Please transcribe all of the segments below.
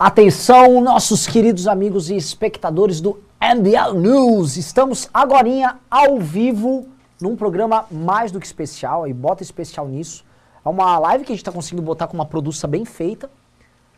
Atenção, nossos queridos amigos e espectadores do MBL News. Estamos agora ao vivo num programa mais do que especial, e bota especial nisso. É uma live que a gente está conseguindo botar com uma produção bem feita,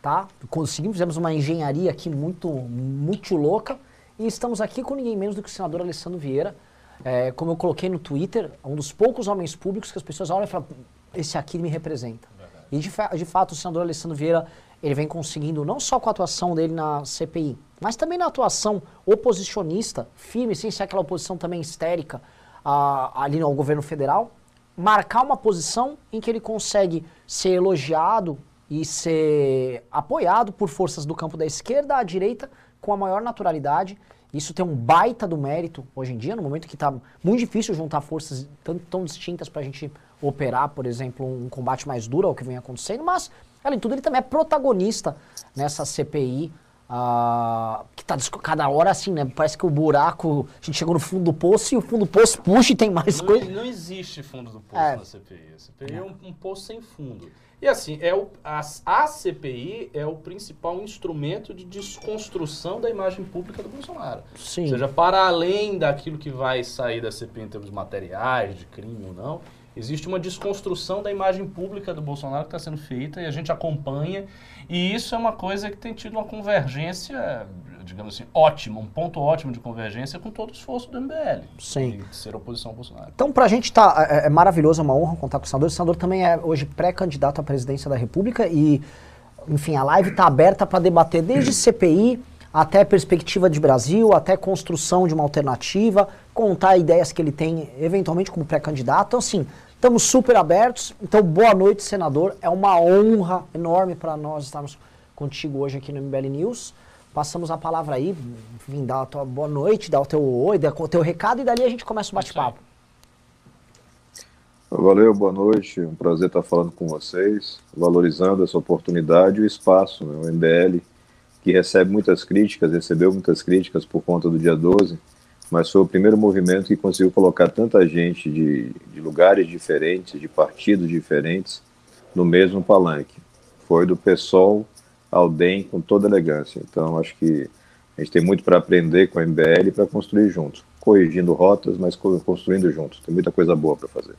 tá? Conseguimos, fizemos uma engenharia aqui muito, muito louca. E estamos aqui com ninguém menos do que o senador Alessandro Vieira. É, como eu coloquei no Twitter, um dos poucos homens públicos que as pessoas olham e falam, esse aqui me representa. E de, de fato o senador Alessandro Vieira ele vem conseguindo, não só com a atuação dele na CPI, mas também na atuação oposicionista, firme, sem ser aquela oposição também histérica uh, ali no governo federal, marcar uma posição em que ele consegue ser elogiado e ser apoiado por forças do campo da esquerda à direita com a maior naturalidade. Isso tem um baita do mérito hoje em dia, no momento que está muito difícil juntar forças tão, tão distintas para a gente operar, por exemplo, um combate mais duro ao que vem acontecendo, mas Além de tudo, ele também é protagonista nessa CPI, ah, que tá cada hora assim, né? Parece que o buraco, a gente chegou no fundo do poço e o fundo do poço puxa e tem mais coisa. Não existe fundo do poço é. na CPI. A CPI é, é um, um, poço sem fundo. E assim, é o, a, a CPI é o principal instrumento de desconstrução da imagem pública do Bolsonaro. Sim. Ou seja, para além daquilo que vai sair da CPI em termos materiais, de crime ou não, Existe uma desconstrução da imagem pública do Bolsonaro que está sendo feita e a gente acompanha. E isso é uma coisa que tem tido uma convergência, digamos assim, ótima, um ponto ótimo de convergência com todo o esforço do MBL. Sim. De ser oposição ao Bolsonaro. Então, para a gente tá, é, é maravilhoso, é uma honra contar com o senador. O senador também é hoje pré-candidato à presidência da República e, enfim, a live está aberta para debater desde CPI até perspectiva de Brasil, até construção de uma alternativa, contar ideias que ele tem eventualmente como pré-candidato. Então, assim, estamos super abertos. Então, boa noite, senador. É uma honra enorme para nós estarmos contigo hoje aqui no MBL News. Passamos a palavra aí, enfim, dá a tua boa noite, dá o teu oi, dá o teu recado e dali a gente começa o bate-papo. Valeu, boa noite. Um prazer estar falando com vocês, valorizando essa oportunidade e o espaço, né, o MBL que recebe muitas críticas, recebeu muitas críticas por conta do dia 12, mas foi o primeiro movimento que conseguiu colocar tanta gente de, de lugares diferentes, de partidos diferentes, no mesmo palanque. Foi do PSOL ao DEM com toda elegância. Então, acho que a gente tem muito para aprender com a MBL para construir juntos, corrigindo rotas, mas construindo juntos. Tem muita coisa boa para fazer.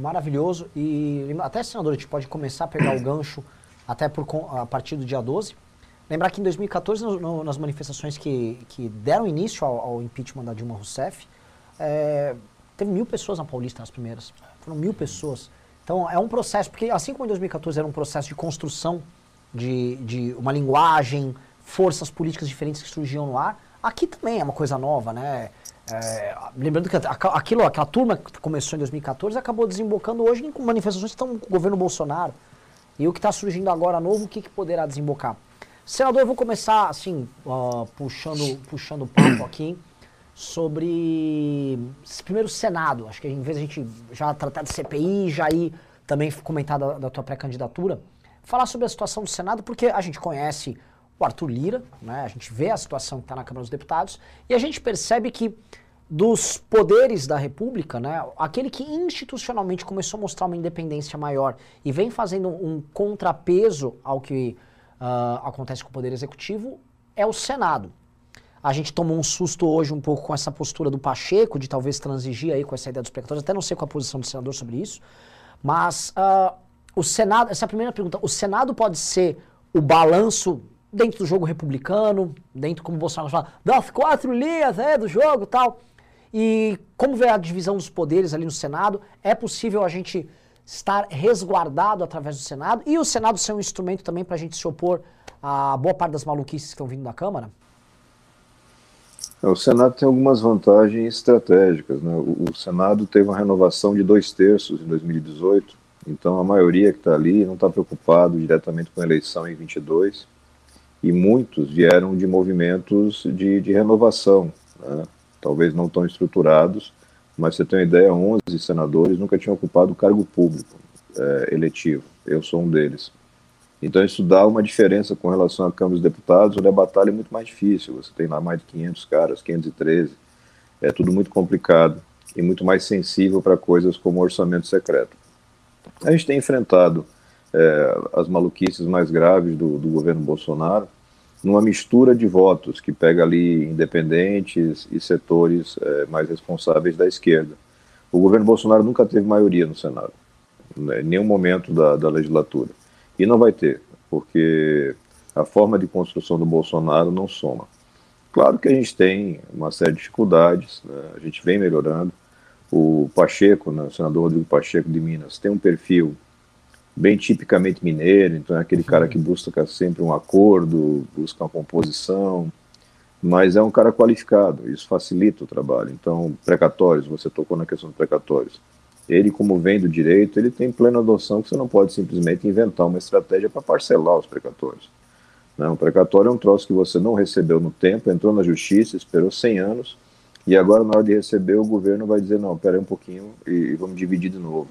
Maravilhoso. E até, senador, a gente pode começar a pegar o gancho até por, a partir do dia 12. Lembrar que em 2014, no, no, nas manifestações que, que deram início ao, ao impeachment da Dilma Rousseff, é, teve mil pessoas na Paulista nas primeiras. Foram mil pessoas. Então é um processo, porque assim como em 2014 era um processo de construção de, de uma linguagem, forças políticas diferentes que surgiam no ar, aqui também é uma coisa nova, né? É, lembrando que aquilo, aquela turma que começou em 2014 acabou desembocando hoje em manifestações que estão com o governo Bolsonaro. E o que está surgindo agora novo, o que, que poderá desembocar? Senador, eu vou começar assim, uh, puxando, puxando o papo aqui sobre primeiro Senado. Acho que em vez de a gente já tratar de CPI, já ir também comentar da, da tua pré-candidatura, falar sobre a situação do Senado, porque a gente conhece o Arthur Lira, né? a gente vê a situação que está na Câmara dos Deputados, e a gente percebe que dos poderes da República, né, aquele que institucionalmente começou a mostrar uma independência maior e vem fazendo um contrapeso ao que uh, acontece com o Poder Executivo é o Senado. A gente tomou um susto hoje um pouco com essa postura do Pacheco, de talvez transigir aí com essa ideia dos precatórios, até não sei qual a posição do senador sobre isso, mas uh, o Senado, essa é a primeira pergunta, o Senado pode ser o balanço dentro do jogo republicano, dentro, como o Bolsonaro fala, das quatro linhas é, do jogo tal, e como vê a divisão dos poderes ali no Senado, é possível a gente estar resguardado através do Senado e o Senado ser um instrumento também para a gente se opor a boa parte das maluquices que estão vindo da Câmara? É, o Senado tem algumas vantagens estratégicas. Né? O Senado teve uma renovação de dois terços em 2018, então a maioria que está ali não está preocupado diretamente com a eleição em 22, e muitos vieram de movimentos de, de renovação, né? talvez não tão estruturados, mas você tem uma ideia, 11 senadores nunca tinham ocupado cargo público é, eletivo. Eu sou um deles. Então isso dá uma diferença com relação à Câmara dos Deputados, onde a batalha é muito mais difícil. Você tem lá mais de 500 caras, 513. É tudo muito complicado e muito mais sensível para coisas como orçamento secreto. A gente tem enfrentado é, as maluquices mais graves do, do governo Bolsonaro, numa mistura de votos que pega ali independentes e setores é, mais responsáveis da esquerda. O governo Bolsonaro nunca teve maioria no Senado, né, em nenhum momento da, da legislatura. E não vai ter, porque a forma de construção do Bolsonaro não soma. Claro que a gente tem uma série de dificuldades, né, a gente vem melhorando. O Pacheco, né, o senador Rodrigo Pacheco de Minas, tem um perfil bem tipicamente mineiro, então é aquele uhum. cara que busca sempre um acordo, busca uma composição, mas é um cara qualificado, isso facilita o trabalho. Então, precatórios, você tocou na questão dos precatórios. Ele, como vem do direito, ele tem plena noção que você não pode simplesmente inventar uma estratégia para parcelar os precatórios. Não, o precatório é um troço que você não recebeu no tempo, entrou na justiça, esperou 100 anos, e agora, na hora de receber, o governo vai dizer: não, peraí um pouquinho e vamos dividir de novo.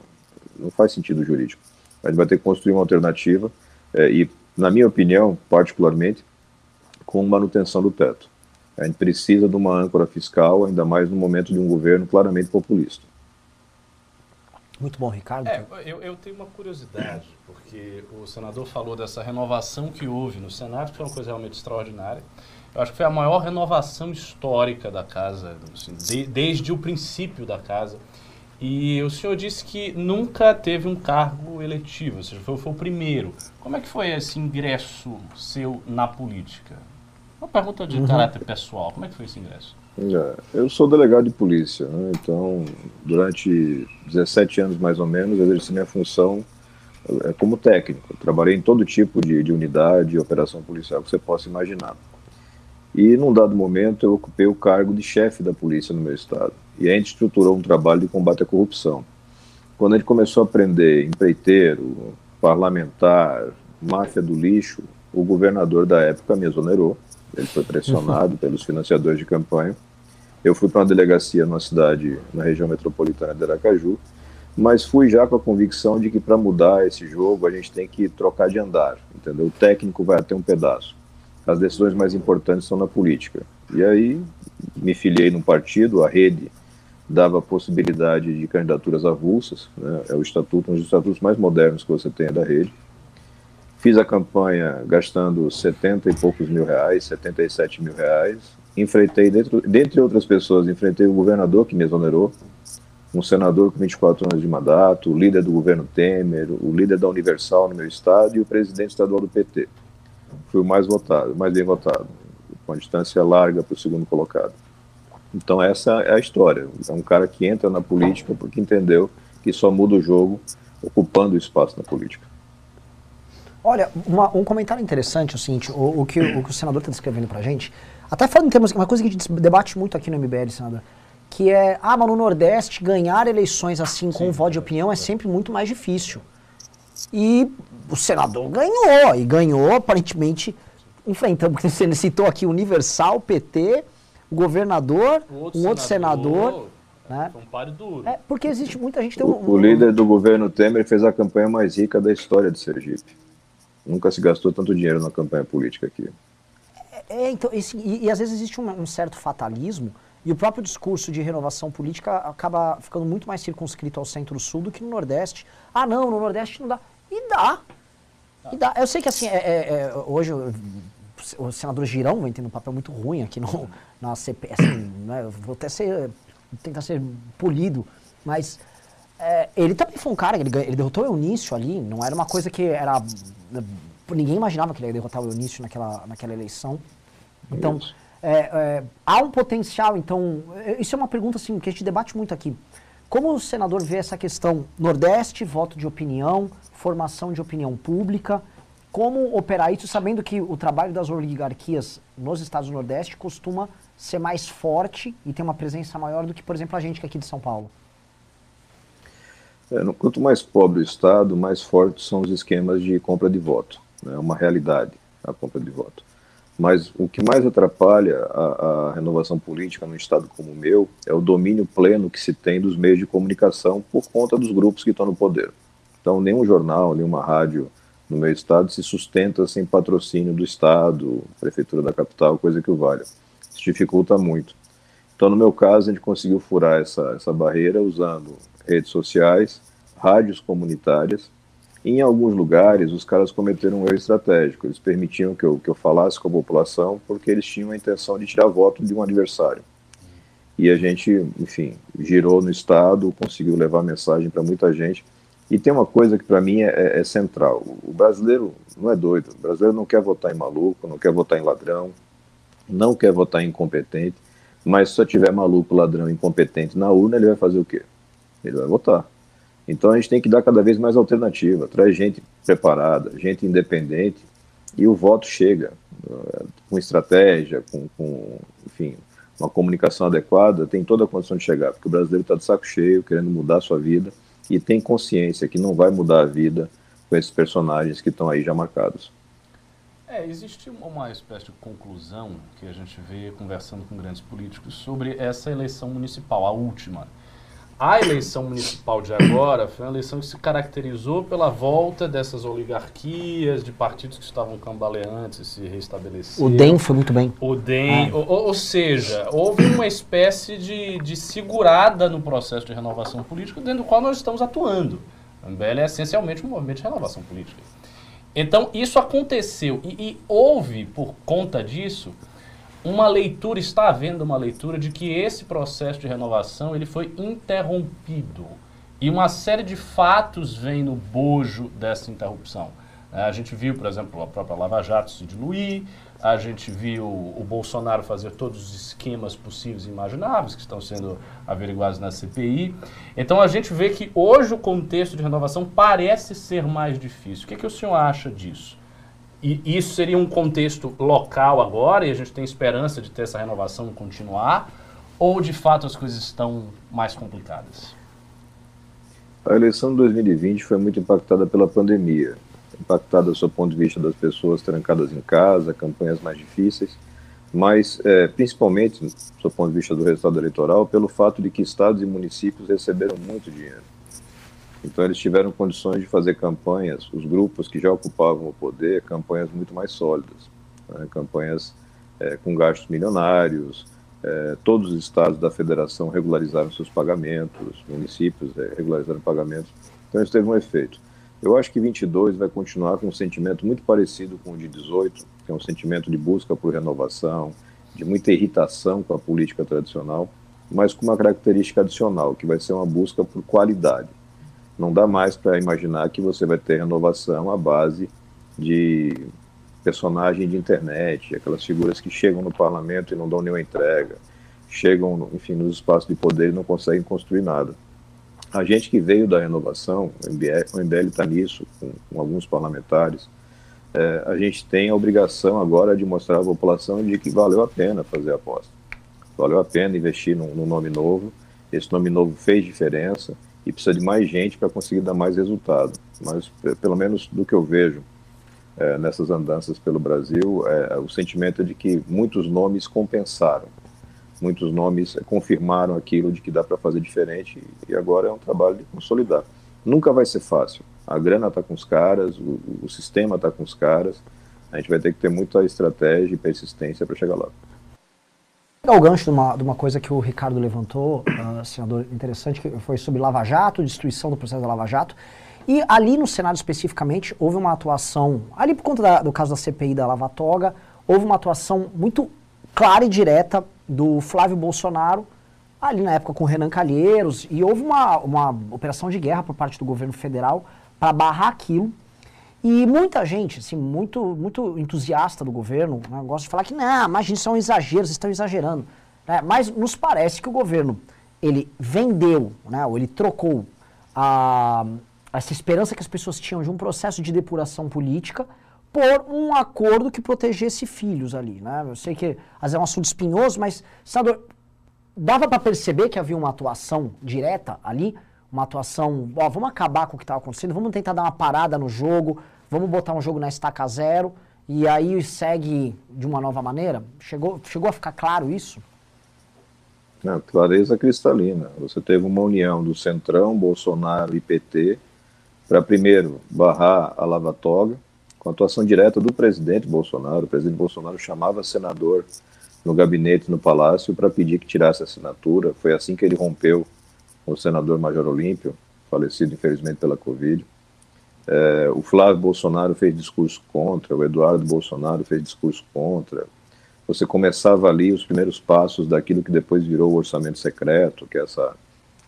Não faz sentido jurídico. A gente vai ter que construir uma alternativa é, e, na minha opinião, particularmente, com manutenção do teto. A gente precisa de uma âncora fiscal, ainda mais no momento de um governo claramente populista. Muito bom, Ricardo. É, eu, eu, tenho uma curiosidade, porque o senador falou dessa renovação que houve no Senado, que foi uma coisa realmente extraordinária. Eu acho que foi a maior renovação histórica da casa, assim, de, desde o princípio da casa. E o senhor disse que nunca teve um cargo eletivo, ou seja, foi, foi o primeiro. Como é que foi esse ingresso seu na política? Uma pergunta de uhum. caráter pessoal. Como é que foi esse ingresso? É, eu sou delegado de polícia, né? então durante 17 anos mais ou menos eu exerci minha função é, como técnico. Eu trabalhei em todo tipo de, de unidade, operação policial que você possa imaginar. E num dado momento eu ocupei o cargo de chefe da polícia no meu estado e a gente estruturou um trabalho de combate à corrupção. Quando a gente começou a aprender empreiteiro, parlamentar, máfia do lixo, o governador da época me exonerou, ele foi pressionado pelos financiadores de campanha. Eu fui para uma delegacia numa cidade, na região metropolitana de Aracaju, mas fui já com a convicção de que para mudar esse jogo a gente tem que trocar de andar, entendeu? O técnico vai até um pedaço. As decisões mais importantes são na política. E aí me filiei num partido, a Rede, dava possibilidade de candidaturas avulsas, né? é o estatuto, um dos estatutos mais modernos que você tem da rede. Fiz a campanha gastando 70 e poucos mil reais, 77 mil reais. Enfrentei, dentro, dentre outras pessoas, enfrentei o governador que me exonerou, um senador com 24 anos de mandato, o líder do governo Temer, o líder da Universal no meu estado e o presidente estadual do PT. Fui o mais votado, mais bem votado, com a distância larga para o segundo colocado. Então essa é a história. É um cara que entra na política porque entendeu que só muda o jogo ocupando o espaço na política. Olha, uma, um comentário interessante é o seguinte, o, o, que, o que o senador está descrevendo para a gente, até falando em termos, uma coisa que a gente debate muito aqui no MBL, senador, que é, ah, mas no Nordeste ganhar eleições assim com voto de opinião é sempre muito mais difícil. E o senador ganhou, e ganhou aparentemente enfrentando, porque você citou aqui Universal, PT, o governador, um outro, um outro senador. senador né? um páreo duro. É, porque existe muita gente tem um, o, o líder do governo Temer fez a campanha mais rica da história de Sergipe. Nunca se gastou tanto dinheiro na campanha política aqui. É, é então, esse, e, e, às vezes existe um, um, certo fatalismo, e o próprio discurso de renovação política acaba ficando muito mais circunscrito ao centro-sul do que no Nordeste. Ah, não, no Nordeste não dá. E dá. E dá. Eu sei que assim, é, é, é hoje o senador Girão vem tendo um papel muito ruim aqui no, na CP. Assim, né, vou até ser, tentar ser polido, mas é, ele também foi um cara, ele, ele derrotou o Eunício ali, não era uma coisa que era. Ninguém imaginava que ele ia derrotar o Eunício naquela, naquela eleição. Então, é, é, há um potencial, então. É, isso é uma pergunta assim, que a gente debate muito aqui. Como o senador vê essa questão Nordeste, voto de opinião, formação de opinião pública? Como operar isso, sabendo que o trabalho das oligarquias nos estados do Nordeste costuma ser mais forte e ter uma presença maior do que, por exemplo, a gente que é aqui de São Paulo? É, no, quanto mais pobre o Estado, mais fortes são os esquemas de compra de voto. É né, uma realidade a compra de voto. Mas o que mais atrapalha a, a, renovação política num Estado como o meu é o domínio pleno que se tem dos meios de comunicação por conta dos grupos que estão no poder. Então, nenhum jornal, nenhuma rádio no meu Estado se sustenta sem patrocínio do Estado, Prefeitura da capital, coisa que o valha. Isso dificulta muito. Então, no meu caso, a gente conseguiu furar essa, essa barreira usando redes sociais, rádios comunitárias Em alguns lugares, os caras cometeram um erro estratégico. Eles permitiam que eu, que eu falasse com a população porque eles tinham a intenção de tirar voto de um adversário. E a gente, enfim, girou no Estado, conseguiu levar mensagem para muita gente. E tem uma coisa que para mim é, é, é, central: o brasileiro não é doido. O brasileiro não quer votar em maluco, não quer votar em ladrão, não quer votar em incompetente. Mas se só tiver maluco, ladrão, incompetente na urna, ele vai fazer o quê? Ele vai votar. Então a gente tem que dar cada vez mais alternativa, traz gente preparada, gente independente, e o voto chega com estratégia, com, com, enfim, uma comunicação adequada, tem toda a condição de chegar, porque o brasileiro está de saco cheio, querendo mudar a sua vida, e tem consciência que não vai mudar a vida com esses personagens que estão aí já marcados. É, existe uma espécie de conclusão que a gente vê conversando com grandes políticos sobre essa eleição municipal, a última. A eleição municipal de agora foi uma eleição que se caracterizou pela volta dessas oligarquias, de partidos que estavam cambaleantes e se restabeleceram. O DEM foi muito bem. O DEM, ah. ou, ou, seja, houve uma espécie de, de segurada no processo de renovação política dentro do qual nós estamos atuando. O MBL é essencialmente um movimento de renovação política. Então, isso aconteceu e, e houve, por conta disso, uma leitura, está havendo uma leitura de que esse processo de renovação ele foi interrompido. E uma série de fatos vem no bojo dessa interrupção. É, a gente viu, por exemplo, a própria Lava Jato se diluir, a gente viu o Bolsonaro fazer todos os esquemas possíveis e imagináveis que estão sendo averiguados na CPI. Então a gente vê que hoje o contexto de renovação parece ser mais difícil. O que, é que o senhor acha disso? E isso seria um contexto local agora, e a gente tem esperança de ter essa renovação continuar, ou de fato as coisas estão mais complicadas? A eleição de 2020 foi muito impactada pela pandemia, impactada do seu ponto de vista das pessoas trancadas em casa, campanhas mais difíceis, mas é, principalmente, do seu ponto de vista do resultado eleitoral, pelo fato de que estados e municípios receberam muito dinheiro. Então eles tiveram condições de fazer campanhas, os grupos que já ocupavam o poder, campanhas muito mais sólidas, né? campanhas é, com gastos milionários. É, todos os estados da federação regularizaram seus pagamentos, municípios é, regularizaram pagamentos. Então isso teve um efeito. Eu acho que 22 vai continuar com um sentimento muito parecido com o de 18, que é um sentimento de busca por renovação, de muita irritação com a política tradicional, mas com uma característica adicional, que vai ser uma busca por qualidade não dá mais para imaginar que você vai ter renovação à base de personagem de internet, aquelas figuras que chegam no parlamento e não dão nenhuma entrega, chegam, enfim, nos espaços de poder e não conseguem construir nada. A gente que veio da renovação, o MBL está nisso, com, com, alguns parlamentares, é, a gente tem a obrigação agora de mostrar à população de que valeu a pena fazer a aposta. Valeu a pena investir num, num nome novo, esse nome novo fez diferença, e precisa de mais gente para conseguir dar mais resultado. Mas, pelo menos do que eu vejo é, nessas andanças pelo Brasil, é, o sentimento é de que muitos nomes compensaram, muitos nomes confirmaram aquilo de que dá para fazer diferente e agora é um trabalho de consolidar. Nunca vai ser fácil. A grana está com os caras, o, o sistema está com os caras. A gente vai ter que ter muita estratégia e persistência para chegar lá pegar o gancho de uma, de uma coisa que o Ricardo levantou, uh, senador, interessante, que foi sobre Lava Jato, destruição do processo da Lava Jato. E ali no Senado especificamente, houve uma atuação, ali por conta da, do caso da CPI da Lava Toga, houve uma atuação muito clara e direta do Flávio Bolsonaro, ali na época com o Renan Calheiros, e houve uma, uma operação de guerra por parte do governo federal para barrar aquilo. E muita gente, assim, muito, muito entusiasta do governo, né, gosta de falar que, não, isso são exageros, estão exagerando. Né? Mas nos parece que o governo, ele vendeu, né, ou ele trocou a, essa esperança que as pessoas tinham de um processo de depuração política por um acordo que protegesse filhos ali. Né? Eu sei que às vezes é um assunto espinhoso, mas, senador, dava para perceber que havia uma atuação direta ali, uma atuação, ó, vamos acabar com o que estava acontecendo, vamos tentar dar uma parada no jogo, vamos botar um jogo na estaca zero e aí segue de uma nova maneira? Chegou, chegou a ficar claro isso? Não, clareza cristalina. Você teve uma união do Centrão, Bolsonaro e PT para primeiro barrar a Lava Toga, com a atuação direta do presidente Bolsonaro. O presidente Bolsonaro chamava senador no gabinete no Palácio para pedir que tirasse a assinatura. Foi assim que ele rompeu o senador Major Olímpio, falecido infelizmente pela Covid. É, o Flávio Bolsonaro fez discurso contra, o Eduardo Bolsonaro fez discurso contra. Você começava ali os primeiros passos daquilo que depois virou o orçamento secreto, que é essa,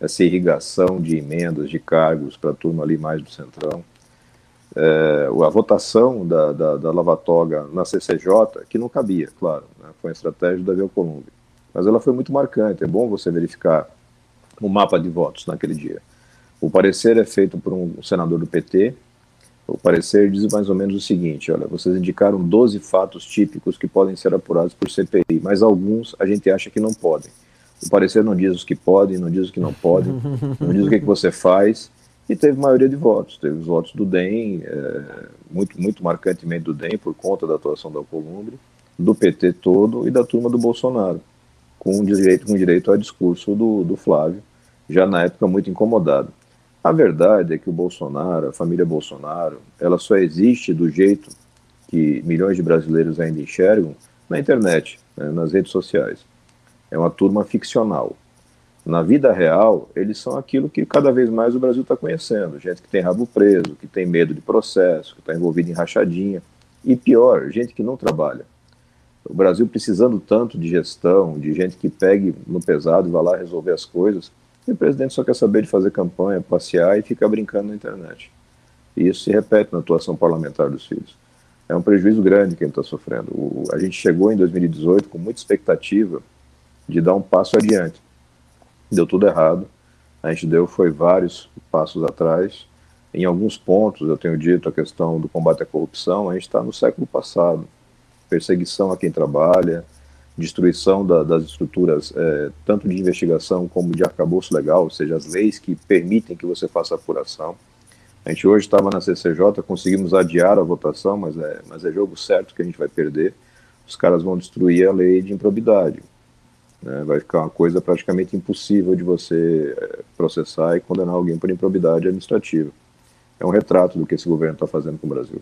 essa irrigação de emendas, de cargos para a turma ali mais do Centrão. É, a votação da, da, da Lavatoga na CCJ, que não cabia, claro, né, foi uma estratégia da Alcolumbre, mas ela foi muito marcante, é bom você verificar o mapa de votos naquele dia. O parecer é feito por um senador do PT, o parecer diz mais ou menos o seguinte: olha, vocês indicaram 12 fatos típicos que podem ser apurados por CPI, mas alguns a gente acha que não podem. O parecer não diz os que podem, não diz os que não podem, não diz o que, que você faz, e teve maioria de votos. Teve os votos do DEM, é, muito, muito marcantemente do DEM, por conta da atuação da Alcolumbre, do PT todo e da turma do Bolsonaro, com direito, com direito ao discurso do, do Flávio, já na época muito incomodado. A verdade é que o Bolsonaro, a família Bolsonaro, ela só existe do jeito que milhões de brasileiros ainda enxergam na internet, né, nas redes sociais. É uma turma ficcional. Na vida real, eles são aquilo que cada vez mais o Brasil está conhecendo: gente que tem rabo preso, que tem medo de processo, que está envolvido em rachadinha. E pior, gente que não trabalha. O Brasil precisando tanto de gestão, de gente que pegue no pesado e vá lá resolver as coisas e o presidente só quer saber de fazer campanha, passear e ficar brincando na internet. E isso se repete na atuação parlamentar dos filhos. É um prejuízo grande quem está sofrendo. O, a gente chegou em 2018 com muita expectativa de dar um passo adiante. Deu tudo errado. A gente deu foi vários passos atrás. Em alguns pontos, eu tenho dito, a questão do combate à corrupção, a gente está no século passado. Perseguição a quem trabalha, destruição da, das estruturas, é, tanto de investigação como de arcabouço legal, ou seja, as leis que permitem que você faça apuração. A gente hoje estava na CCJ, conseguimos adiar a votação, mas é, mas é jogo certo que a gente vai perder. Os caras vão destruir a lei de improbidade. Né? Vai ficar uma coisa praticamente impossível de você é, processar e condenar alguém por improbidade administrativa. É um retrato do que esse governo está fazendo com o Brasil.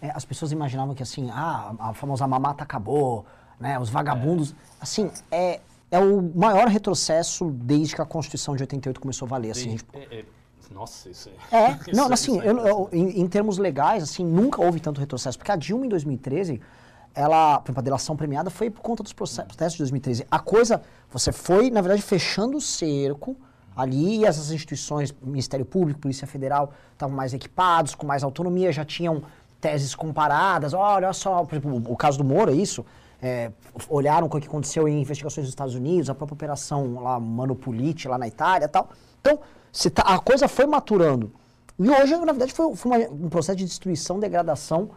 É, as pessoas imaginavam que assim, ah, a famosa mamata acabou, né? Os vagabundos. Assim, é, é o maior retrocesso desde que a Constituição de 88 começou a valer. Assim, gente... é, é, nossa, isso é. É, não, assim, eu, eu, em, em, termos legais, assim, nunca houve tanto retrocesso. Porque a Dilma, em 2013, ela, a delação premiada foi por conta dos processos de 2013. A coisa, você foi, na verdade, fechando o cerco ali e essas instituições, Ministério Público, Polícia Federal, estavam mais equipados, com mais autonomia, já tinham teses comparadas. Olha só, por exemplo, o caso do Moro, é isso? É, olharam o que aconteceu em investigações dos Estados Unidos, a própria operação lá, Manopulite, lá na Itália e tal. Então, tá, a coisa foi maturando. E hoje, na verdade, foi, foi uma, um processo de destruição, degradação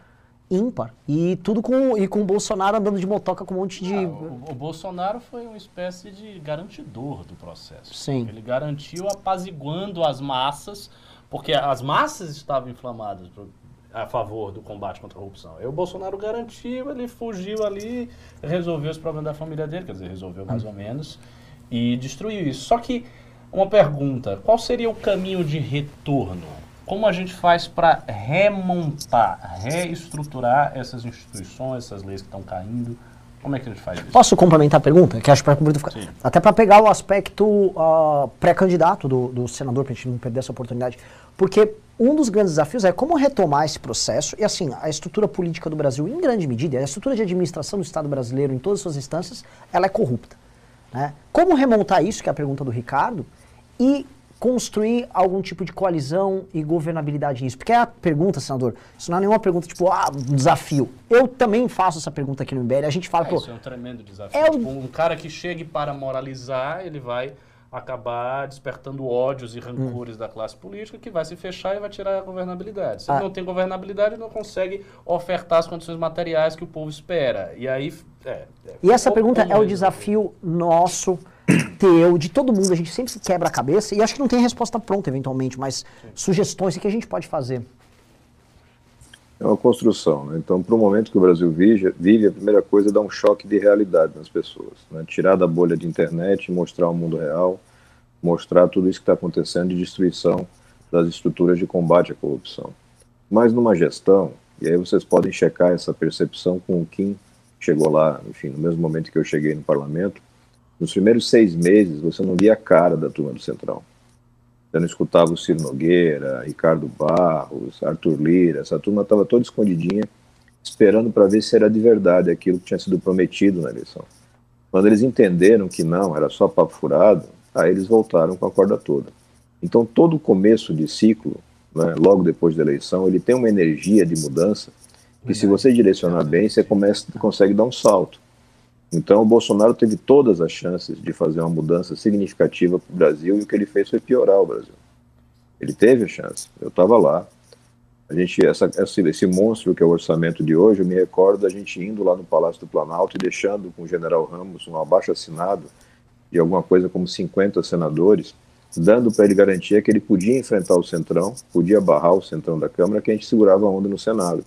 ímpar. E tudo com, e com o Bolsonaro andando de motoca com um monte de. Ah, o, o, Bolsonaro foi uma espécie de garantidor do processo. Sim. Ele garantiu apaziguando as massas, porque as massas estavam inflamadas a favor do combate contra a corrupção. E o Bolsonaro garantiu, ele fugiu ali, resolveu os problemas da família dele, quer dizer, resolveu mais ou menos, e destruiu isso. Só que, uma pergunta, qual seria o caminho de retorno? Como a gente faz para remontar, reestruturar essas instituições, essas leis que estão caindo? Como é que a gente faz isso? Posso complementar a pergunta? Que acho que Até para pegar o aspecto uh, pré-candidato do, do senador, para a gente não perder essa oportunidade. Porque um dos grandes desafios é como retomar esse processo. E assim, a estrutura política do Brasil, em grande medida, a estrutura de administração do Estado brasileiro em todas as suas instâncias, ela é corrupta. Né? Como remontar isso, que é a pergunta do Ricardo, e construir algum tipo de coalizão e governabilidade nisso? Porque é a pergunta, senador, isso não é nenhuma pergunta tipo, ah, um desafio. Eu também faço essa pergunta aqui no MBL, a gente fala... É, pô, isso é um tremendo desafio. É tipo, um cara que chegue para moralizar, ele vai acabar despertando ódios e rancores hum. da classe política que vai se fechar e vai tirar a governabilidade. Se ah. não tem governabilidade, não consegue ofertar as condições materiais que o povo espera. E aí... É, é e essa pergunta é o desafio nosso teu, de todo mundo, a gente sempre se quebra a cabeça e acho que não tem resposta pronta eventualmente, mas Sim. sugestões o que a gente pode fazer. É uma construção, né? Então, para o momento que o Brasil vive, a primeira coisa é dar um choque de realidade nas pessoas, né? Tirar da bolha de internet, mostrar o mundo real, mostrar tudo isso que está acontecendo de destruição das estruturas de combate à corrupção. Mas numa gestão, e aí vocês podem checar essa percepção com o Kim, chegou lá, enfim, no mesmo momento que eu cheguei no parlamento, nos primeiros seis meses, você não via a cara da turma do Centrão. Eu não escutava o Ciro Nogueira, Ricardo Barros, Arthur Lira, essa turma estava toda escondidinha, esperando para ver se era de verdade aquilo que tinha sido prometido na eleição. Quando eles entenderam que não, era só papo furado, aí eles voltaram com a corda toda. Então, todo começo de ciclo, né, logo depois da eleição, ele tem uma energia de mudança que, se você direcionar bem, você começa, consegue dar um salto. Então, o Bolsonaro teve todas as chances de fazer uma mudança significativa para o Brasil e o que ele fez foi piorar o Brasil. Ele teve a chance. Eu estava lá. A gente, essa, esse, esse monstro que é o orçamento de hoje, eu me recordo da gente indo lá no Palácio do Planalto e deixando com o General Ramos um abaixo assinado de alguma coisa como 50 senadores, dando para ele garantia que ele podia enfrentar o Centrão, podia barrar o Centrão da Câmara, que a gente segurava a onda no Senado.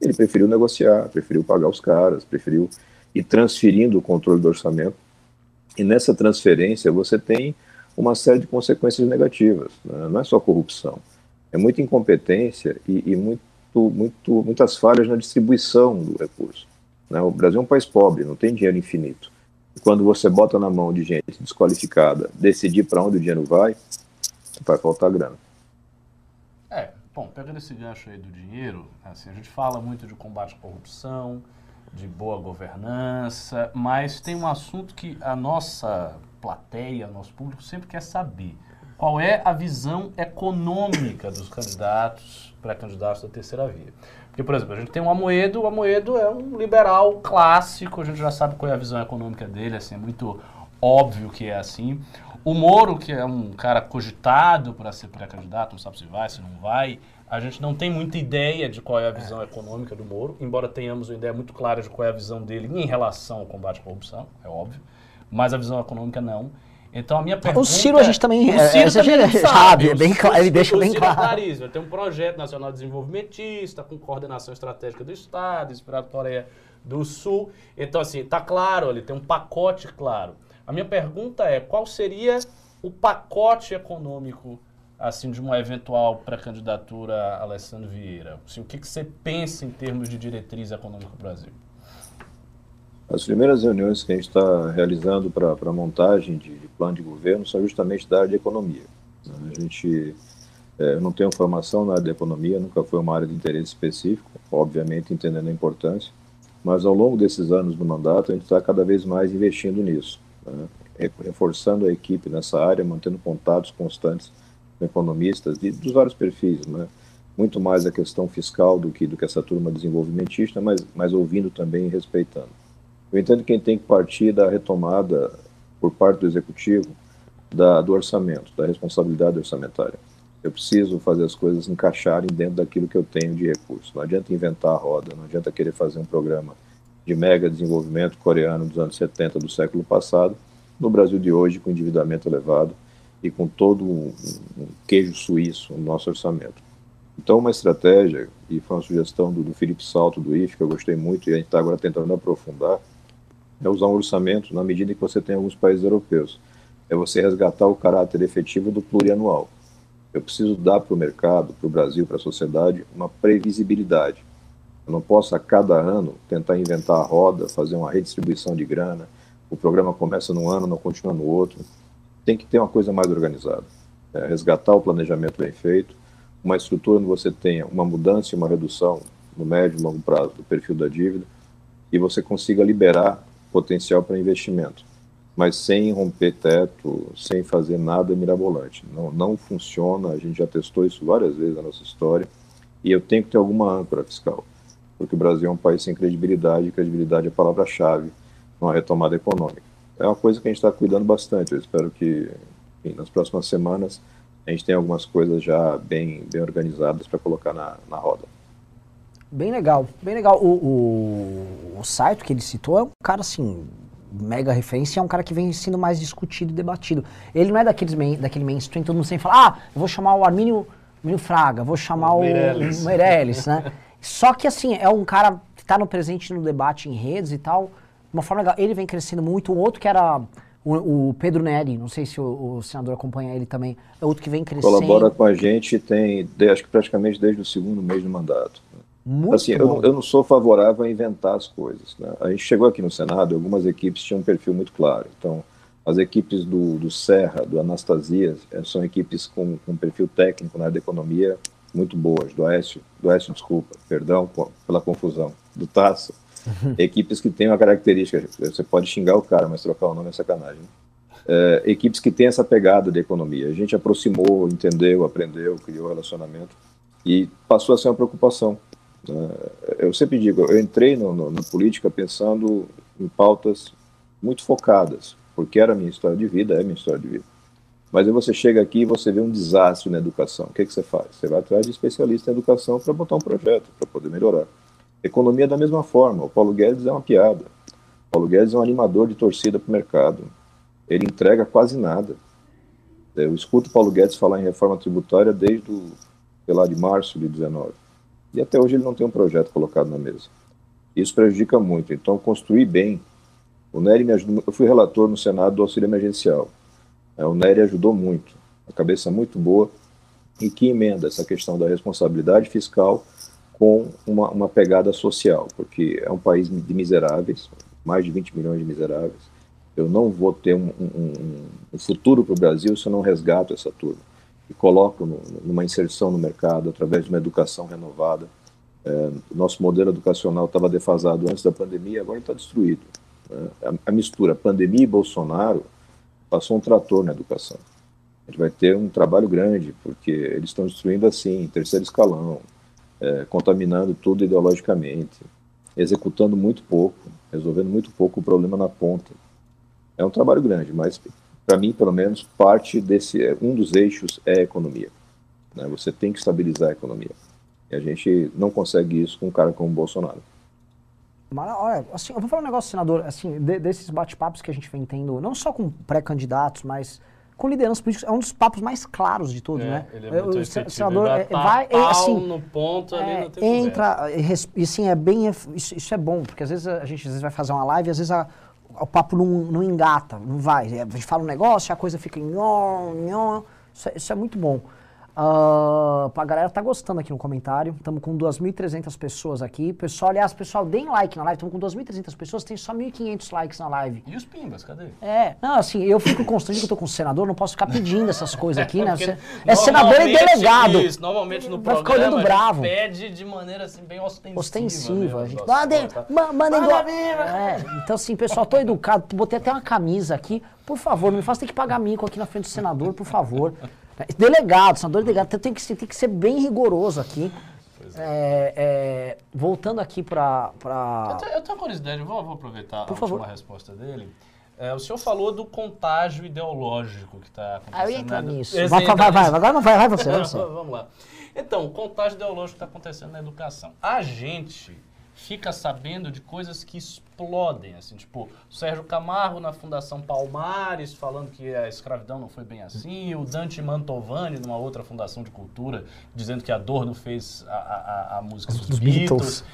Ele preferiu negociar, preferiu pagar os caras, preferiu e transferindo o controle do orçamento. E nessa transferência você tem uma série de consequências negativas. Né? Não é só corrupção, é muita incompetência e, e muito, muito, muitas falhas na distribuição do recurso. Né? O Brasil é um país pobre, não tem dinheiro infinito. E quando você bota na mão de gente desqualificada decidir para onde o dinheiro vai, vai faltar grana. É, bom, pegando esse gancho aí do dinheiro, assim, a gente fala muito de combate à corrupção, de boa governança, mas tem um assunto que a nossa plateia, nosso público sempre quer saber. Qual é a visão econômica dos candidatos, pré-candidatos da terceira via? Porque, por exemplo, a gente tem o Amoedo, o Amoedo é um liberal clássico, a gente já sabe qual é a visão econômica dele, assim, é muito óbvio que é assim. O Moro, que é um cara cogitado para ser pré-candidato, não sabe se vai, se não vai, a gente não tem muita ideia de qual é a visão é. econômica do Moro, embora tenhamos uma ideia muito clara de qual é a visão dele em relação ao combate à corrupção, é óbvio, mas a visão econômica não. Então a minha pergunta. O Ciro a gente também, o Ciro é, também sabe, sabe, é bem claro, ele deixa bem claro. Claríssimo. Tem um projeto nacional desenvolvimentista com coordenação estratégica do Estado, inspirado por Coreia do Sul. Então assim, tá claro, ele tem um pacote claro. A minha pergunta é, qual seria o pacote econômico assim de uma eventual pré-candidatura a Alessandro Vieira? Assim, o que, que você pensa em termos de diretriz econômica para o Brasil? As primeiras reuniões que a gente está realizando para a montagem de, de, plano de governo são justamente da área de economia. A gente, é, eu não tenho formação na área de economia, nunca foi uma área de interesse específico, obviamente entendendo a importância, mas ao longo desses anos do mandato a gente está cada vez mais investindo nisso, né? reforçando a equipe nessa área, mantendo contatos constantes economistas de, dos vários perfis, né? muito mais a questão fiscal do que do que essa turma desenvolvimentista, mas, mas ouvindo também e respeitando. Eu entendo que quem tem que partir da retomada por parte do executivo da, do orçamento, da responsabilidade orçamentária. Eu preciso fazer as coisas encaixarem dentro daquilo que eu tenho de recurso. Não adianta inventar a roda, não adianta querer fazer um programa de mega desenvolvimento coreano dos anos 70 do século passado, no Brasil de hoje, com endividamento elevado, e com todo um, um queijo suíço no nosso orçamento. Então, uma estratégia, e foi uma sugestão do, do Felipe Salto, do IF, que eu gostei muito, e a gente está agora tentando aprofundar, é usar um orçamento na medida que você tem alguns países europeus. É você resgatar o caráter efetivo do plurianual. Eu preciso dar para o mercado, para o Brasil, para a sociedade, uma previsibilidade. Eu não posso, a cada ano, tentar inventar a roda, fazer uma redistribuição de grana. O programa começa num ano, não continua no outro tem que ter uma coisa mais organizada. É, resgatar o planejamento bem feito, uma estrutura onde você tenha uma mudança e uma redução no médio e longo prazo do perfil da dívida e você consiga liberar potencial para investimento, mas sem romper teto, sem fazer nada mirabolante. Não, não funciona, a gente já testou isso várias vezes na nossa história e eu tenho que ter alguma âncora fiscal, porque o Brasil é um país sem credibilidade e credibilidade é a palavra-chave numa retomada econômica é uma coisa que a gente está cuidando bastante. Eu espero que enfim, nas próximas semanas a gente tenha algumas coisas já bem, bem organizadas para colocar na, na roda. Bem legal, bem legal. O, o, o site que ele citou é um cara assim, mega referência, é um cara que vem sendo mais discutido e debatido. Ele não é daqueles main, daquele mainstream, todo mundo sempre fala, ah, eu vou chamar o Armínio, Armínio Fraga, vou chamar o, Meirelles. o Meirelles, né? Só que assim, é um cara que está no presente no debate em redes e tal, uma forma legal. Ele vem crescendo muito. Um outro que era o, o Pedro Neri, não sei se o, o, senador acompanha ele também, é outro que vem crescendo. Colabora com a gente, tem, acho que praticamente desde o segundo mês do mandato. Muito assim, eu, eu, não sou favorável a inventar as coisas. Né? A gente chegou aqui no Senado, algumas equipes tinham um perfil muito claro. Então, As equipes do, do Serra, do Anastasias, é, são equipes com, com perfil técnico na área da economia muito boas. Do Aécio, do Aécio, desculpa, perdão pela confusão. Do Tasso. Equipes que têm uma característica, você pode xingar o cara, mas trocar o nome é sacanagem. É, equipes que têm essa pegada de economia. A gente aproximou, entendeu, aprendeu, criou relacionamento e passou a ser uma preocupação. Né? Eu sempre digo, eu entrei no, no, na política pensando em pautas muito focadas, porque era a minha história de vida, é a minha história de vida. Mas aí você chega aqui e você vê um desastre na educação. O que, é que você faz? Você vai atrás de especialista em educação para botar um projeto, para poder melhorar. Economia da mesma forma. O Paulo Guedes é uma piada. O Paulo Guedes é um animador de torcida para o mercado. Ele entrega quase nada. Eu escuto o Paulo Guedes falar em reforma tributária desde, o, sei lá, de março de 19. E até hoje ele não tem um projeto colocado na mesa. Isso prejudica muito. Então, construir bem. O Nery me ajudou. Eu fui relator no Senado do auxílio emergencial. É, o Nery ajudou muito, a cabeça muito boa, e que emenda essa questão da responsabilidade fiscal com uma, uma pegada social, porque é um país de miseráveis, mais de 20 milhões de miseráveis. Eu não vou ter um, um, um futuro para o Brasil se eu não resgato essa turma e coloco no, numa inserção no mercado através de uma educação renovada. É, nosso modelo educacional estava defasado antes da pandemia, agora está destruído. É, a, a mistura pandemia e Bolsonaro passou um trator na educação. A gente vai ter um trabalho grande, porque eles estão destruindo assim, terceiro escalão, é, contaminando tudo ideologicamente, executando muito pouco, resolvendo muito pouco o problema na ponta. É um trabalho grande, mas para mim, pelo menos, parte desse, um dos eixos é a economia. Né? Você tem que estabilizar a economia. E a gente não consegue isso com um cara como o Bolsonaro. Olha, assim, eu vou falar um negócio, senador, assim, de, desses bate-papos que a gente vem tendo, não só com pré-candidatos, mas com lideranças políticas, é um dos papos mais claros de todos, é, né? Ele é muito o senador é, vai, é, assim, no ponto ali, é, entra e, e sim é bem isso, isso, é bom porque às vezes a gente às vezes vai fazer uma live, às vezes a, o papo não, não engata, não vai. A gente fala um negócio, a coisa fica nhon, nhon. Isso, isso é muito bom. Uh, a galera tá gostando aqui no comentário. Estamos com 2.300 pessoas aqui. Pessoal, aliás, pessoal, deem like na live. Estamos com 2.300 pessoas, tem só 1.500 likes na live. E os pimbas, cadê? É, não, assim, eu fico constrangido que eu tô com o senador, não posso ficar pedindo essas coisas aqui, né? Você, é senador e delegado. Isso, normalmente no Vai programa ficar olhando bravo. pede de maneira assim, bem ostensiva. Ostensiva. A gente, mandem, tá? mandem é, Então, assim, pessoal, tô educado. Botei até uma camisa aqui. Por favor, não me faça ter que pagar mico aqui na frente do senador, por favor. Delegado, senador delegado, tem que, tem que ser bem rigoroso aqui. É. É, voltando aqui para. Pra... Eu, tenho, eu tenho uma curiosidade, vou, vou aproveitar Por a favor. última resposta dele. É, o senhor falou do contágio ideológico que está acontecendo. Eu né? nisso. Vai, vai, vai, agora não vai, vai você. Vai você. Vamos lá. Então, o contágio ideológico que está acontecendo na educação. A gente fica sabendo de coisas que explodem, assim, tipo, Sérgio Camargo na Fundação Palmares falando que a escravidão não foi bem assim, o Dante Mantovani numa outra fundação de cultura dizendo que a dor não fez a, a, a música dos, dos Beatles. Beatles.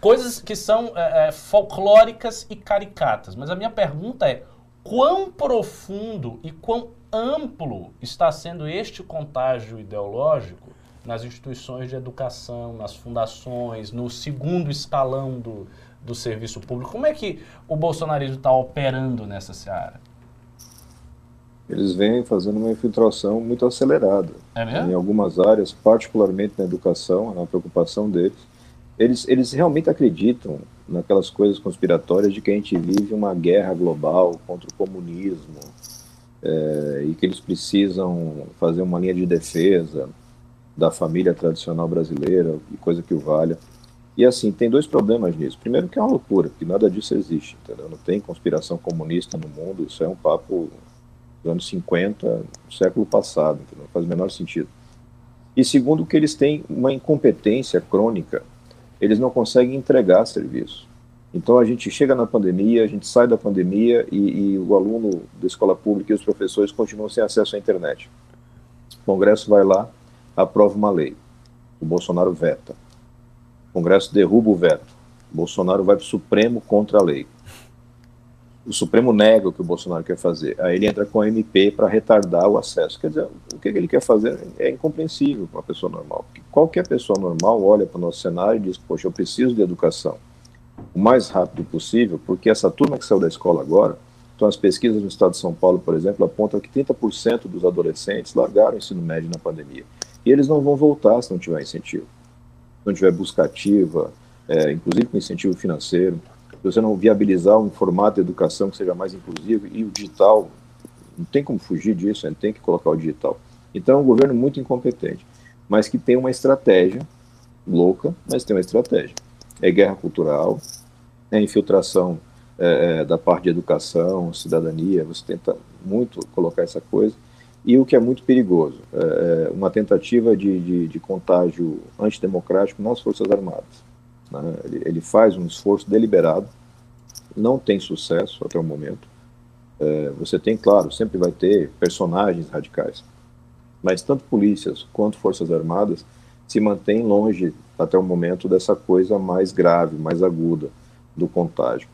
Coisas que são é, é, folclóricas e caricatas. Mas a minha pergunta é, quão profundo e quão amplo está sendo este contágio ideológico nas instituições de educação, nas fundações, no segundo escalão do, do serviço público. Como é que o bolsonarismo está operando nessa seara? Eles vêm fazendo uma infiltração muito acelerada. É mesmo? Em algumas áreas, particularmente na educação, uma preocupação deles. Eles, eles realmente acreditam naquelas coisas conspiratórias de que a gente vive uma guerra global contra o comunismo é, e que eles precisam fazer uma linha de defesa da família tradicional brasileira coisa que o valha. E assim, tem dois problemas nisso. Primeiro que é uma loucura, que nada disso existe, entendeu? Não tem conspiração comunista no mundo, isso é um papo dos anos 50, do século passado, entendeu? não faz o menor sentido. E segundo que eles têm uma incompetência crônica, eles não conseguem entregar serviço. Então a gente chega na pandemia, a gente sai da pandemia e, e o aluno da escola pública e os professores continuam sem acesso à internet. O Congresso vai lá, aprova uma lei. O Bolsonaro veta. O Congresso derruba o veto. O Bolsonaro vai para o Supremo contra a lei. O Supremo nega o que o Bolsonaro quer fazer. Aí ele entra com a MP para retardar o acesso. Quer dizer, o que ele quer fazer é incompreensível para uma pessoa normal. Porque qualquer pessoa normal olha para o nosso cenário e diz: Poxa, eu preciso de educação o mais rápido possível, porque essa turma que saiu da escola agora Então, as pesquisas no estado de São Paulo, por exemplo, apontam que 30% dos adolescentes largaram o ensino médio na pandemia. E eles não vão voltar se não tiver incentivo. Se não tiver busca ativa, é, inclusive com incentivo financeiro, se você não viabilizar um formato de educação que seja mais inclusivo e o digital, não tem como fugir disso, gente tem que colocar o digital. Então, é um governo muito incompetente, mas que tem uma estratégia louca, mas tem uma estratégia. É guerra cultural, é infiltração é, é, da parte de educação, cidadania, você tenta muito colocar essa coisa. E o que é muito perigoso, é, é uma tentativa de, de, de contágio antidemocrático nas Forças Armadas. Né? Ele, ele, faz um esforço deliberado, não tem sucesso até o momento. É, você tem, claro, sempre vai ter personagens radicais, mas tanto polícias quanto Forças Armadas se mantêm longe até o momento dessa coisa mais grave, mais aguda do contágio.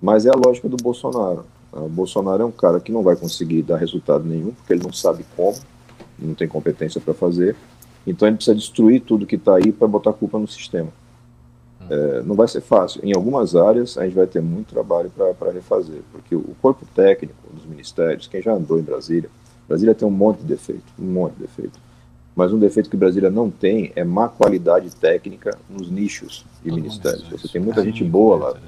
Mas é a lógica do Bolsonaro. O Bolsonaro é um cara que não vai conseguir dar resultado nenhum, porque ele não sabe como, não tem competência para fazer. Então ele precisa destruir tudo que está aí para botar culpa no sistema. Hum. É, não vai ser fácil. Em algumas áreas a gente vai ter muito trabalho para refazer, porque o corpo técnico dos ministérios, quem já andou em Brasília, Brasília tem um monte de defeito, um monte de defeito. Mas um defeito que Brasília não tem é má qualidade técnica nos nichos de Todo ministérios. Você tem muita gente boa lá.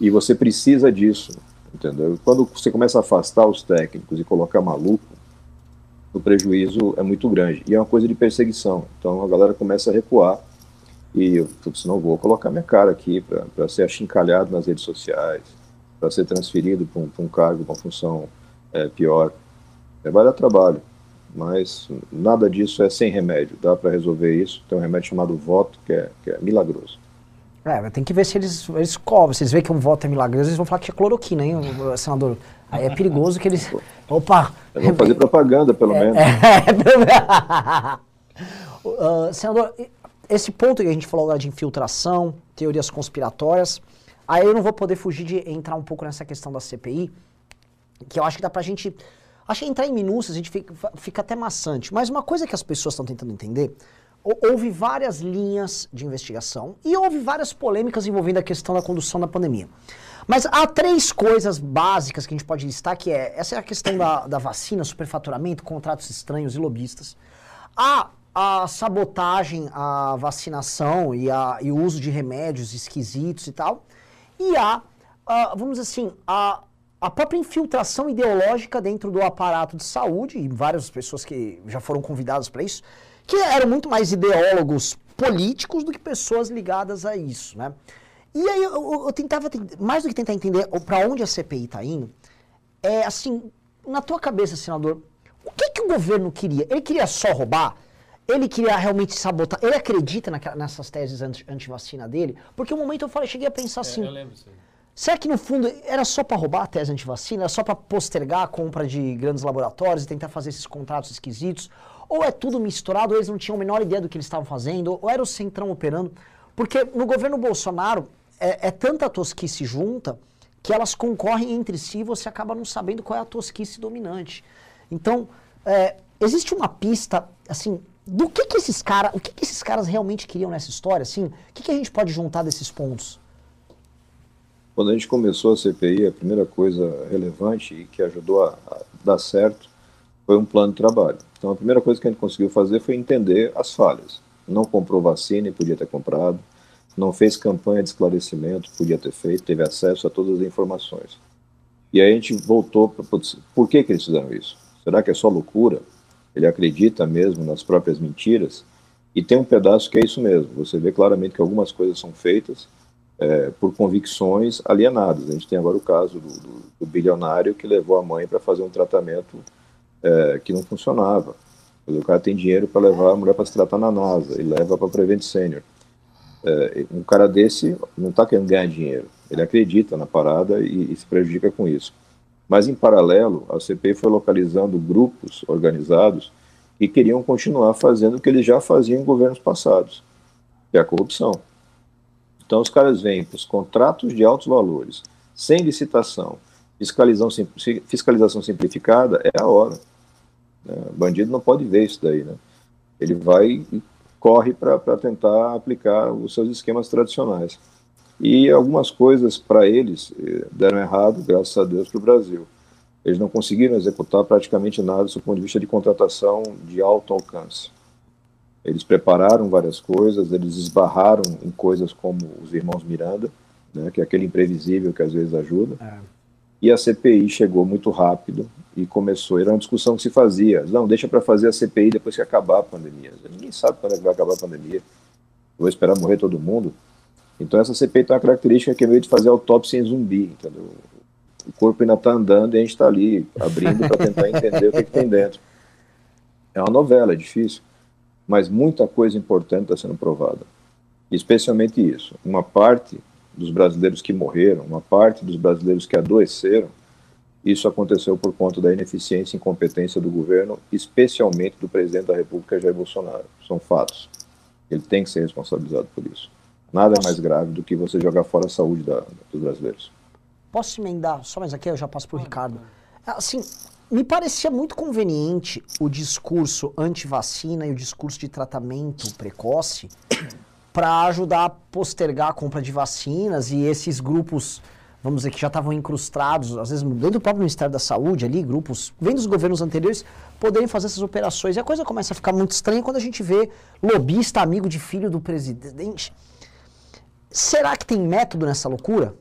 E você precisa disso, entendeu? Quando você começa a afastar os técnicos e colocar maluco, o prejuízo é muito grande. E é uma coisa de perseguição. Então a galera começa a recuar. E eu disse, não vou colocar minha cara aqui para ser achincalhado nas redes sociais, para ser transferido para um, um, cargo, uma função é, pior. É, vai dar trabalho, mas nada disso é sem remédio. Dá para resolver isso. Tem um remédio chamado voto, que é, que é milagroso. É, tem que ver se eles, eles cobram. Se eles veem que um voto é milagroso, eles vão falar que é cloroquina, hein, senador? Aí é perigoso que eles. Opa! Vão fazer propaganda, pelo é, menos. É, uh, senador, esse ponto que a gente falou agora de infiltração, teorias conspiratórias, aí eu não vou poder fugir de entrar um pouco nessa questão da CPI, que eu acho que dá pra gente. Acho que entrar em minúcias a gente fica, fica até maçante. Mas uma coisa que as pessoas estão tentando entender houve várias linhas de investigação e houve várias polêmicas envolvendo a questão da condução da pandemia. Mas há três coisas básicas que a gente pode listar, que é, essa é a questão da, da vacina, superfaturamento, contratos estranhos e lobistas. Há a sabotagem, a vacinação e, a, e o uso de remédios esquisitos e tal. E há, uh, vamos dizer assim, a, a própria infiltração ideológica dentro do aparato de saúde, e várias pessoas que já foram convidadas para isso, que eram muito mais ideólogos políticos do que pessoas ligadas a isso, né? E aí eu, eu, eu tentava, mais do que tentar entender para onde a CPI está indo, é assim, na tua cabeça, senador, o que, que o governo queria? Ele queria só roubar? Ele queria realmente sabotar? Ele acredita nessas teses anti-vacina anti dele? Porque um momento eu falei, cheguei a pensar é, assim. eu lembro sim. Será que no fundo era só para roubar a tese anti-vacina? Era só para postergar a compra de grandes laboratórios e tentar fazer esses contratos esquisitos? Ou é tudo misturado, ou eles não tinham a menor ideia do que eles estavam fazendo, ou era o Centrão operando. Porque no governo Bolsonaro é, é tanta tosquice junta que elas concorrem entre si e você acaba não sabendo qual é a tosquice dominante. Então, é, existe uma pista, assim, do que, que esses caras, o que, que esses caras realmente queriam nessa história, assim? O que, que a gente pode juntar desses pontos? Quando a gente começou a CPI, a primeira coisa relevante e que ajudou a, a dar certo foi um plano de trabalho. Então, a primeira coisa que a gente conseguiu fazer foi entender as falhas. Não comprou vacina e podia ter comprado, não fez campanha de esclarecimento, podia ter feito, teve acesso a todas as informações. E aí a gente voltou para. Por que, que eles fizeram isso? Será que é só loucura? Ele acredita mesmo nas próprias mentiras? E tem um pedaço que é isso mesmo. Você vê claramente que algumas coisas são feitas é, por convicções alienadas. A gente tem agora o caso do, do, do bilionário que levou a mãe para fazer um tratamento é, que não funcionava. O cara tem dinheiro para levar a mulher para se tratar na NASA e leva para Prevent Senior. É, um cara desse não está querendo ganhar dinheiro, ele acredita na parada e, e, se prejudica com isso. Mas, em paralelo, a CPI foi localizando grupos organizados que queriam continuar fazendo o que eles já faziam em governos passados, que é a corrupção. Então, os caras vêm para os contratos de altos valores, sem licitação, fiscalização, fiscalização simplificada, é a hora. Né? Bandido não pode ver isso daí, né? Ele vai e corre para tentar aplicar os seus esquemas tradicionais. E algumas coisas para eles eh, deram errado, graças a Deus, para o Brasil. Eles não conseguiram executar praticamente nada do ponto de vista de contratação de alto alcance. Eles prepararam várias coisas, eles esbarraram em coisas como os irmãos Miranda, né, que é aquele imprevisível que às vezes ajuda. É. E a CPI chegou muito rápido e começou. Era uma discussão que se fazia. Não, deixa para fazer a CPI depois que acabar a pandemia. Ninguém sabe quando é que vai acabar a pandemia. Vou esperar morrer todo mundo. Então essa CPI tem uma característica que é meio de fazer autópsia em zumbi, entendeu? O corpo ainda está andando e a gente está ali abrindo para tentar entender o que, que tem dentro. É uma novela, é difícil mas muita coisa importante está sendo provada. Especialmente isso. Uma parte dos brasileiros que morreram, uma parte dos brasileiros que adoeceram, isso aconteceu por conta da ineficiência e incompetência do governo, especialmente do presidente da República, Jair Bolsonaro. São fatos. Ele tem que ser responsabilizado por isso. Nada é mais grave do que você jogar fora a saúde da, dos brasileiros. Posso emendar? Só mais aqui, eu já passo para o Ricardo. Assim, me parecia muito conveniente o discurso anti-vacina e o discurso de tratamento precoce para ajudar a postergar a compra de vacinas e esses grupos, vamos dizer, que já estavam incrustados, às vezes dentro do próprio Ministério da Saúde ali, grupos, vem dos governos anteriores, poderem fazer essas operações. E a coisa começa a ficar muito estranha quando a gente vê lobista, amigo de filho do presidente. Será que tem método nessa loucura?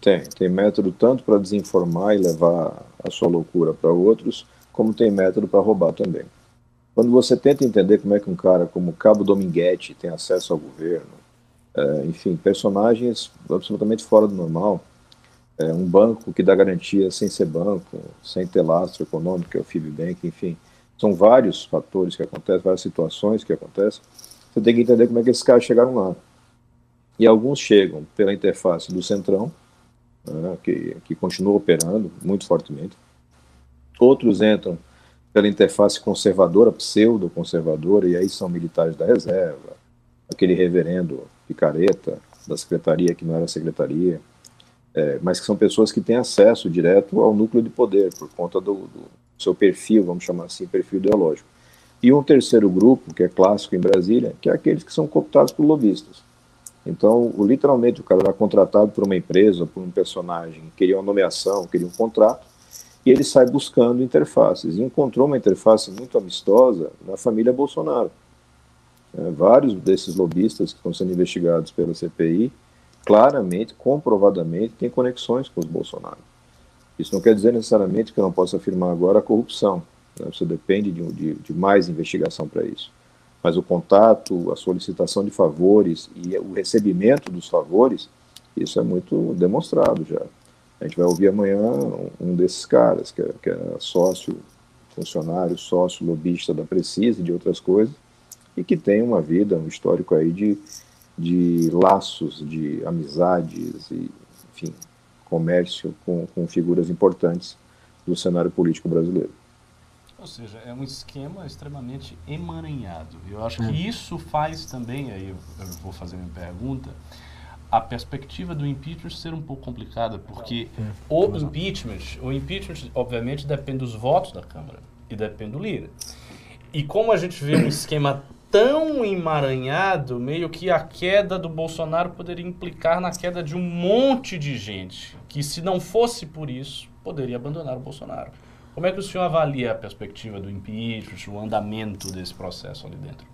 Tem, tem método tanto para desinformar e levar a sua loucura para outros, como tem método para roubar também. Quando você tenta entender como é que um cara como Cabo Dominguete tem acesso ao governo, é, enfim, personagens absolutamente fora do normal, é, um banco que dá garantia sem ser banco, sem ter lastro econômico, é o Fibbank, enfim, são vários fatores que acontecem, várias situações que acontecem. Você tem que entender como é que esses caras chegaram lá. E alguns chegam pela interface do Centrão, né, que, que continua operando muito fortemente. Outros entram pela interface conservadora, pseudo-conservadora, e aí são militares da reserva, aquele reverendo picareta da secretaria que não era secretaria, é, mas que são pessoas que têm acesso direto ao núcleo de poder, por conta do, do seu perfil, vamos chamar assim, perfil ideológico. E um terceiro grupo, que é clássico em Brasília, que é aqueles que são cooptados por lobistas. Então, literalmente, o cara era contratado por uma empresa, por um personagem, queria uma nomeação, queria um contrato, e ele sai buscando interfaces. E encontrou uma interface muito amistosa na família Bolsonaro. É, vários desses lobistas que estão sendo investigados pela CPI, claramente, comprovadamente, têm conexões com os Bolsonaro. Isso não quer dizer necessariamente que eu não possa afirmar agora a corrupção. Né? Você depende de, de, de mais investigação para isso mas o contato, a solicitação de favores e o recebimento dos favores, isso é muito demonstrado já. A gente vai ouvir amanhã um desses caras, que é, que é sócio, funcionário, sócio, lobista da Precisa e de outras coisas, e que tem uma vida, um histórico aí de, de laços, de amizades e, enfim, comércio com, com figuras importantes do cenário político brasileiro. Ou seja, é um esquema extremamente emaranhado. Eu acho que é. isso faz também, aí eu, eu vou fazer minha pergunta, a perspectiva do impeachment ser um pouco complicada, porque o impeachment, o impeachment obviamente depende dos votos da Câmara e depende do líder. E como a gente vê um esquema tão emaranhado, meio que a queda do Bolsonaro poderia implicar na queda de um monte de gente que se não fosse por isso, poderia abandonar o Bolsonaro. Como é que o senhor avalia a perspectiva do impeachment, o andamento desse processo ali dentro?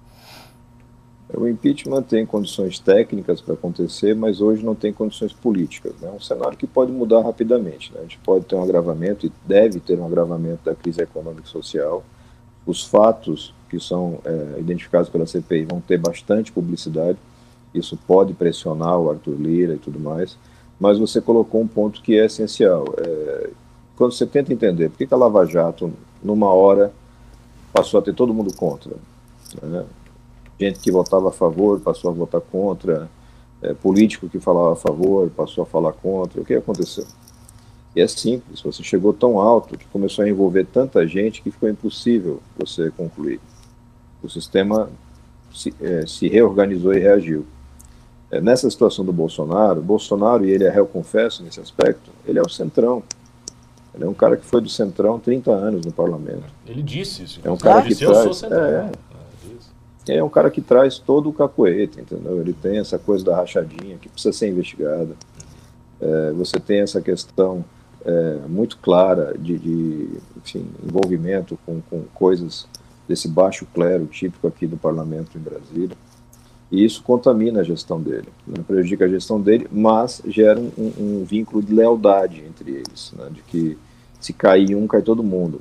O impeachment tem condições técnicas para acontecer, mas hoje não tem condições políticas. É né? um cenário que pode mudar rapidamente. Né? A gente pode ter um agravamento e deve ter um agravamento da crise econômica e social. Os fatos que são é, identificados pela CPI vão ter bastante publicidade. Isso pode pressionar o Arthur Lira e tudo mais. Mas você colocou um ponto que é essencial. É, quando você tenta entender por que, a Lava Jato, numa hora, passou a ter todo mundo contra. Né? Gente que votava a favor passou a votar contra, é, político que falava a favor passou a falar contra. O que aconteceu? E é simples, você chegou tão alto que começou a envolver tanta gente que ficou impossível você concluir. O sistema se, é, se reorganizou e reagiu. É, nessa situação do Bolsonaro, Bolsonaro, e ele é réu confesso nesse aspecto, ele é o centrão. Ele é um cara que foi do Centrão 30 anos no parlamento. Ele disse isso. É um cara que disse, traz, eu sou Centrão. É, é um cara que traz todo o capoeira, entendeu? Ele tem essa coisa da rachadinha que precisa ser investigada. É, você tem essa questão é, muito clara de, de enfim, envolvimento com, com coisas desse baixo clero típico aqui do parlamento em Brasília. E isso contamina a gestão dele, né? prejudica a gestão dele, mas gera um, um, vínculo de lealdade entre eles, né? de que se cair um, cai todo mundo.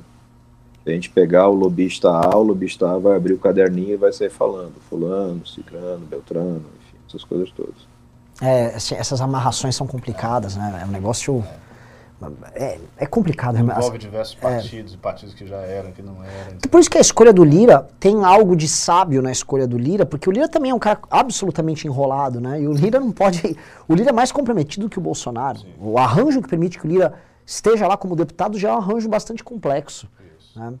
A gente pegar o lobista A, o lobista A vai abrir o caderninho e vai sair falando, fulano, ciclano, beltrano, enfim, essas coisas todas. É, essas amarrações são complicadas, né? É um negócio... É é, complicado. Envolve diversos partidos é. e partidos que já eram, que não eram. Por isso que a escolha do Lira tem algo de sábio na escolha do Lira, porque o Lira também é um cara absolutamente enrolado, né? E o Lira não pode. O Lira é mais comprometido que o Bolsonaro. Sim. O arranjo que permite que o Lira esteja lá como deputado já é um arranjo bastante complexo. Né?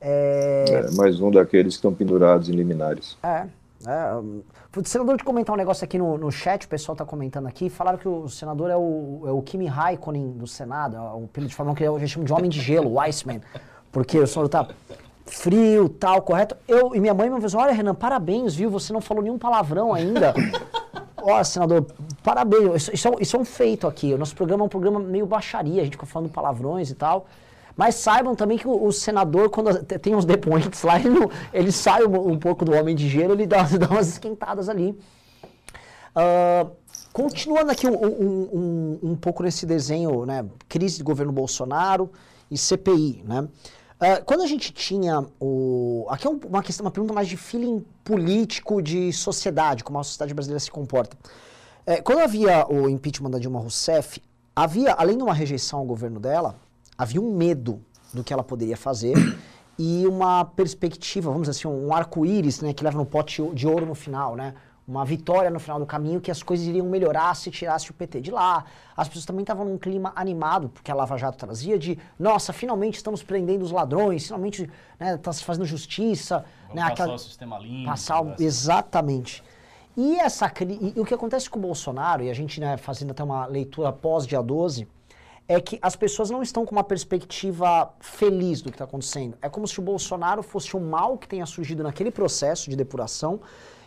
É... é... mais um daqueles que estão pendurados em liminares. É. É, o senador de comentar um negócio aqui no, no chat, o pessoal está comentando aqui, falaram que o senador é o, é o Kimi Raikkonen do Senado, é o apelido de Fórmula que a gente chama de homem de gelo, o Iceman, porque o senador tá frio, tal, correto. Eu e minha mãe me avisou, olha Renan, parabéns, viu, você não falou nenhum palavrão ainda. Ó, senador, parabéns, isso, isso, é, isso é um feito aqui, o nosso programa é um programa meio baixaria, a gente fica falando palavrões e tal. Mas saibam também que o, o senador, quando tem uns depoentes lá, ele, não, ele sai um, um, pouco do homem de gelo, ele dá, dá umas esquentadas ali. Uh, continuando aqui um, um, um, pouco nesse desenho, né, crise de governo Bolsonaro e CPI, né? Uh, quando a gente tinha o. Aqui é uma questão, uma pergunta mais de feeling político de sociedade, como a sociedade brasileira se comporta. É, quando havia o impeachment da Dilma Rousseff, havia, além de uma rejeição ao governo dela, havia um medo do que ela poderia fazer e uma perspectiva, vamos dizer assim, um arco-íris, né, que leva no pote de ouro no final, né? Uma vitória no final do caminho que as coisas iriam melhorar se tirasse o PT de lá. As pessoas também estavam num clima animado, porque a Lava Jato trazia de, nossa, finalmente estamos prendendo os ladrões, finalmente está né, tá se fazendo justiça. Vamos né, passar aquela, o sistema limpo. Passar, né? exatamente. E, essa, e, e, o que acontece com o Bolsonaro, e a gente né, fazendo até uma leitura pós-dia 12, é que as pessoas não estão com uma perspectiva feliz do que está acontecendo. É como se o Bolsonaro fosse um mal que tenha surgido naquele processo de depuração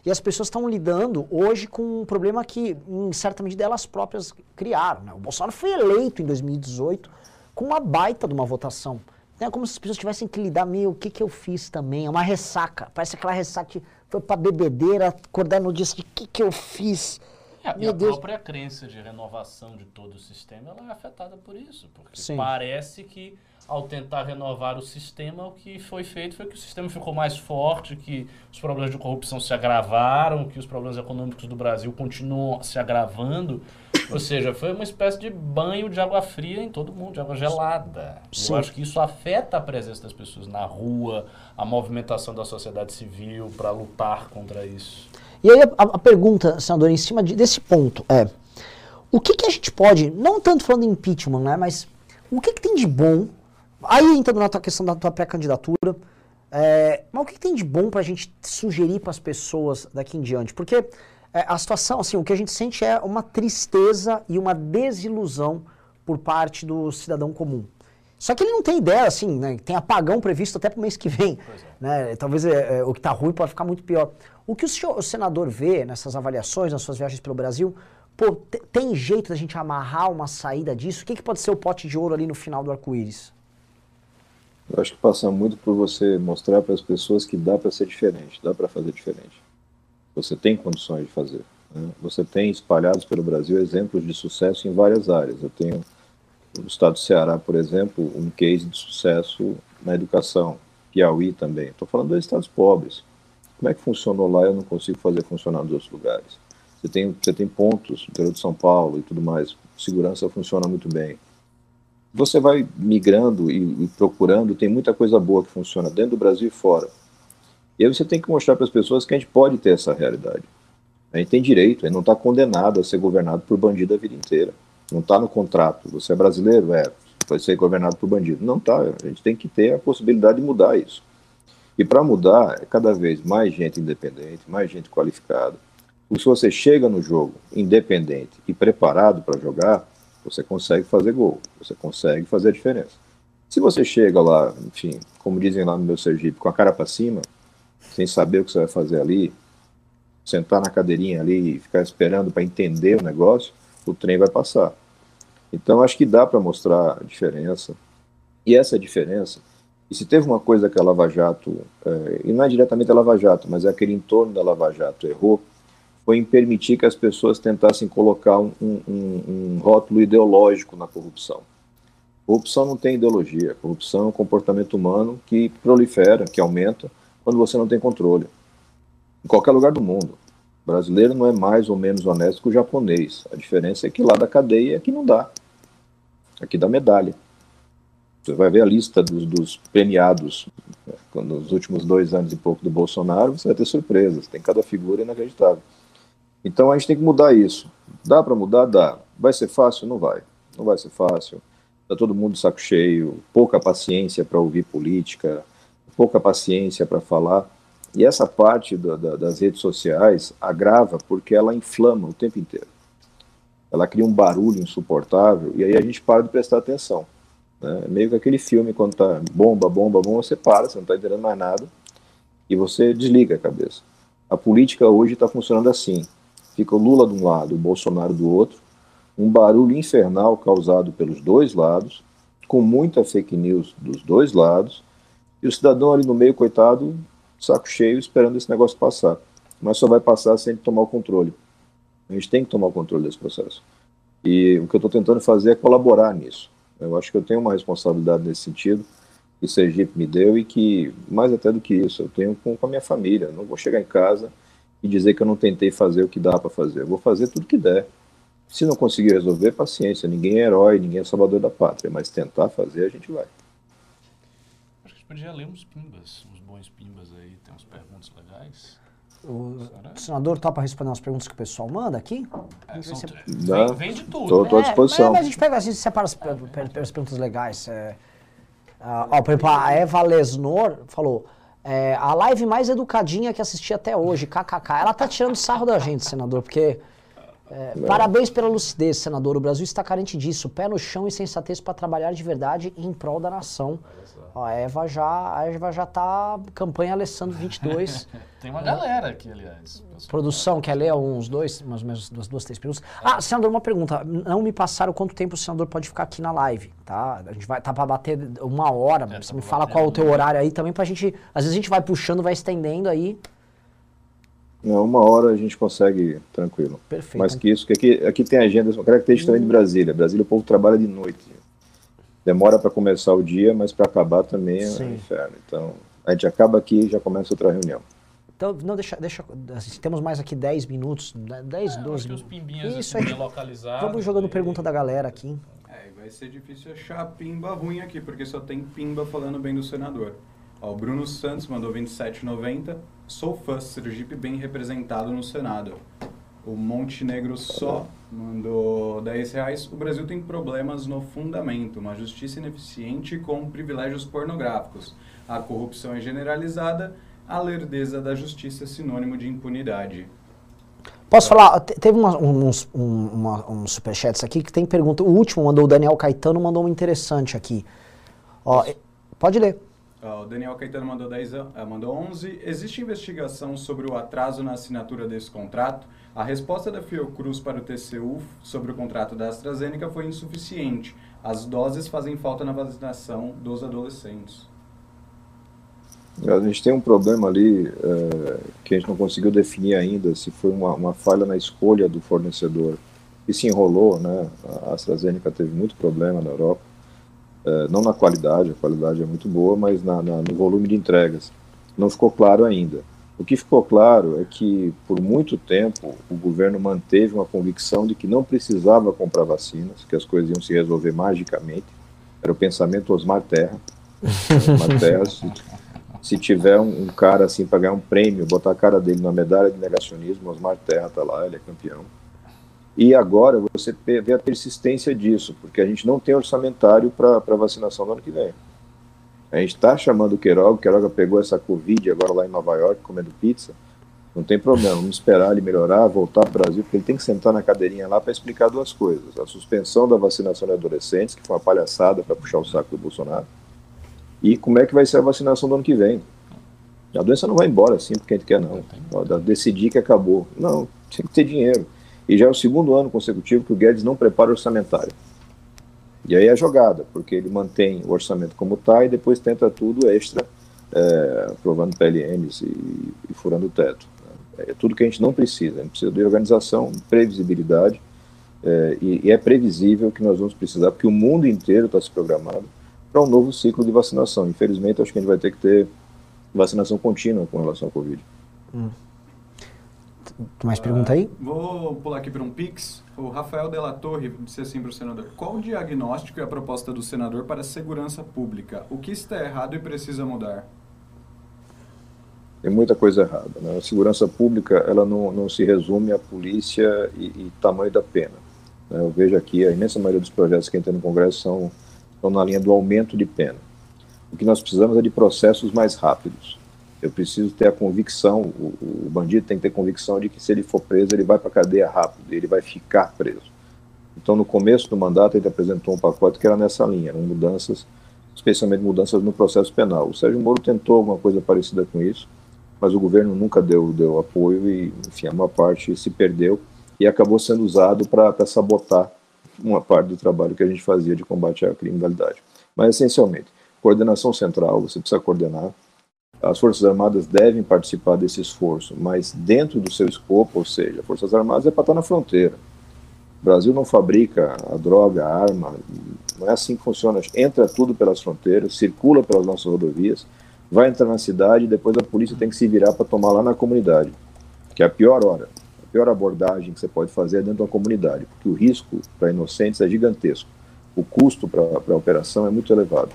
e as pessoas estão lidando hoje com um problema que, em certa medida, elas próprias criaram. Né? O Bolsonaro foi eleito em 2018 com uma baita de uma votação. É como se as pessoas tivessem que lidar, meio, o que, que eu fiz também? É uma ressaca. Parece aquela ressaca que foi pra bebedeira, acordar no dia o que, que eu fiz? É, e a Deus. própria crença de renovação de todo o sistema ela é afetada por isso, porque Sim. parece que ao tentar renovar o sistema, o que foi feito foi que o sistema ficou mais forte, que os problemas de corrupção se agravaram, que os problemas econômicos do Brasil continuam se agravando. Ou seja, foi uma espécie de banho de água fria em todo mundo, de água gelada. Sim. Eu acho que isso afeta a presença das pessoas na rua, a movimentação da sociedade civil para lutar contra isso. E aí a, a pergunta, senador, em cima de, desse ponto é, o que, que a gente pode, não tanto falando em impeachment, né, mas o que, que tem de bom, aí entrando na tua questão da tua pré-candidatura, é, mas o que, que, tem de bom para a gente sugerir para as pessoas daqui em diante? Porque é, a situação, assim, o que a gente sente é uma tristeza e uma desilusão por parte do cidadão comum. Só que ele não tem ideia, assim, né? Tem apagão previsto até para o mês que vem. É. Né? Talvez é, é, o que está ruim pode ficar muito pior. O que o, senhor, o senador vê nessas avaliações, nas suas viagens pelo Brasil, pô, tem jeito da gente amarrar uma saída disso? O que, que pode ser o pote de ouro ali no final do arco-íris? Eu acho que passa muito por você mostrar para as pessoas que dá para ser diferente, dá para fazer diferente. Você tem condições de fazer. Né? Você tem espalhados pelo Brasil exemplos de sucesso em várias áreas. Eu tenho no estado do Ceará, por exemplo, um case de sucesso na educação, Piauí também. Estou falando dos estados pobres. Como é que funcionou lá eu não consigo fazer funcionar nos outros lugares? Você tem, você tem pontos, interior de São Paulo e tudo mais, segurança funciona muito bem. Você vai migrando e, e procurando, tem muita coisa boa que funciona dentro do Brasil e fora. E aí você tem que mostrar para as pessoas que a gente pode ter essa realidade. A gente tem direito, a gente não está condenado a ser governado por bandido a vida inteira. Não está no contrato. Você é brasileiro? É. Vai ser governado por bandido. Não está. A gente tem que ter a possibilidade de mudar isso. E para mudar, é cada vez mais gente independente, mais gente qualificada. Porque se você chega no jogo independente e preparado para jogar, você consegue fazer gol, você consegue fazer a diferença. Se você chega lá, enfim, como dizem lá no meu Sergipe, com a cara para cima, sem saber o que você vai fazer ali, sentar na cadeirinha ali e ficar esperando para entender o negócio, o trem vai passar. Então acho que dá para mostrar a diferença. E essa diferença, e se teve uma coisa que a Lava Jato, é, e não é diretamente a Lava Jato, mas é aquele entorno da Lava Jato errou, foi em permitir que as pessoas tentassem colocar um, um, um rótulo ideológico na corrupção. Corrupção não tem ideologia, corrupção é um comportamento humano que prolifera, que aumenta, quando você não tem controle. Em qualquer lugar do mundo. O brasileiro não é mais ou menos honesto que o japonês. A diferença é que lá da cadeia é que não dá. Aqui dá medalha. Você vai ver a lista dos, dos premiados né, nos últimos dois anos e pouco do Bolsonaro, você vai ter surpresas. Tem cada figura inacreditável. Então a gente tem que mudar isso. Dá para mudar? Dá. Vai ser fácil? Não vai. Não vai ser fácil. Está todo mundo saco cheio, pouca paciência para ouvir política, pouca paciência para falar. E essa parte da, da, das redes sociais agrava porque ela inflama o tempo inteiro. Ela cria um barulho insuportável e aí a gente para de prestar atenção. Né? Meio que aquele filme, quando tá bomba, bomba, bomba, você para, você não está entendendo mais nada e você desliga a cabeça. A política hoje está funcionando assim. Fica o Lula de um lado, o Bolsonaro do outro, um barulho infernal causado pelos dois lados, com muita fake news dos dois lados, e o cidadão ali no meio, coitado, saco cheio, esperando esse negócio passar. Mas só vai passar sem tomar o controle. A gente tem que tomar o controle desse processo. E o que eu estou tentando fazer é colaborar nisso. Eu acho que eu tenho uma responsabilidade nesse sentido, que Sergipe me deu, e que, mais até do que isso, eu tenho com, com a minha família. Eu não vou chegar em casa e dizer que eu não tentei fazer o que dá para fazer. Eu vou fazer tudo que der. Se não conseguir resolver, paciência. Ninguém é herói, ninguém é salvador da pátria, mas tentar fazer, a gente vai podia ler uns pimbas, uns bons pimbas aí, tem umas perguntas legais. O senador topa responder umas perguntas que o pessoal manda aqui? É, são, vem, vem, de tudo. Estou à disposição. É, mas a gente pega, a gente separa as, as perguntas legais. É, uh, ó, por exemplo, a Eva Lesnor falou. É, a live mais educadinha que assisti até hoje, kkk. Ela tá tirando sarro da gente, senador, porque. É, parabéns pela lucidez, senador. O Brasil está carente disso. Pé no chão e sensatez para trabalhar de verdade em prol da nação. Ó, a Eva já, a Eva já tá campanha Alessandro 22. Tem uma galera aqui, aliás. Produção, quer ler uns dois, mais ou menos duas, duas, três perguntas? Ah, senador, uma pergunta. Não me passaram quanto tempo o senador pode ficar aqui na live, tá? A gente vai, tá para bater uma hora, é, você tá me fala qual é o teu horário aí também pra gente, às vezes a gente vai puxando, vai estendendo aí. Não, uma hora a gente consegue tranquilo. Perfeito. Mais que isso, que aqui, aqui tem agenda, característica também de hum. Brasília. Brasília o povo trabalha de noite demora para começar o dia, mas para acabar também é um inferno. Então, a gente acaba aqui e já começa outra reunião. Então, não, deixa, deixa, assim, temos mais aqui 10 minutos, 10, é, 12 minutos. Isso, assim, localizados. Vamos jogando pergunta da galera aqui. É, vai ser difícil achar pimba ruim aqui, porque só tem pimba falando bem do senador. Ó, o Bruno Santos mandou 27,90. Sou fã, Sergipe bem representado no Senado. O Montenegro só mandou 10 reais. O Brasil tem problemas no fundamento, uma justiça ineficiente com privilégios pornográficos. A corrupção é generalizada, a lerdeza da justiça é sinônimo de impunidade. Posso falar? Teve uns, um, uma, uns superchats aqui que tem pergunta. O último mandou o Daniel Caetano, mandou um interessante aqui. Ó, pode ler. O Daniel Caetano mandou, 10, uh, mandou 11. Existe investigação sobre o atraso na assinatura desse contrato? A resposta da Fiocruz para o TCU sobre o contrato da AstraZeneca foi insuficiente. As doses fazem falta na vacinação dos adolescentes. A gente tem um problema ali é, que a gente não conseguiu definir ainda se foi uma, uma falha na escolha do fornecedor se enrolou, né? A AstraZeneca teve muito problema na Europa, é, não na qualidade, a qualidade é muito boa, mas na, na, no volume de entregas. Não ficou claro ainda. O que ficou claro é que, por muito tempo, o governo manteve uma convicção de que não precisava comprar vacinas, que as coisas iam se resolver magicamente. Era o pensamento Osmar Terra. Osmar Terra, se, se tiver um, um, cara assim para ganhar um prêmio, botar a cara dele na medalha de negacionismo, Osmar Terra está lá, ele é campeão. E agora você vê a persistência disso, porque a gente não tem orçamentário para vacinação no ano que vem. A gente está chamando o Queiroga, o Queiroga pegou essa Covid agora lá em Nova York comendo pizza. Não tem problema, vamos esperar ele melhorar, voltar para o Brasil, porque ele tem que sentar na cadeirinha lá para explicar duas coisas. A suspensão da vacinação de adolescentes, que foi uma palhaçada para puxar o saco do Bolsonaro, e como é que vai ser a vacinação do ano que vem. A doença não vai embora assim porque a gente quer, não. Ó, decidir que acabou. Não, tem que ter dinheiro. E já é o segundo ano consecutivo que o Guedes não prepara orçamentário. E aí é jogada, porque ele mantém o orçamento como está e depois tenta tudo extra, é, aprovando PLNs e, e furando o teto. É tudo que a gente não precisa. A gente precisa de organização, previsibilidade, é, e, e, é previsível que nós vamos precisar, porque o mundo inteiro está se programado para um novo ciclo de vacinação. Infelizmente, acho que a gente vai ter que ter vacinação contínua com relação ao Covid. Hum. Mais pergunta aí? Uh, vou pular aqui para um Pix. O Rafael Della Torre disse assim para o senador: Qual o diagnóstico e a proposta do senador para a segurança pública? O que está errado e precisa mudar? Tem muita coisa errada. Né? A segurança pública ela não, não se resume à polícia e, e tamanho da pena. Né? Eu vejo aqui a imensa maioria dos projetos que entram no Congresso são, estão na linha do aumento de pena. O que nós precisamos é de processos mais rápidos. Eu preciso ter a convicção, o, o bandido tem que ter convicção de que se ele for preso, ele vai para a cadeia rápido, ele vai ficar preso. Então, no começo do mandato, ele apresentou um pacote que era nessa linha, mudanças, especialmente mudanças no processo penal. O Sérgio Moro tentou alguma coisa parecida com isso, mas o governo nunca deu, deu apoio e, enfim, a maior parte se perdeu e acabou sendo usado para sabotar uma parte do trabalho que a gente fazia de combate à criminalidade. Mas, essencialmente, coordenação central, você precisa coordenar, as Forças Armadas devem participar desse esforço, mas dentro do seu escopo, ou seja, Forças Armadas é para estar na fronteira. O Brasil não fabrica a droga, a arma, não é assim que funciona. Entra tudo pelas fronteiras, circula pelas nossas rodovias, vai entrar na cidade e depois a polícia tem que se virar para tomar lá na comunidade, que é a pior hora. A pior abordagem que você pode fazer é dentro da comunidade, porque o risco para inocentes é gigantesco. O custo para a operação é muito elevado.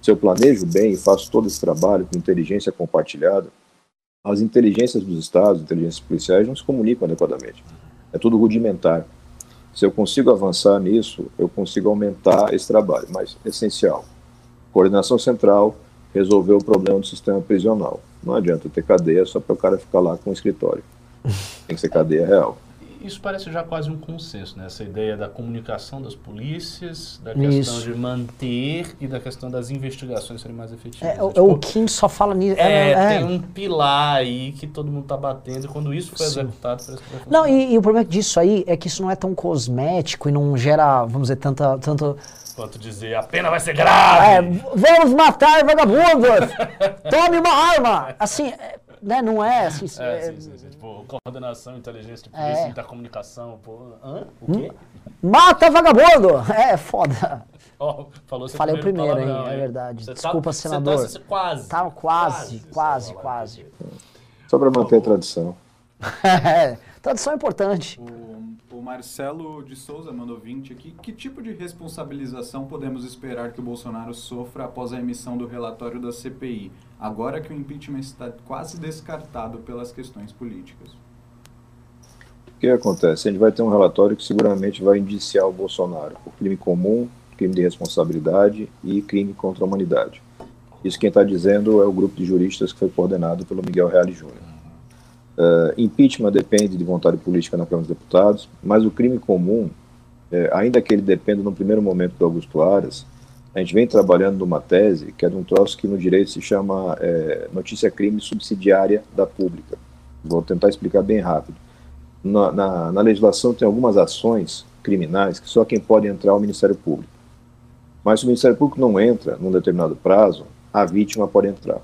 Se eu planejo bem e faço todo esse trabalho com inteligência compartilhada, as inteligências dos estados, inteligências policiais, não se comunicam adequadamente. É tudo rudimentar. Se eu consigo avançar nisso, eu consigo aumentar esse trabalho. Mas, essencial, coordenação central, resolver o problema do sistema prisional. Não adianta ter cadeia só para o cara ficar lá com o escritório. Tem que ser cadeia real isso parece já quase um consenso, né? Essa ideia da comunicação das polícias, da questão isso. de manter e da questão das investigações serem mais efetivas. É, tipo, o Kim só fala nisso. É, é, tem um pilar aí que todo mundo está batendo e quando isso foi Sim. executado, parece que vai Não, e, e, o problema disso aí é que isso não é tão cosmético e não gera, vamos dizer, tanta... tanta Quanto dizer, a pena vai ser grave. É, vamos matar vagabundos! Tome uma arma! Assim, é, né, não é assim. É, é, sim, sim, sim. Tipo, coordenação, inteligência de polícia, é. intercomunicação, pô. Hã? O quê? Mata vagabundo! É, foda. Oh, falou Falei o primeiro, hein? É verdade. Você tá- Desculpa, tá, senador. Tá, quase. Tá, quase, quase, quase. quase. Só para manter a tradição. é, tradição é importante. O Marcelo de Souza mandou 20 aqui. Que tipo de responsabilização podemos esperar que o Bolsonaro sofra após a emissão do relatório da CPI? agora que o impeachment está quase descartado pelas questões políticas? O que acontece? A gente vai ter um relatório que seguramente vai indiciar o Bolsonaro por crime comum, crime de responsabilidade e crime contra a humanidade. Isso quem está dizendo é o grupo de juristas que foi coordenado pelo Miguel Reale Júnior. Uh, impeachment depende de vontade política na Câmara dos Deputados, mas o crime comum, eh, ainda que ele dependa no primeiro momento do Augusto Aras, a gente vem trabalhando numa tese que é de um troço que no direito se chama é, notícia-crime subsidiária da pública. Vou tentar explicar bem rápido. Na, na, na, legislação tem algumas ações criminais que só quem pode entrar é o Ministério Público. Mas se o Ministério Público não entra num determinado prazo, a vítima pode entrar,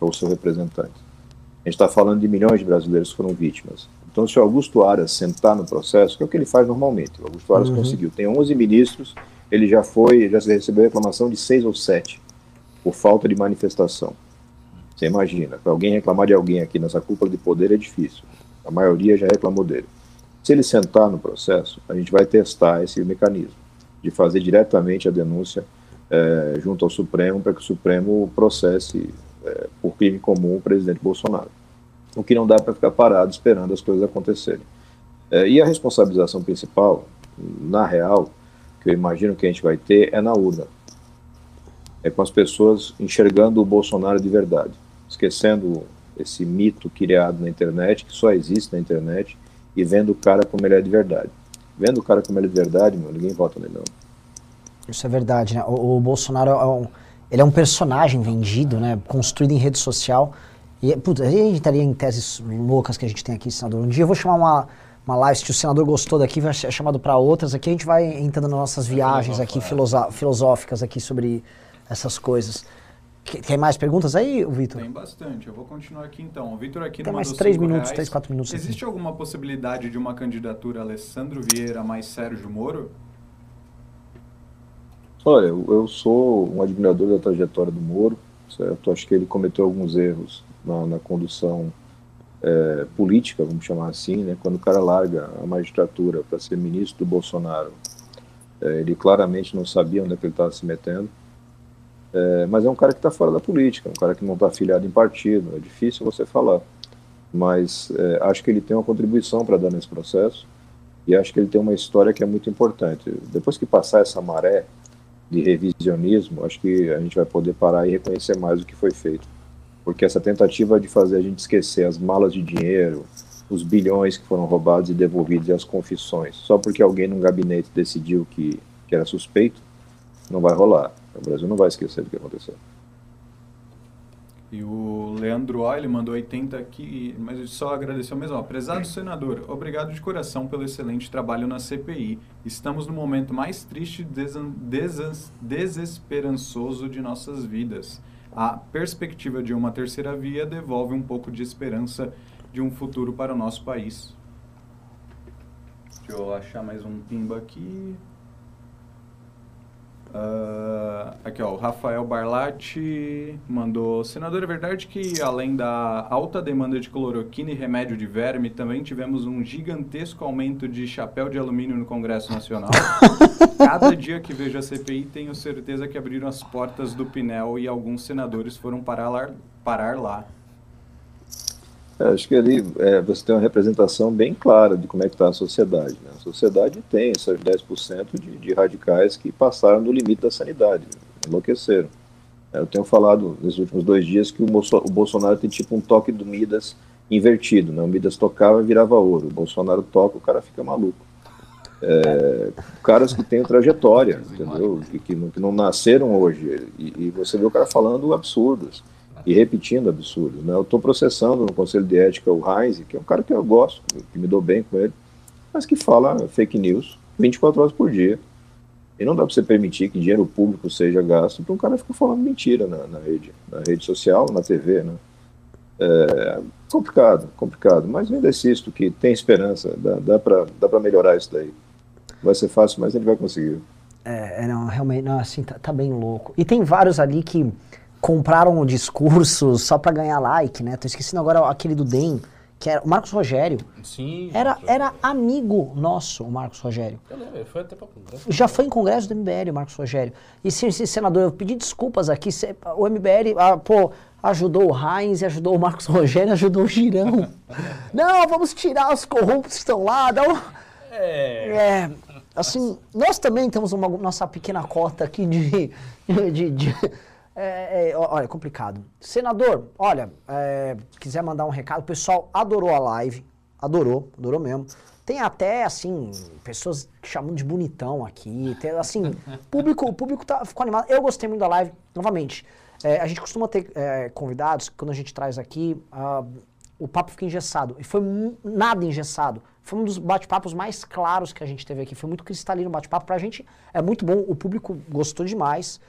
ou seu representante. A gente está falando de milhões de brasileiros que foram vítimas. Então, se o Augusto Aras sentar no processo, que é o que ele faz normalmente, o Augusto Aras uhum. conseguiu, tem 11 ministros ele já foi, já recebeu reclamação de seis ou sete por falta de manifestação. Você imagina, para alguém reclamar de alguém aqui nessa cúpula de poder é difícil. A maioria já reclamou dele. Se ele sentar no processo, a gente vai testar esse mecanismo de fazer diretamente a denúncia é, junto ao Supremo para que o Supremo processe é, por crime comum o presidente Bolsonaro. O que não dá para ficar parado esperando as coisas acontecerem. É, e a responsabilização principal, na real, que eu imagino que a gente vai ter é na urna. É com as pessoas enxergando o Bolsonaro de verdade, esquecendo esse mito criado na internet, que só existe na internet, e vendo o cara como ele é de verdade. Vendo o cara como ele é de verdade, meu, ninguém vota nele não. Isso é verdade, né? O, o Bolsonaro é um, ele é um personagem vendido, né? Construído em rede social. E, putz, a gente estaria em teses loucas que a gente tem aqui, senador. Um dia eu vou chamar uma, uma live, se o senador gostou daqui, vai ser chamado para outras. Aqui a gente vai entrando nas nossas viagens aqui filosóficas aqui sobre essas coisas. Tem mais perguntas aí, Vitor? Tem bastante. Eu vou continuar aqui então. O Vitor aqui Tem mais três minutos, reais. três, quatro minutos aqui. Existe alguma possibilidade de uma candidatura Alessandro Vieira mais Sérgio Moro? Olha, eu sou um admirador da trajetória do Moro, certo? Acho que ele cometeu alguns erros na, na condução eh, política, vamos chamar assim, né? Quando o cara larga a magistratura para ser ministro do Bolsonaro, eh, ele claramente não sabia onde é que ele estava se metendo. Eh, mas é um cara que está fora da política, um cara que não está afiliado em partido, é difícil você falar. Mas eh, acho que ele tem uma contribuição para dar nesse processo e acho que ele tem uma história que é muito importante. Depois que passar essa maré de revisionismo, acho que a gente vai poder parar e reconhecer mais o que foi feito. Porque essa tentativa de fazer a gente esquecer as malas de dinheiro, os bilhões que foram roubados e devolvidos e as confissões, só porque alguém num gabinete decidiu que, que era suspeito, não vai rolar. O Brasil não vai esquecer do que aconteceu. E o Leandro O, ele mandou 80 aqui, mas só agradeceu mesmo. Ó, Prezado senador, obrigado de coração pelo excelente trabalho na CPI. Estamos no momento mais triste e desan- desan- desesperançoso de nossas vidas. A perspectiva de uma terceira via devolve um pouco de esperança de um futuro para o nosso país. Deixa eu achar mais um pimba aqui. Ah, aqui, ó, o Rafael Barlatti mandou: Senador, é verdade que além da alta demanda de cloroquina e remédio de verme, também tivemos um gigantesco aumento de chapéu de alumínio no Congresso Nacional? Cada dia que vejo a CPI, tenho certeza que abriram as portas do Pinel e alguns senadores foram parar lá. Parar lá. É, acho que ali é, você tem uma representação bem clara de como é que está a sociedade. né? A sociedade tem esses 10% de, de radicais que passaram do limite da sanidade, enlouqueceram. É, Eu tenho falado nesses últimos dois dias que o, o Bolsonaro tem tipo um toque do Midas invertido. Né? O Midas tocava e virava ouro. O Bolsonaro toca, o cara fica maluco. É, caras que têm trajetória, entendeu? Que, que não, que não nasceram hoje. E, e você vê o cara falando absurdos e repetindo absurdos. Né? Eu estou processando no Conselho de Ética o Heinz, que é um cara que eu gosto, que me dou bem com ele, mas que fala fake news 24 horas por dia. E não dá para você permitir que dinheiro público seja gasto para um cara ficar falando mentira na, na rede, na rede social, na TV, né? É complicado, complicado, mas eu ainda insisto que tem esperança, dá, dá para dá pra melhorar isso daí. Vai ser fácil, mas ele vai conseguir. É, é, não, realmente, não, assim, tá, tá bem louco. E tem vários ali que compraram o discurso só pra ganhar like, né? Tô esquecendo agora aquele do DEM, que era o Marcos Rogério. Sim. Era, era amigo nosso, o Marcos Rogério. Eu lembro, ele foi até pra congresso. Já foi em congresso do MBL, o Marcos Rogério. E sim, sim, senador, eu pedi desculpas aqui. O MBL, ah, pô, ajudou o Heinz, ajudou o Marcos Rogério, ajudou o Girão. Não, vamos tirar os corruptos que estão lá. Dá um... É. É, assim, nós também temos uma nossa pequena cota aqui de. de, de- é, é, olha, complicado. Senador, olha, é, quiser mandar um recado, o pessoal adorou a live, adorou, adorou mesmo. Tem até, assim, pessoas chamando de bonitão aqui. Tem, assim, público, o público tá, ficou animado. Eu gostei muito da live, novamente. é, a gente costuma ter é, convidados, quando a gente traz aqui, ah, o papo fica engessado. E foi nada engessado. Foi um dos bate-papos mais claros que a gente teve aqui. Foi muito cristalino o bate-papo. Pra gente é muito bom, o público gostou demais.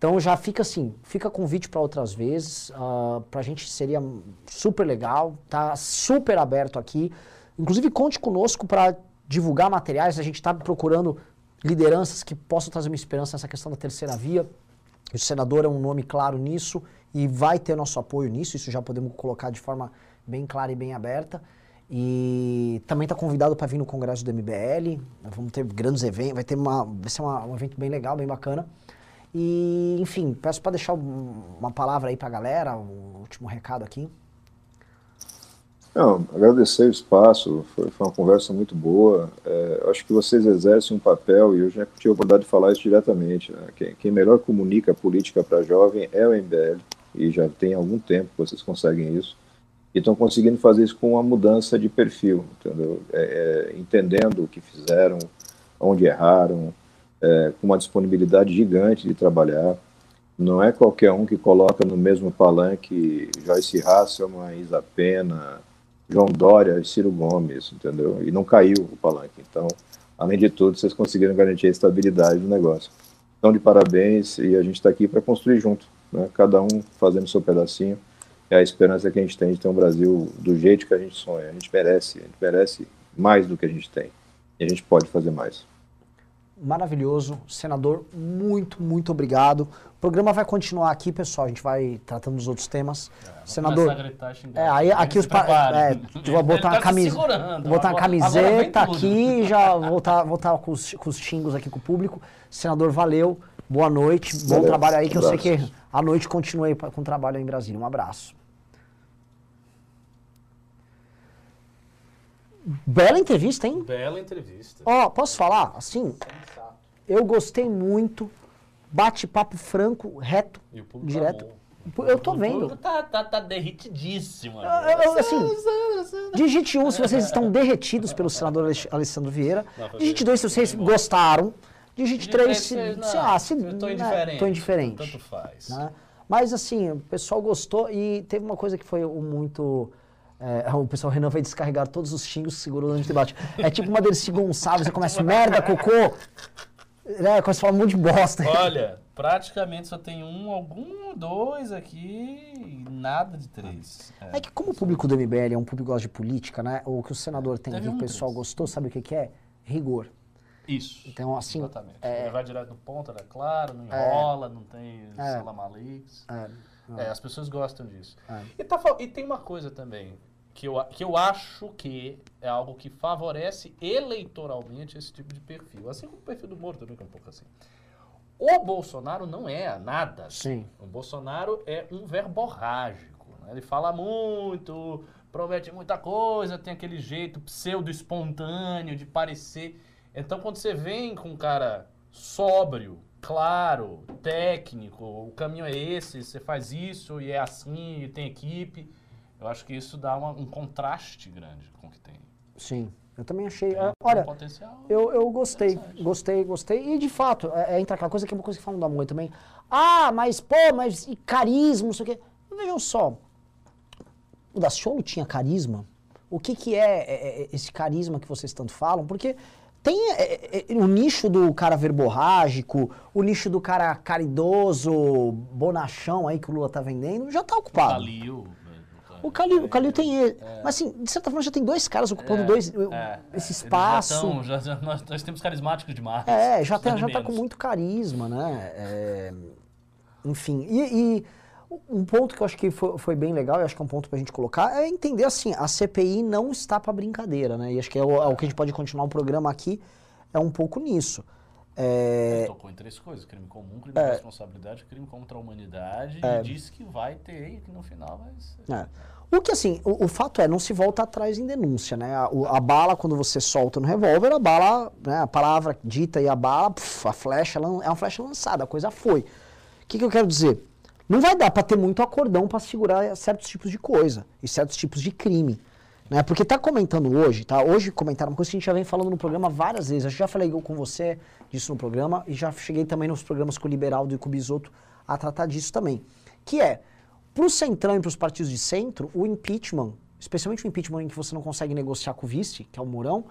Então já fica assim, fica convite para outras vezes. Uh, pra gente seria super legal, tá super aberto aqui. Inclusive conte conosco para divulgar materiais. A gente está procurando lideranças que possam trazer uma esperança nessa questão da terceira via. O senador é um nome claro nisso e vai ter nosso apoio nisso. Isso já podemos colocar de forma bem clara e bem aberta. E também está convidado para vir no congresso do MBL. Vamos ter grandes eventos, vai ter uma, vai ser uma- um evento bem legal, bem bacana. E, enfim, peço para deixar um- uma palavra aí para a galera, o último recado aqui. Não, agradecer o espaço, foi, foi uma conversa muito boa. É, acho que vocês exercem um papel, e eu já tive a oportunidade de falar isso diretamente. né? Quem, quem melhor comunica a política para jovem é o MBL, e já tem algum tempo que vocês conseguem isso. E estão conseguindo fazer isso com uma mudança de perfil? É, é, entendendo o que fizeram, onde erraram, é, com uma disponibilidade gigante de trabalhar. Não é qualquer um que coloca no mesmo palanque Joyce Hasselman, Isa Pena, João Dória e Ciro Gomes, entendeu? E não caiu o palanque. Então, além de tudo, vocês conseguiram garantir a estabilidade do negócio. Então, de parabéns e a gente está aqui para construir junto, né? cada um fazendo seu pedacinho. É a esperança que a gente tem de ter um Brasil do jeito que a gente sonha. A gente merece, a gente merece mais do que a gente tem. E a gente pode fazer mais. Maravilhoso. Senador, muito, muito obrigado. O programa vai continuar aqui, pessoal. A gente vai tratando dos outros temas. Senador. A gritar, xingar. É, aí aqui os pa- é, vou botar uma tá camisa, vou botar uma camiseta aqui e já voltar, voltar com, os, com os xingos aqui com o público. Senador, valeu. Boa noite. Bom Valeu. trabalho aí, que eu sei que à noite continue com o trabalho aí em Brasília. Um abraço. Bela entrevista, hein? Bela entrevista. Ó, posso falar? Assim, eu gostei muito. Bate-papo franco, reto, E o público direto. amou. Eu tô O vendo. público tá, tá, tá derritidíssimo. Eu- eu- assim, Digite um se vocês estão derretidos pelo senador Alessandro Vieira. Digite dois se vocês gostaram. Digite três se, Não, se, ah, se eu tô né, indiferente. tô indiferente. Tanto faz. né? Mas assim, o pessoal gostou e teve uma coisa que foi muito. é, o pessoal Renan vai descarregar todos os xingos que segurou durante o debate. É tipo uma Dercy Gonçalves, você começa merda, cocô. Né, começa a falar um monte de bosta. Olha, praticamente só tem um, algum, dois aqui e nada de três. É. É que como o público do MBL é um público que gosta de política, né? O que o senador tem Teve aqui, que o um pessoal três. gostou, sabe o que, que é? Rigor. Isso. Então, assim, Exatamente. é- Ele vai direto no ponto, é claro, não enrola, não tem É. salamalix. É, É, as pessoas gostam disso. É. E, tá e tem uma coisa também, que eu, que eu acho que é algo que favorece eleitoralmente esse tipo de perfil. Assim como o perfil do Moro também, que é um pouco assim. O Bolsonaro não é nada. Sim. O Bolsonaro é um verborrágico. né? Ele fala muito, promete muita coisa, tem aquele jeito pseudo-espontâneo de parecer. Então, quando você vem com um cara sóbrio, claro, técnico, o caminho é esse, você faz isso e é assim, e tem equipe, eu acho que isso dá uma- um contraste grande com o que tem. sim. Eu também achei. Tem um olha, eu, eu gostei, gostei, gostei. E de fato, é, é entra aquela coisa que é uma coisa que falam da mãe também. Ah, mas pô, mas e carisma, não sei o quê. Vejam só. O Daciolo tinha carisma? O que, que é, é, é, esse carisma que vocês tanto falam? Porque tem é, é, é, o nicho do cara verborrágico, o nicho do cara caridoso, bonachão aí que o Lula tá vendendo, já tá ocupado. Calil. O Calil, o Calil tem ele. Mas assim, de certa forma já tem dois caras ocupando dois, uh, é, esse já espaço. já- já- nós, nós temos carismáticos demais. É, já, Precisamos tá, já tá com muito carisma, né? É, enfim, e, e um ponto que eu acho que foi, foi bem legal, e acho que é um ponto pra gente colocar, é entender assim, a CPI não está pra brincadeira, né? E acho que é o, é o que a gente pode continuar o programa aqui, é um pouco nisso. É, Tocou em três coisas: crime comum, crime de responsabilidade, crime contra a humanidade. É. E disse que vai ter e que no final vai ser. É. O que assim, o, o fato é, não se volta atrás em denúncia, né? A, o- a bala, quando você solta no revólver, a bala, né, a palavra dita e a bala, puf, a flecha é uma flecha lançada, a coisa foi. O que, que eu quero dizer? Não vai dar pra ter muito acordão pra segurar certos tipos de coisa e certos tipos de crime. Né? Porque tá comentando hoje, tá? Hoje comentaram uma coisa que a gente já vem falando no programa várias vezes. Eu já falei com você disso no programa e já cheguei também nos programas com o Liberaldo e com o Bisoto a tratar disso também. Que é, para o Centrão e para os partidos de centro, o impeachment, especialmente o impeachment em que você não consegue negociar com o vice, que é o Mourão,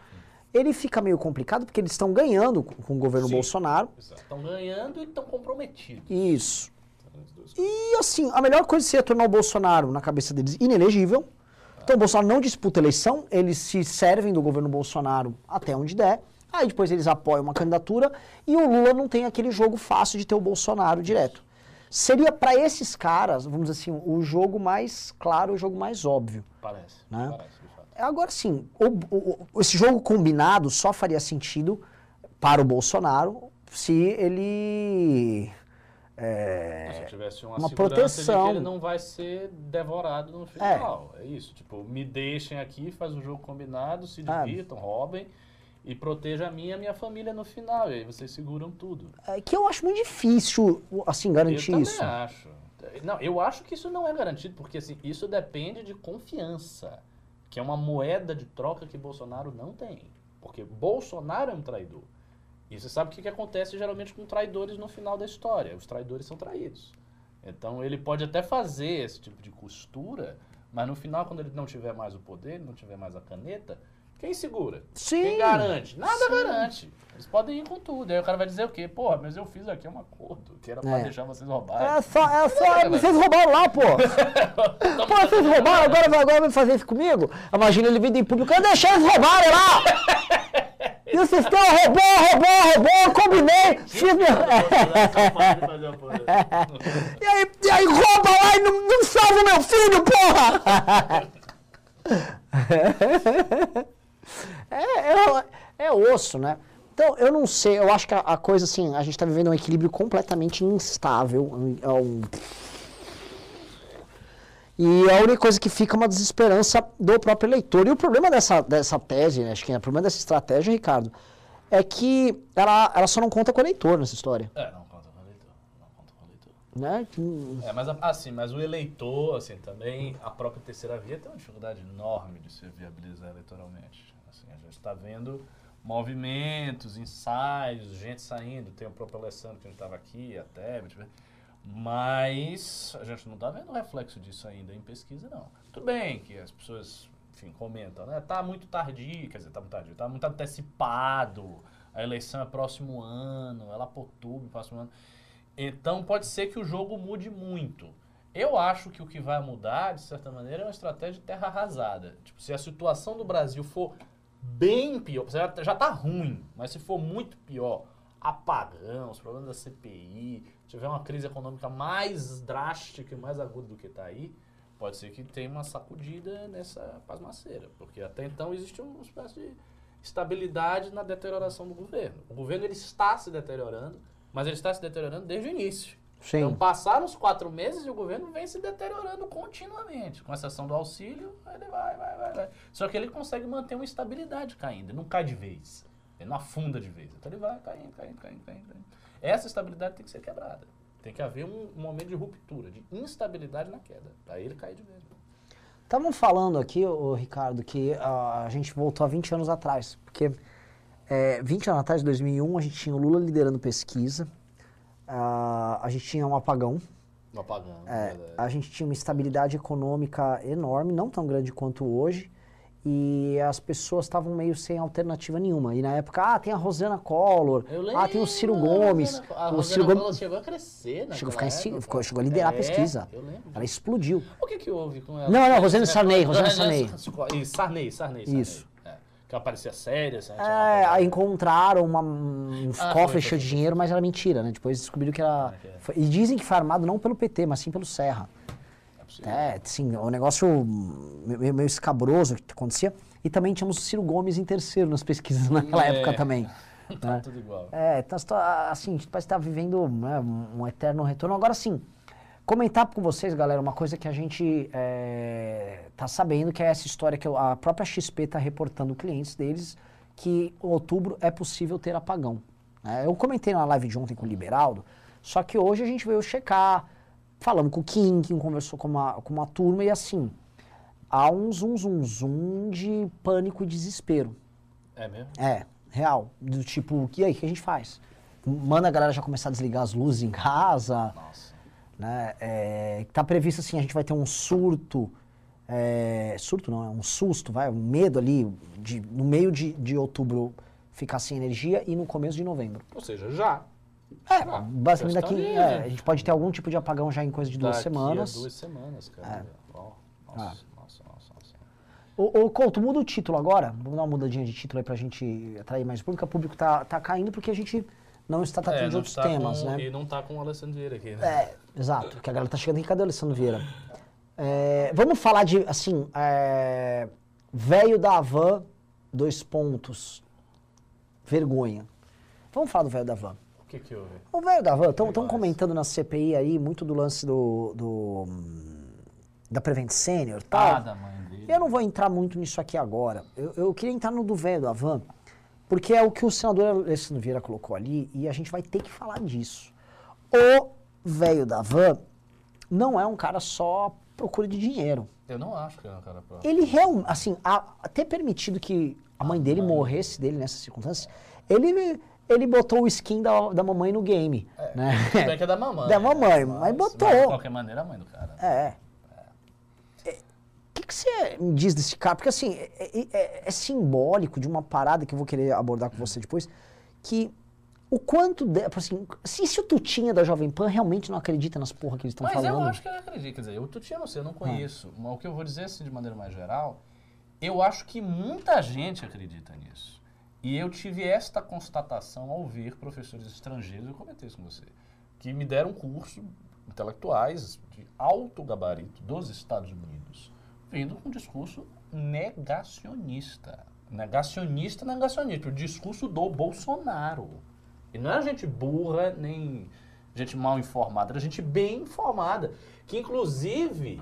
ele fica meio complicado porque eles estão ganhando com o governo Sim. Bolsonaro. Estão ganhando e estão comprometidos. Isso. E assim, a melhor coisa seria tornar o Bolsonaro, na cabeça deles, inelegível. Então o Bolsonaro não disputa eleição, eles se servem do governo Bolsonaro até onde der. Aí depois eles apoiam uma candidatura e o Lula não tem aquele jogo fácil de ter o Bolsonaro direto. Seria para esses caras, vamos dizer assim, o jogo mais claro, o jogo mais óbvio. Parece. Né? Parece. Agora sim, o- o- esse jogo combinado só faria sentido para o Bolsonaro se ele. É, Se eu tivesse uma, uma proteção. É. de que ele não vai ser devorado no final. É, isso. Tipo, me deixem aqui, faz o jogo combinado, se Ah. divirtam, roubem e proteja a minha e a minha família no final. E aí vocês seguram tudo. é, que eu acho muito difícil, assim, garantir eu isso. também acho. Não, eu acho que isso não é garantido, porque assim, isso depende de confiança, que é uma moeda de troca que Bolsonaro não tem. Porque Bolsonaro é um traidor. E você sabe o que, que acontece geralmente com traidores no final da história. Os traidores são traídos. Então ele pode até fazer esse tipo de costura, mas no final, quando ele não tiver mais o poder, não tiver mais a caneta, quem segura? Sim. Quem garante? Nada garante. Eles podem ir com tudo. Aí o cara vai dizer o quê? Porra, mas eu fiz aqui um acordo que era pra É. deixar vocês roubarem. É só, é só, vocês roubaram lá, pô. pô, vocês roubaram, agora, vai- agora vai fazer isso comigo? Imagina ele vindo em público, eu deixei eles roubarem lá. E o sistema roubou, roubou, roubou, eu combinei. E aí, e aí rouba lá e não, não salva meu filho, porra! é, é, é osso, né? Então, eu não sei, eu acho que a, a coisa assim, a gente tá vivendo um equilíbrio completamente instável. um- é um- E a única coisa que fica é uma desesperança do próprio eleitor. E o problema dessa, dessa tese, né, acho que é o problema dessa estratégia, Ricardo, é que ela, ela só não conta com o eleitor nessa história. É, não conta com o eleitor. Não conta com o eleitor. Né? Que- É, mas assim, mas o eleitor, assim, também, a própria terceira via tem uma dificuldade enorme de se viabilizar eleitoralmente. Assim, a gente está vendo movimentos, ensaios, gente saindo, tem o próprio Alessandro que a gente estava aqui, a Tebet, mas a gente não está vendo reflexo disso ainda em pesquisa, não. Tudo bem que as pessoas, enfim, comentam, né? Tá muito tardio, quer dizer, tá muito tardio, tá muito antecipado, a eleição é próximo ano, é lá por outubro, próximo ano. Então pode ser que o jogo mude muito. Eu acho que o que vai mudar, de certa maneira, é uma estratégia de terra arrasada. Tipo, se a situação do Brasil for bem pior, já, já tá ruim, mas se for muito pior, apagão, os problemas da CPI, tiver uma crise econômica mais drástica e mais aguda do que está aí, pode ser que tenha uma sacudida nessa pasmaceira, porque até então existe uma espécie de estabilidade na deterioração do governo. O governo ele está se deteriorando, mas ele está se deteriorando desde o início. Sim. Então passaram os quatro meses e o governo vem se deteriorando continuamente. Com exceção do auxílio, ele vai, vai, vai, vai. Só que ele consegue manter uma estabilidade caindo, ele não cai de vez. Ele não afunda de vez. Então ele vai caindo, caindo, caindo, caindo. caindo. Essa estabilidade tem que ser quebrada. Tem que haver um, um momento de ruptura, de instabilidade na queda. Aí ele cai de vez. Estavam falando aqui, ô, Ricardo, que ah, a gente voltou a 20 anos atrás. Porque é, 20 anos atrás, em 2001, a gente tinha o Lula liderando pesquisa, ah, a gente tinha um apagão, No apagão, é, a gente tinha uma estabilidade econômica enorme, não tão grande quanto hoje, e as pessoas estavam meio sem alternativa nenhuma. E na época, ah, tem a Rosana Collor, ah, tem o Ciro Gomes. A Rosana, a o Ciro Rosana Gomes chegou a crescer, né? chegou ficou- chegou a liderar a pesquisa. Eu lembro. Ela explodiu. O que que houve com ela? Não, não, Rosane Sarney, Rosane Não, Sarney. Sarney, Sarney, Sarney. Isso. É. Que ela parecia séria, assim, É, aí encontraram uma, um Ah, cofre cheio de dinheiro, mas era mentira, né? Depois descobriram que era. É. e dizem que foi armado não pelo PT, mas sim pelo Serra. É possível. É, sim, o negócio meio, meio escabroso que acontecia. E também tínhamos o Ciro Gomes em terceiro nas pesquisas naquela É. época também. Tá né? tudo igual. É, então, assim, a gente parece estar vivendo né, um, um eterno retorno. Agora sim, comentar com vocês, galera, uma coisa que a gente é, tá sabendo, que é essa história que a própria XP está reportando clientes deles, que em outubro é possível ter apagão. né? eu comentei na live de ontem com o Liberaldo, só que hoje a gente veio checar, falando com o Kim, Kim conversou com uma, com uma turma, e assim, há um zum zum zum de pânico e desespero. É mesmo? É, real. Do tipo, e aí, o que a gente faz? Manda a galera já começar a desligar as luzes em casa, Nossa. né? É, tá previsto assim, a gente vai ter um surto, é, surto não, é um susto, vai, um medo ali, de, no meio de, de outubro ficar sem energia e no começo de novembro. Ou seja, já. É, Ah, basicamente daqui, é, a gente pode ter algum tipo de apagão já em coisa de duas Daqui semanas. duas semanas, cara. Ó, Nossa, Ah. nossa, nossa, nossa. Ô, ô Couto, muda o título agora. Vamos dar uma mudadinha de título aí pra gente atrair mais público. O público tá, tá caindo porque a gente não está tratando de não outros tá temas, com, né? E não tá com o Alessandro Vieira aqui, né? É, exato. Que a galera tá chegando aqui. Cadê o Alessandro Vieira? É, vamos falar de, assim, é, velho da van, dois pontos, vergonha. Vamos falar do velho da van. O que que houve? O velho da van, estão comentando na CPI aí muito do lance do, do da Prevent Senior e tal. Ah, da mãe dele. Eu não vou entrar muito nisso aqui agora. Eu, eu queria entrar no do velho da van, porque é o que o senador Alessandro Vieira colocou ali e a gente vai ter que falar disso. O velho da van não é um cara só procura de dinheiro. Eu não acho que é um cara próprio. Ele realmente, assim, a, ter permitido que a mãe dele morresse dele nessas circunstâncias, ele, ele botou o skin da, da mamãe no game. É, né? Tudo bem que é da mamãe. Da mamãe, né? mas botou. de qualquer maneira, a mãe do cara. É. O que, que você me diz desse cara? Porque assim, é, é- é- é simbólico de uma parada que eu vou querer abordar com você depois, que o quanto. De, assim, se, se o Tutinha da Jovem Pan realmente não acredita nas porra que eles estão Mas falando. eu acho que ele acredita. Quer dizer, eu Tutinha não sei, eu não conheço. Mas o que eu vou dizer assim de maneira mais geral, eu acho que muita gente acredita nisso. E eu tive esta constatação ao ver professores estrangeiros, eu comentei isso com você, que me deram curso intelectuais de alto gabarito dos Estados Unidos, vindo com um discurso negacionista. Negacionista, negacionista. O discurso do Bolsonaro. E não era gente burra, nem gente mal informada, era gente bem informada. Que inclusive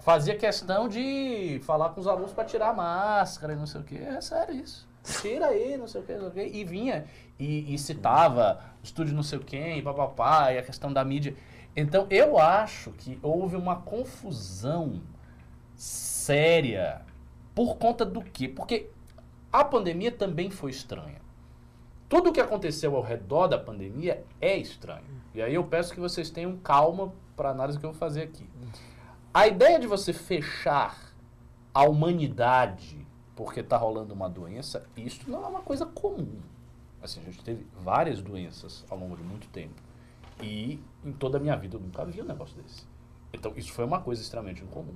fazia questão de falar com os alunos para tirar máscara e não sei o quê. É sério isso. Tira aí, não sei o quê, não sei o quê. E vinha e, e citava estúdio não sei o quê, e papapá, e a questão da mídia. Então eu acho que houve uma confusão séria por conta do quê? Porque a pandemia também foi estranha. Tudo o que aconteceu ao redor da pandemia é estranho. E aí eu peço que vocês tenham calma para a análise que eu vou fazer aqui. A ideia de você fechar a humanidade porque está rolando uma doença, isso não é uma coisa comum. Assim, a gente teve várias doenças ao longo de muito tempo. E em toda a minha vida eu nunca vi um negócio desse. Então isso foi uma coisa extremamente incomum.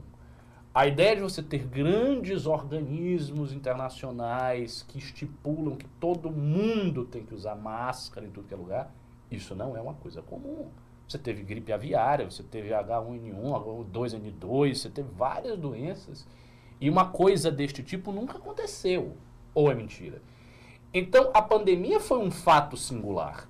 A ideia de você ter grandes organismos internacionais que estipulam que todo mundo tem que usar máscara em tudo que é lugar, isso não é uma coisa comum. Você teve gripe aviária, você teve H1N1, H2N2, você teve várias doenças. E uma coisa deste tipo nunca aconteceu. Ou é mentira? Então a pandemia foi um fato singular.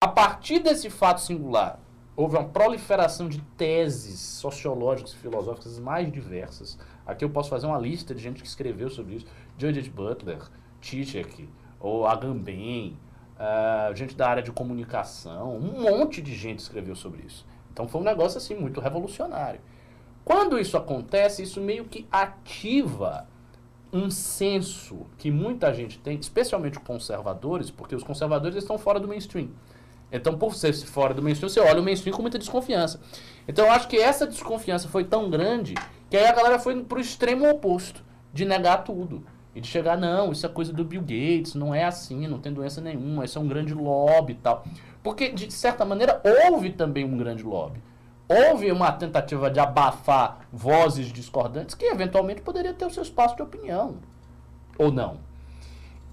A partir desse fato singular, houve uma proliferação de teses sociológicas e filosóficas mais diversas. Aqui eu posso fazer uma lista de gente que escreveu sobre isso. Judith Butler, Zizek, ou Agamben, uh, gente da área de comunicação, um monte de gente escreveu sobre isso. Então foi um negócio assim muito revolucionário. Quando isso acontece, isso meio que ativa um senso que muita gente tem, especialmente conservadores, porque os conservadores estão fora do mainstream. Então, por ser fora do mainstream, você olha o mainstream com muita desconfiança. Então, eu acho que essa desconfiança foi tão grande que aí a galera foi pro extremo oposto, de negar tudo. E de chegar, não, isso é coisa do Bill Gates, não é assim, não tem doença nenhuma, isso é um grande lobby e tal. Porque, de certa maneira, houve também um grande lobby. Houve uma tentativa de abafar vozes discordantes que, eventualmente, poderia ter o seu espaço de opinião. Ou não.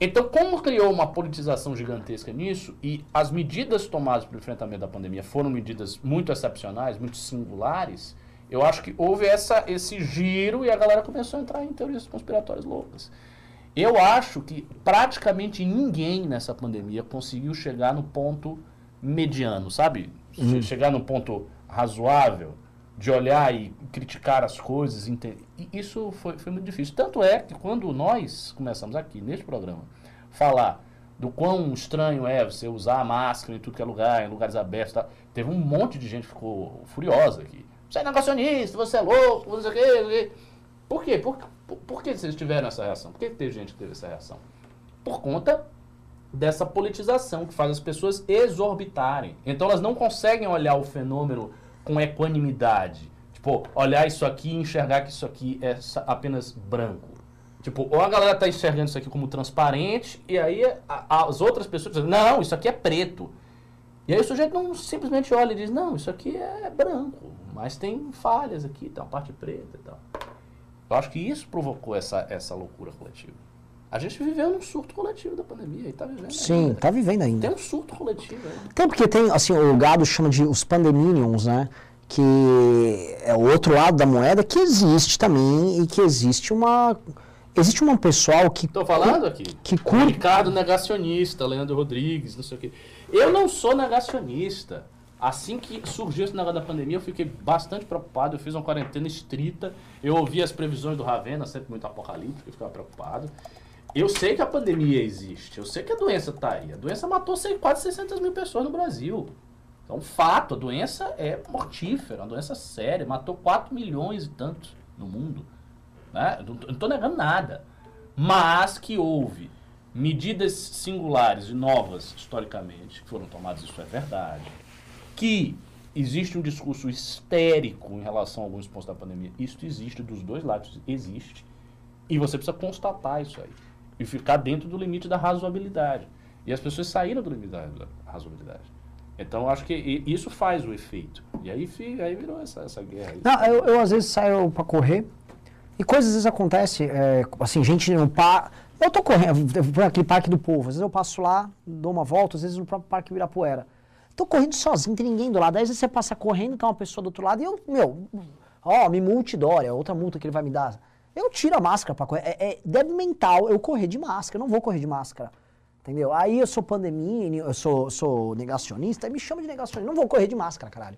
Então, como criou uma politização gigantesca nisso, e as medidas tomadas para o enfrentamento da pandemia foram medidas muito excepcionais, muito singulares, eu acho que houve essa, esse giro e a galera começou a entrar em teorias conspiratórias loucas. Eu acho que praticamente ninguém nessa pandemia conseguiu chegar no ponto mediano, sabe? Uhum. Chegar no ponto razoável de olhar e criticar as coisas. E isso foi, foi muito difícil. Tanto é que quando nós começamos aqui, neste programa, falar do quão estranho é você usar máscara em tudo que é lugar, em lugares abertos, tá? teve um monte de gente que ficou furiosa aqui. Você é negacionista, você é louco, você é. Por quê? Por, por, por que vocês tiveram essa reação? Por que teve gente que teve essa reação? Por conta dessa politização que faz as pessoas exorbitarem. Então elas não conseguem olhar o fenômeno com equanimidade. Tipo, olhar isso aqui e enxergar que isso aqui é apenas branco. Tipo, ou a galera tá enxergando isso aqui como transparente, e aí as outras pessoas dizem, não, isso aqui é preto. E aí o sujeito não simplesmente olha e diz, não, isso aqui é branco, mas tem falhas aqui, tem uma parte preta e tal. Eu acho que isso provocou essa, essa loucura coletiva. A gente viveu num surto coletivo da pandemia e tá vivendo Sim, ainda. tá vivendo ainda. Tem um surto coletivo ainda. Tem porque tem, assim, o gado chama de os pandeminions, né? Que é o outro lado da moeda que existe também e que existe uma... Existe um pessoal que... Tô falando aqui. Que curte... Ricardo negacionista, Leandro Rodrigues, não sei o quê. Eu não sou negacionista. Assim que surgiu esse negócio da pandemia, eu fiquei bastante preocupado. Eu fiz uma quarentena estrita. Eu ouvi as previsões do Ravena, sempre muito apocalíptico, eu ficava preocupado. Eu sei que a pandemia existe, eu sei que a doença está aí. A doença matou quase 600 mil pessoas no Brasil. Então, fato, a doença é mortífera, uma doença séria, matou 4 milhões e tantos no mundo. Né? Não estou negando nada. Mas que houve medidas singulares e novas, historicamente, que foram tomadas, isso é verdade. Que existe um discurso histérico em relação a alguns pontos da pandemia. Isso existe dos dois lados, existe. E você precisa constatar isso aí. E ficar dentro do limite da razoabilidade. E as pessoas saíram do limite da razoabilidade. Então, acho que isso faz o efeito. E aí, aí virou essa, essa guerra. Não, eu, eu, às vezes saio para correr e coisas às vezes acontecem, é, assim, gente no parque. Eu tô correndo, por aquele Parque do Povo, às vezes eu passo lá, dou uma volta, às vezes no próprio Parque Ibirapuera. Tô correndo sozinho, não tem ninguém do lado. Às vezes você passa correndo, tem uma pessoa do outro lado e eu, meu, ó, me multidória, outra multa que ele vai me dar. Eu tiro a máscara pra correr. É, é deve mental eu correr de máscara, eu não vou correr de máscara. Entendeu? Aí eu sou pandemia, eu sou, sou negacionista, aí me chama de negacionista. Não vou correr de máscara, caralho.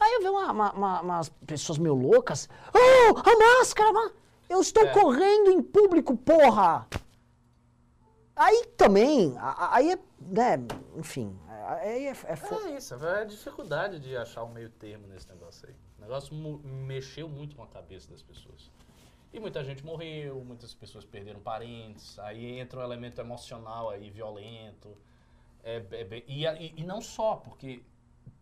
Aí eu vejo uma, uma, uma, umas pessoas meio loucas. Oh, a máscara! Ma eu estou é. correndo em público, porra! Aí também, aí é, né, enfim, aí é, é, é isso, é a dificuldade de achar um meio termo nesse negócio aí. O negócio mexeu muito com a cabeça das pessoas. E muita gente morreu, muitas pessoas perderam parentes, aí entra um elemento emocional aí, violento. É, é, e, e, e não só, porque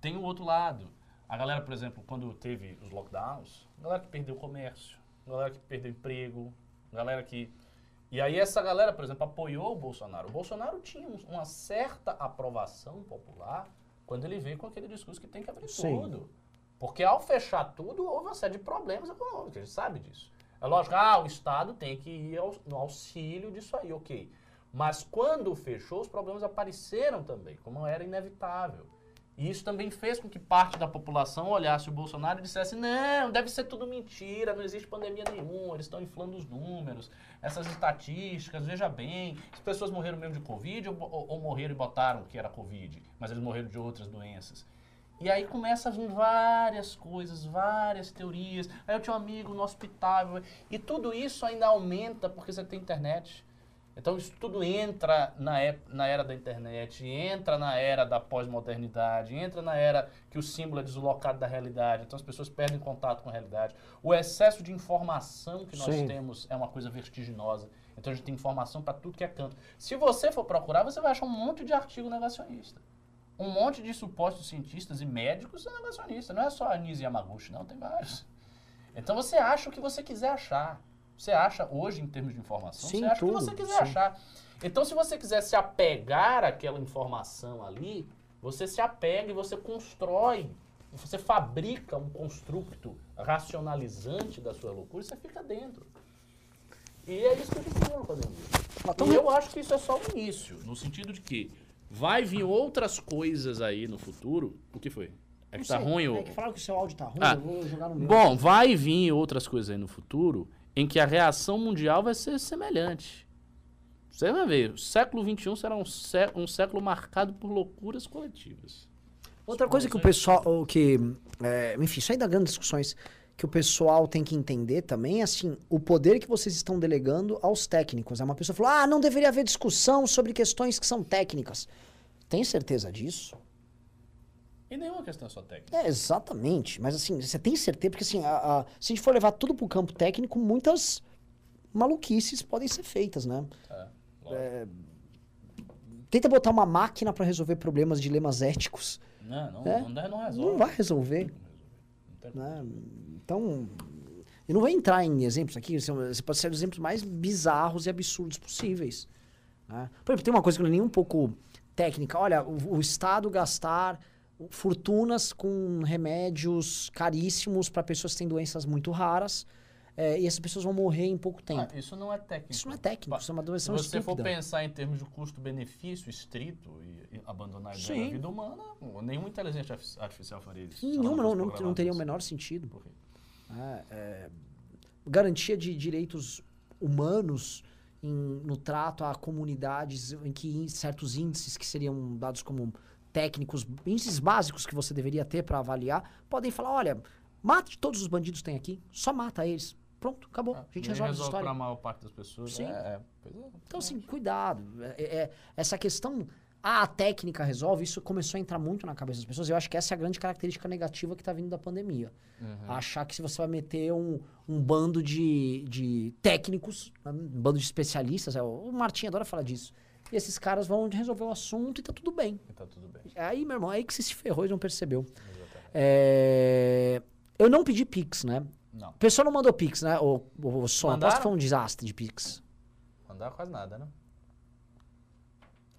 tem o outro lado. A galera, por exemplo, quando teve os lockdowns, galera que perdeu o comércio, galera que perdeu emprego, galera que e aí essa galera, por exemplo, apoiou o Bolsonaro. O Bolsonaro tinha uma certa aprovação popular quando ele veio com aquele discurso que tem que abrir Sim. tudo. Porque ao fechar tudo, houve uma série de problemas econômicos, a gente sabe disso. É lógico, ah, o Estado tem que ir ao, no auxílio disso aí, ok. Mas quando fechou, os problemas apareceram também, como era inevitável. E isso também fez com que parte da população olhasse o Bolsonaro e dissesse: não, deve ser tudo mentira, não existe pandemia nenhuma, eles estão inflando os números, essas estatísticas, veja bem, as pessoas morreram mesmo de Covid ou, ou, ou morreram e botaram que era Covid, mas eles morreram de outras doenças. E aí começa a vir várias coisas, várias teorias. Aí eu tinha um amigo no hospital, e tudo isso ainda aumenta porque você tem internet. Então isso tudo entra na, na era da internet, entra na era da pós-modernidade, entra na era que o símbolo é deslocado da realidade, então as pessoas perdem contato com a realidade. O excesso de informação que nós Sim. temos é uma coisa vertiginosa. Então a gente tem informação para tudo que é canto. Se você for procurar, você vai achar um monte de artigo negacionista. Um monte de supostos cientistas e médicos são negacionistas. Não é só a Nise Yamaguchi, não, tem vários. Então você acha o que você quiser achar. Você acha hoje, em termos de informação, sim, você acha tudo, o que você quiser sim. achar. Então, se você quiser se apegar àquela informação ali, você se apega e você constrói, você fabrica um construto racionalizante da sua loucura e você fica dentro. E é isso que eu estou na pandemia. E eu acho que isso é só o início, no sentido de que vai vir outras coisas aí no futuro. O que foi? É que tá ruim ou... É que falaram que o seu áudio tá ruim, ah, eu vou jogar no meu. Bom, vai vir outras coisas aí no futuro em que a reação mundial vai ser semelhante. Você vai ver, o século XXI será um, sé um século marcado por loucuras coletivas. Outra coisa que o pessoal, que, é, enfim, isso aí dá grandes discussões, que o pessoal tem que entender também, é assim, o poder que vocês estão delegando aos técnicos. É uma pessoa falou, ah, não deveria haver discussão sobre questões que são técnicas. Tem certeza disso? E nenhuma questão é só técnica. É, exatamente. Mas assim, você tem certeza? Porque assim, a, a, se a gente for levar tudo pro campo técnico, muitas maluquices podem ser feitas, né? É, é, tenta botar uma máquina para resolver problemas, dilemas éticos. Não, não, é? não, não resolve. Não vai resolver. Né? Então, eu não vou entrar em exemplos aqui, você pode ser os exemplos mais bizarros e absurdos possíveis. Né? Por exemplo, tem uma coisa que não é nem um pouco técnica. Olha, o, o Estado gastar fortunas com remédios caríssimos para pessoas que têm doenças muito raras. É, e essas pessoas vão morrer em pouco tempo. Ah, isso não é técnico. Isso não é técnico, isso é uma doença Se você estúpida. for pensar em termos de custo-benefício estrito e, e abandonar a vida humana, nenhuma inteligência artificial faria isso. Nenhuma, não, não, não teria o menor sentido. É, é, garantia de direitos humanos em, no trato a comunidades em que certos índices que seriam dados como técnicos, índices básicos que você deveria ter para avaliar, podem falar, olha, mate todos os bandidos que tem aqui, só mata eles. Pronto, acabou. a gente resolve, resolve a história. para a maior parte das pessoas. Sim. É, é, é. Então, assim, cuidado. É, é, essa questão ah, a técnica resolve, isso começou a entrar muito na cabeça das pessoas. Eu acho que essa é a grande característica negativa que está vindo da pandemia. Achar que se você vai meter um, um bando de, de técnicos, né, um bando de especialistas, é, o Martim adora falar disso. E esses caras vão resolver o assunto e tá tudo bem. E tá tudo bem. Aí, meu irmão, aí que você se ferrou e não percebeu. Exatamente. É, Eu não pedi Pix, né? Não. O pessoal não mandou Pix, né? O, o, o som. Mandaram? Aposto que foi um desastre de Pix. Mandar quase nada, né?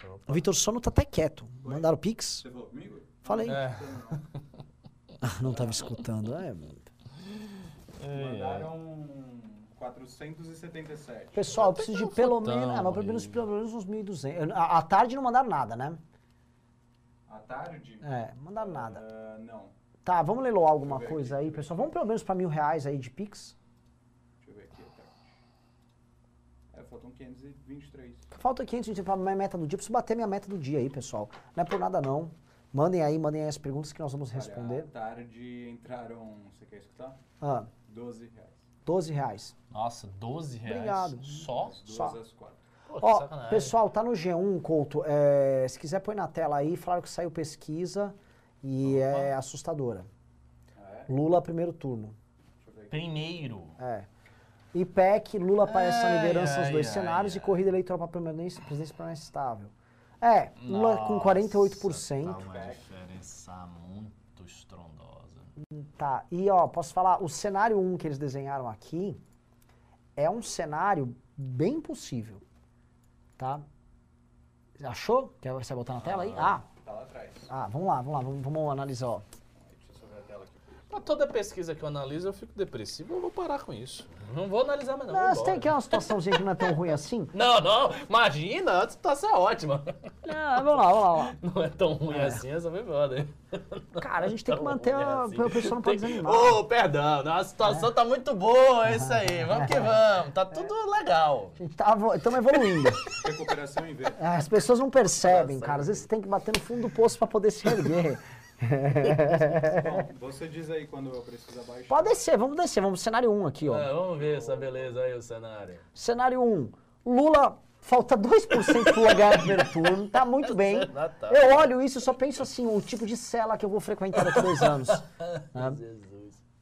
Opa. O Vitor Sono tá até quieto. Mandaram Pix? Você falou comigo? Falei. É. não tava escutando. É. Mandaram 477. Pessoal, eu preciso de pelo fotão menos, ah, mas pelo menos, pelo menos uns 1.200. Eu- À tarde não mandaram nada, né? À tarde? É, mandaram nada. Ah, não. Tá, vamos leiloar alguma coisa aqui. aí, pessoal. Vamos pelo menos pra mil reais aí de Pix. Deixa eu ver aqui. É, faltam 523. Falta 500 pra minha meta do dia. Preciso bater minha meta do dia aí, pessoal. Não é por nada não. Mandem aí, mandem aí as perguntas que nós vamos responder. Olha, tarde entraram, você quer escutar? Ah, 12 reais. 12 reais. Nossa, 12 reais. Obrigado. Só? Das 12 Só. às 4. Pô, que Ó, sacanagem. pessoal, tá no G1, Couto. É, se quiser, põe na tela aí. Falaram que saiu pesquisa e Opa. é assustadora. Ah, é? Lula, primeiro turno. Primeiro. É. IPEC, Lula aparece na Ai, liderança nos ai, dois ai, cenários e corrida eleitoral para presidência, presidência permanece estável. É, Lula com Nossa, 48%. Tá uma diferença muito estrondosa. Tá, e ó, posso falar, o cenário 1 que eles desenharam aqui é um cenário bem possível, tá? Achou? Quer você vai botar na tela aí? Ah, Tá lá atrás. ah, vamos lá, vamos lá, vamos, vamos analisar, ó. Deixa eu só ver a tela aqui. Pra toda pesquisa que eu analiso, eu fico depressivo. Eu vou parar com isso. Não vou analisar mais não. Você tem que é uma situaçãozinha que não é tão ruim assim? Não, não. Imagina, a situação é ótima. Não, vamos lá, vamos lá. Não é tão ruim assim, essa foi foda, hein? Cara, a gente tem que Tão manter a... assim. O pessoal não pode Tem- desanimar. Ô, perdão, a situação tá muito boa, é isso aí. Vamos que vamos. Tá tudo legal. A gente tá, estamos evoluindo. Recuperação em V. As pessoas não percebem, cara. Às vezes você tem que bater no fundo do poço pra poder se erguer. Bom, você diz aí quando eu preciso baixar. Pode descer, vamos descer. Vamos pro cenário 1 aqui, ó. É, vamos ver essa beleza aí, o cenário. Cenário 1. Lula, falta 2% pro Lula ganhar o primeiro turno. Tá muito bem. Eu olho isso e só penso assim, o tipo de cela que eu vou frequentar daqui a dois anos. né?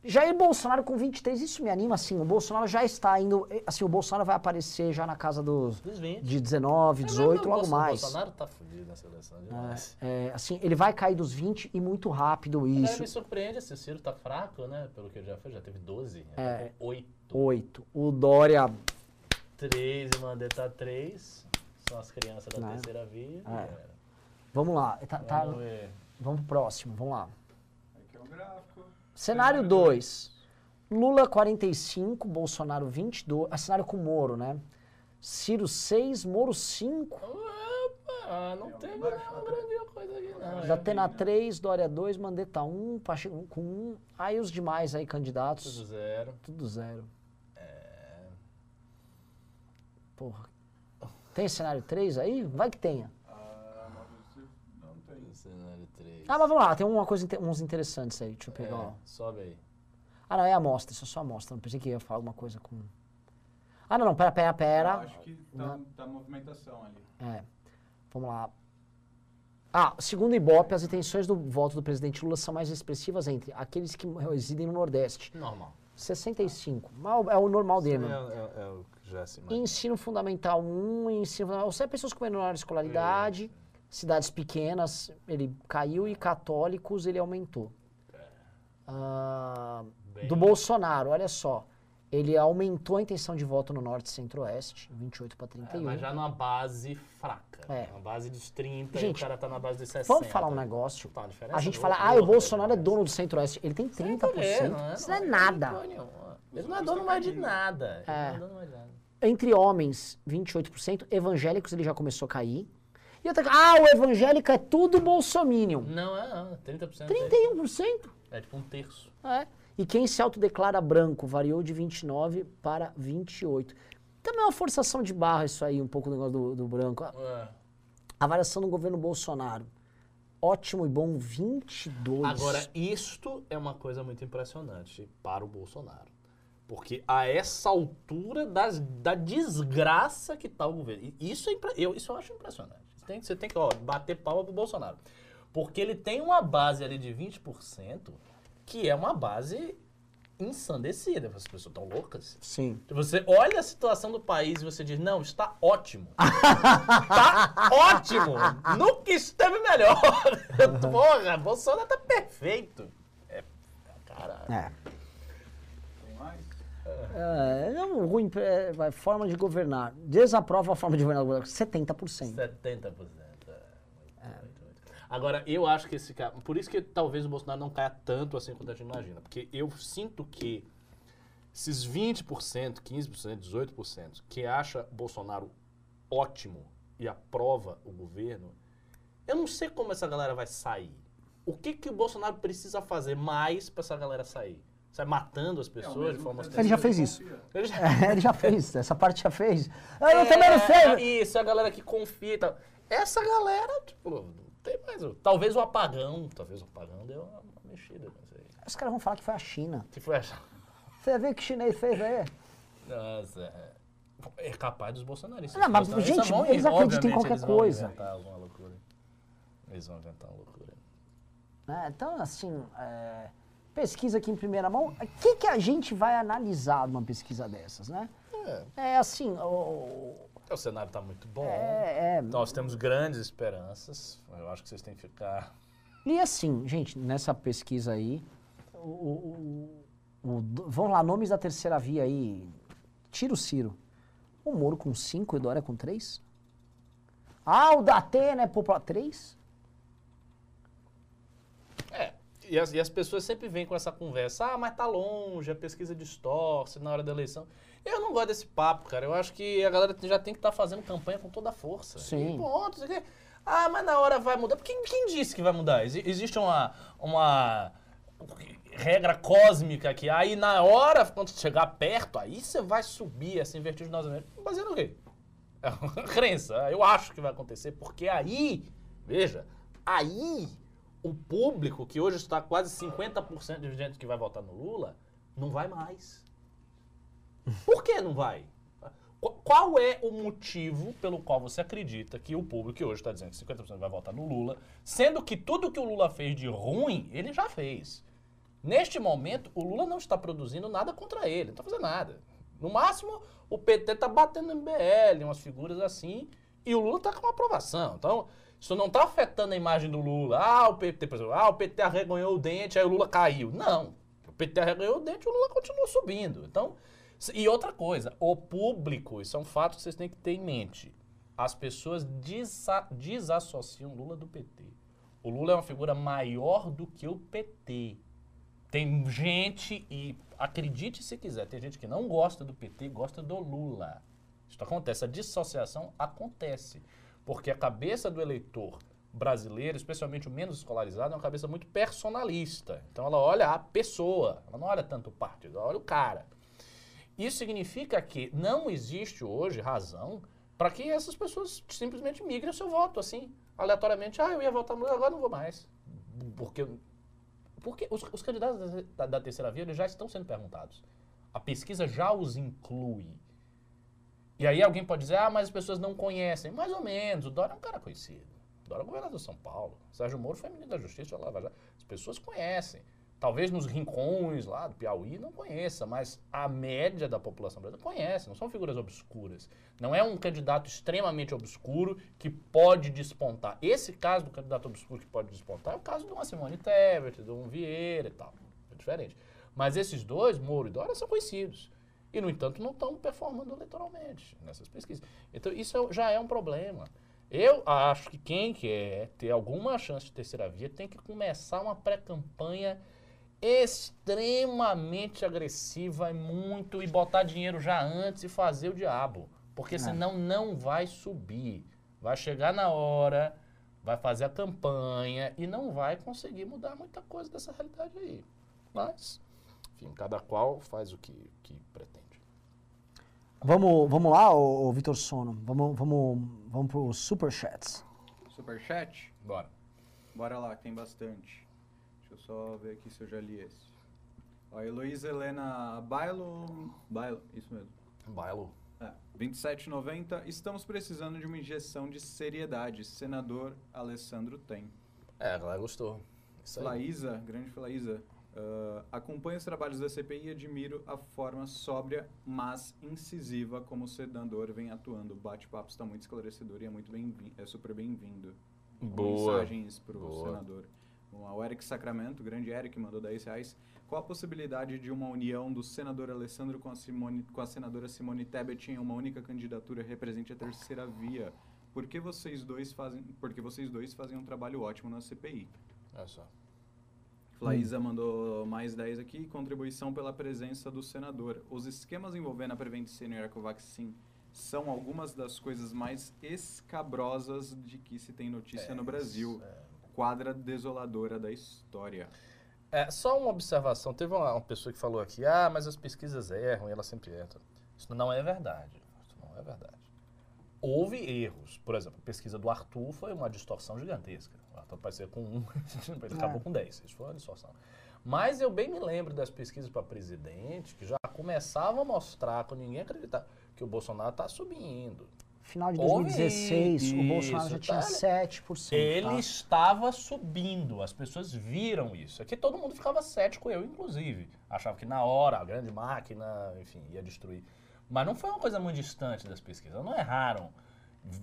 Jair Bolsonaro com 23, isso me anima, assim. O Bolsonaro já está indo... Assim, o Bolsonaro vai aparecer já na casa dos... Dos 20. De 19, 18, logo mais. O Bolsonaro tá fudido na seleção demais. É, assim, ele vai cair dos 20 e muito rápido Isso. isso. me surpreende se o Ciro tá fraco, né? Pelo que ele já fez, já teve 12. É. 8. 8. O Dória 3 e Mandetta 3. São as crianças da Né? terceira via. É. É. Vamos lá, tá, tá- Vamos ver. vamos pro próximo, vamos lá. Aqui é o gráfico. Cenário 2. Lula 45, Bolsonaro 22. Ah, cenário com Moro, né? Ciro 6, Moro 5. Opa, não teve nenhuma grande coisa aqui, não. Datena 3, Dória 2, Mandetta 1, Pacheco com 1. Aí os demais aí, Tudo candidatos, zero. tudo zero. Porra. Tem cenário 3 aí? Vai que tenha. Ah, mas vamos lá, tem uma coisa, uns interessantes aí. Deixa eu pegar, ó. É, sobe aí. Ah, não, é amostra, isso é só amostra. Não pensei que ia falar alguma coisa com. Ah, não, não, pera, pera, Eu pera. acho que tá, tá movimentação ali. É. Vamos lá. Ah, segundo o Ibope, as intenções do voto do presidente Lula são mais expressivas entre aqueles que residem no Nordeste. Normal. 65. Mal- É o normal dele, É, mano. é- é o que já se imagina. Ensino fundamental 1, ensino fundamental. Você é pessoas com menor escolaridade, cidades pequenas, ele caiu e católicos ele aumentou. Ah, Bem. do Bolsonaro, olha só. Ele aumentou a intenção de voto no Norte e Centro-Oeste, 28 para É, 31. mas já numa base fraca. É. Uma base dos 30 e Gente, o cara tá na base dos 60. Vamos falar um negócio. Tá, a A gente é fala, ah, o Bolsonaro é dono do Centro-Oeste. Ele tem 30%. Sem Isso não é tem nada. porra nenhuma. Ele não é dono mais de nada. Ele É. não é dono mais de nada. Entre homens, 28%. Evangélicos, ele já começou a cair. E outra ah, o evangélico é tudo bolsominion. Não, é, não. 30%. é- 31%. É tipo um terço. É. E quem se autodeclara branco variou de 29 para 28. Também é uma forçação de barra isso aí, um pouco o negócio do, do branco. A É. avaliação do governo Bolsonaro. Ótimo e bom, 22. Agora, isto é uma coisa muito impressionante para o Bolsonaro. Porque a essa altura das, da desgraça que tá o governo. Isso, é eu, isso eu acho impressionante. Tem, você tem que ó, bater palma pro Bolsonaro. Porque ele tem uma base ali de 20% que é uma base ensandecida. As pessoas estão loucas. Sim. Você olha a situação do país e você diz, não, está ótimo. está ótimo. Nunca esteve melhor. Porra, Bolsonaro tá perfeito. É, caralho. É. É, não, ruim, é, forma de governar. Desaprova a forma de governar. 70%. 70%. É. Agora, eu acho que esse cara. Por isso que talvez o Bolsonaro não caia tanto assim quanto a gente imagina. Porque eu sinto que esses 20%, 15%, 18% que acha Bolsonaro ótimo e aprova o governo, eu não sei como essa galera vai sair. O que, que o Bolsonaro precisa fazer mais para essa galera sair? Sai matando as pessoas de mesmo forma Ele já fez isso. Ele já- É, ele já fez, essa parte já fez. Ah, eu também não É, sei. Isso, a galera que confia e tal. Essa galera, tipo, não tem mais. o- Talvez o apagão, talvez o apagão deu uma, uma mexida, não sei. Os caras vão falar que foi a China. Que foi essa? Você vê o que o chinês fez aí? Nossa, é- é capaz dos bolsonaristas. Não, mas, bolsonaristas gente, vão- eles acreditam em qualquer eles vão coisa. inventar alguma loucura. Eles vão inventar uma loucura. né? Então, assim, é, pesquisa aqui em primeira mão. O que, que a gente vai analisar numa pesquisa dessas, né? É, É assim, o, o cenário está muito bom. é, é, Nós temos grandes esperanças. Eu acho que vocês têm que ficar. E assim, gente, nessa pesquisa aí, o, o- o- o- vamos lá, nomes da terceira via aí. Tira o Ciro. O Moro com 5 e o Dória com 3? Ah, o da Atena é popular. 3? É. E as, e as pessoas sempre vêm com essa conversa. Ah, mas tá longe, a pesquisa distorce na hora da eleição. Eu não gosto desse papo, cara. Eu acho que a galera já tem que estar fazendo campanha com toda a força. Sim. E ponto. Ah, mas na hora vai mudar. Quem, quem disse que vai mudar? Exi- existe uma, uma regra cósmica que aí na hora, quando chegar perto, aí você vai subir assim vertiginosamente. Baseado no quê? É uma crença. Eu acho que vai acontecer, porque aí, veja, aí o público, que hoje está quase 50% de gente que vai votar no Lula, não vai mais. Por que não vai? Qu- Qual é o motivo pelo qual você acredita que o público que hoje está dizendo que 50% vai votar no Lula, sendo que tudo que o Lula fez de ruim, ele já fez? Neste momento, o Lula não está produzindo nada contra ele, não está fazendo nada. No máximo, o PT está batendo no MBL, umas figuras assim, e o Lula está com aprovação. Então, isso não está afetando a imagem do Lula. Ah, o PT, por exemplo, ah, o PT arreganhou o dente, aí o Lula caiu. Não. O PT arreganhou o dente o Lula continuou subindo. Então, e outra coisa, o público, isso é um fato que vocês têm que ter em mente. As pessoas desa- desassociam Lula do PT. O Lula é uma figura maior do que o PT. Tem gente, e acredite se quiser, tem gente que não gosta do PT gosta do Lula. Isso acontece, a dissociação acontece. Porque a cabeça do eleitor brasileiro, especialmente o menos escolarizado, é uma cabeça muito personalista. Então ela olha a pessoa, ela não olha tanto o partido, ela olha o cara. Isso significa que não existe hoje razão para que essas pessoas simplesmente migrem o seu voto, assim, aleatoriamente. Ah, eu ia votar no agora não vou mais. Porque porque os, os candidatos da, da- terceira via já estão sendo perguntados. A pesquisa já os inclui. E aí alguém pode dizer, ah, mas as pessoas não conhecem. Mais ou menos, o Dória é um cara conhecido. O Dória é governador de São Paulo. O Sérgio Moro foi ministro da Justiça, vai lá. As pessoas conhecem. Talvez nos rincões lá do Piauí não conheça, mas a média da população brasileira conhece, não são figuras obscuras. Não é um candidato extremamente obscuro que pode despontar. Esse caso do candidato obscuro que pode despontar é o caso de uma Simone Tebet, de um Vieira e tal. É diferente. Mas esses dois, Moro e Dória, são conhecidos. E, no entanto, não estão performando eleitoralmente nessas pesquisas. Então, isso é- já é um problema. Eu acho que quem quer ter alguma chance de terceira via tem que começar uma pré-campanha extremamente agressiva e muito e botar dinheiro já antes e fazer o diabo, porque senão não vai subir. Vai chegar na hora, vai fazer a campanha e não vai conseguir mudar muita coisa dessa realidade aí. Mas, enfim, cada qual faz o que, que pretende. Vamos, vamos lá, ô, ô Vitor Sono. Vamos, vamos, vamos pro Superchats. Superchat? Bora. Bora lá, que tem bastante. Deixa eu só ver aqui se eu já li esse. Ó, Heloísa Helena Bailo... Bailo, isso mesmo. Bailo. É, 27,90. Estamos precisando de uma injeção de seriedade. Senador Alessandro tem. É, a galera gostou. Isso aí. Flaísa, grande Flaísa. Uh, acompanho os trabalhos da CPI e admiro a forma sóbria, mas incisiva como o senador vem atuando. O bate-papo está muito esclarecedor e é muito bem é super bem-vindo. Boa. Mensagens para o senador. Bom, o Eric Sacramento, o grande Eric, mandou 10 reais. Qual a possibilidade de uma união do senador Alessandro com a, Simone, com a senadora Simone Tebet em uma única candidatura represente a terceira via? Por que vocês dois fazem, porque vocês dois fazem um trabalho ótimo na CPI? Olha só. Flaísa mandou mais 10 aqui. Contribuição pela presença do senador. Os esquemas envolvendo a Prevent Senior e a Covaxin são algumas das coisas mais escabrosas de que se tem notícia no Brasil. Quadra desoladora da história. É, só uma observação. Teve uma, uma pessoa que falou aqui, ah, mas as pesquisas erram e elas sempre erram. Isso não é verdade. Isso não é verdade. Houve erros. Por exemplo, a pesquisa do Arthur foi uma distorção gigantesca. O Arthur parecia com um, ele acabou com 10. Isso foi uma distorção. Mas eu bem me lembro das pesquisas para presidente que já começavam a mostrar, com ninguém acreditar, que o Bolsonaro está subindo. Final de Houve 2016, o Bolsonaro já tinha tá? 7%. Ele tá? estava subindo, as pessoas viram isso. Aqui todo mundo ficava cético, eu inclusive. Achava que na hora a grande máquina, enfim, ia destruir. Mas não foi uma coisa muito distante das pesquisas, não erraram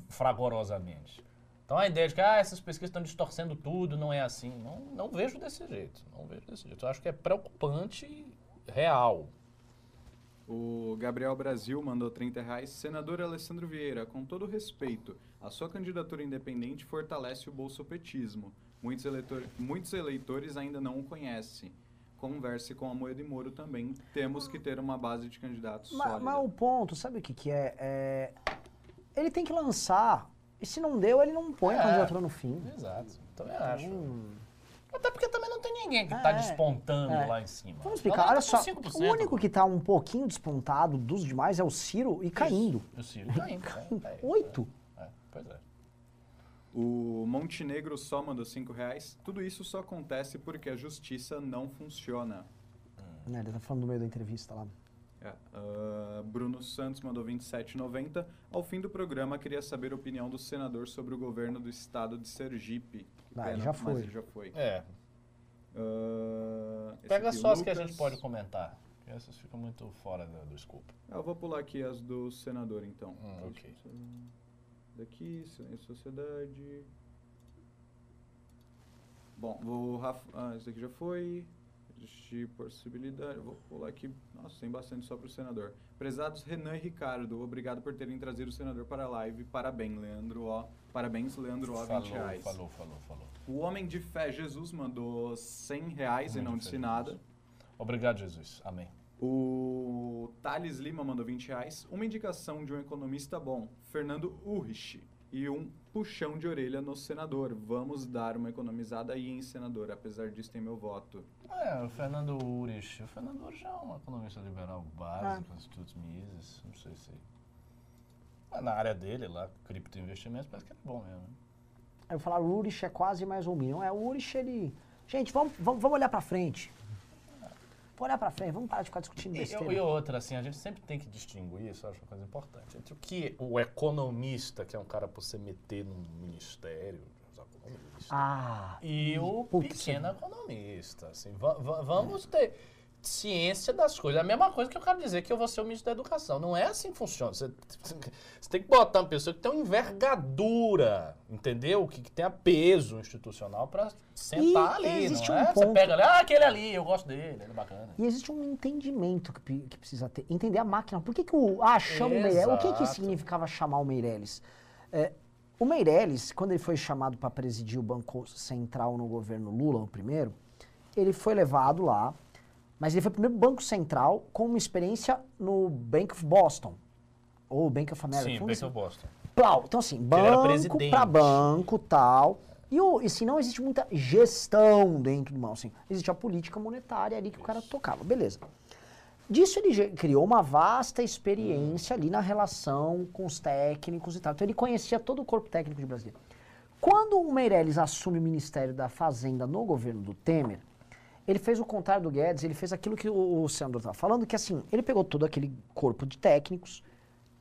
fragorosamente. Então a ideia de que ah, essas pesquisas estão distorcendo tudo, não é assim. Não, não vejo desse jeito. Não vejo desse jeito. Eu acho que é preocupante e real. O Gabriel Brasil mandou 30 reais. Senador Alessandro Vieira, com todo respeito, a sua candidatura independente fortalece o bolsopetismo. Muitos, eleitor, muitos eleitores ainda não o conhecem. Converse com a Moeda e Moro também. Temos que ter uma base de candidatos Mas, sólida. mas o ponto, sabe o que, que é? É, Ele tem que lançar. E se não deu, ele não põe É. a candidatura no fim. Exato. Também acho. Hum. Até porque também não tem ninguém que está É, despontando é. lá em cima. Vamos explicar. Ela Olha tá só, com 5%. o único que está um pouquinho despontado dos demais é o Ciro e caindo. O Ciro caindo. é, é, Oito. É, é, pois é. O Montenegro só mandou 5 reais. Tudo isso só acontece porque a justiça não funciona. Né, ele tá falando no meio da entrevista lá. Ah, Bruno Santos mandou 27,90. Ao fim do programa, queria saber a opinião do senador sobre o governo do estado de Sergipe. Que Ah, ele pena, já foi. já foi. É, esse pega aqui, só as que a Lucas. gente pode comentar. Essas ficam muito fora do, do escopo. Eu vou pular aqui as do senador, então. Hum, ok. Daqui, Silêncio Sociedade. Bom, Rafa. Ah, esse aqui já foi. Existir possibilidade. Vou pular aqui. Nossa, tem bastante só para o senador. Prezados Renan e Ricardo, obrigado por terem trazido o senador para a live. Parabéns, Leandro O. Parabéns, Leandro O. 20 Falou, reais. falou, falou, falou. O homem de fé Jesus mandou 100 reais e não de disse nada. Obrigado, Jesus. Amém. O Thales Lima mandou 20 reais. Uma indicação de um economista bom, Fernando Urrich. E um puxão de orelha no senador. Vamos dar uma economizada aí em senador. Apesar disso, tem meu voto. É, o Fernando Urich. O Fernando Urich é um economista liberal básico, Institutos Mises, não sei se... Mas na área dele lá, criptoinvestimentos, parece que ele é bom mesmo. né? Aí eu falar, o Urich é quase mais um milhão. É, o Urich, ele... Gente, vamos, vamos, vamos olhar pra frente. Vamos olhar pra frente, vamos parar de ficar discutindo E, besteira. e outra, assim, a gente sempre tem que distinguir, isso eu acho uma coisa importante, entre o que o economista, que é um cara pra você meter num ministério, Ah, e o Putz, pequeno economista. Assim, va- va- vamos ter ciência das coisas. A mesma coisa que eu quero dizer que eu vou ser o ministro da educação. Não é assim que funciona. Você, você tem que botar uma pessoa que tem uma envergadura, entendeu? Que, que tenha peso institucional para sentar E ali. existe Não um é? Você ponto- pega ali, ah, aquele ali, eu gosto dele, ele é bacana. E existe um entendimento que, que precisa ter. Entender a máquina. Por que, que o. Ah, chama o Meirelles. O que, que Exato. significava chamar o Meirelles? É, o Meirelles, quando ele foi chamado para presidir o Banco Central no governo Lula, o primeiro, ele foi levado lá, mas ele foi o primeiro Banco Central com uma experiência no Bank of Boston. Ou Bank of America. Sim, que dizer. eu gosto. Plau. Então, assim, banco para banco tal. E, o, e se não existe muita gestão dentro do banco, assim, existe a política monetária ali que o cara tocava, beleza. Disso ele criou uma vasta experiência ali na relação com os técnicos e tal. Então ele conhecia todo o corpo técnico de Brasília. Quando o Meirelles assume o Ministério da Fazenda no governo do Temer, ele fez o contrário do Guedes, ele fez aquilo que o, o senador estava falando, que assim, ele pegou todo aquele corpo de técnicos,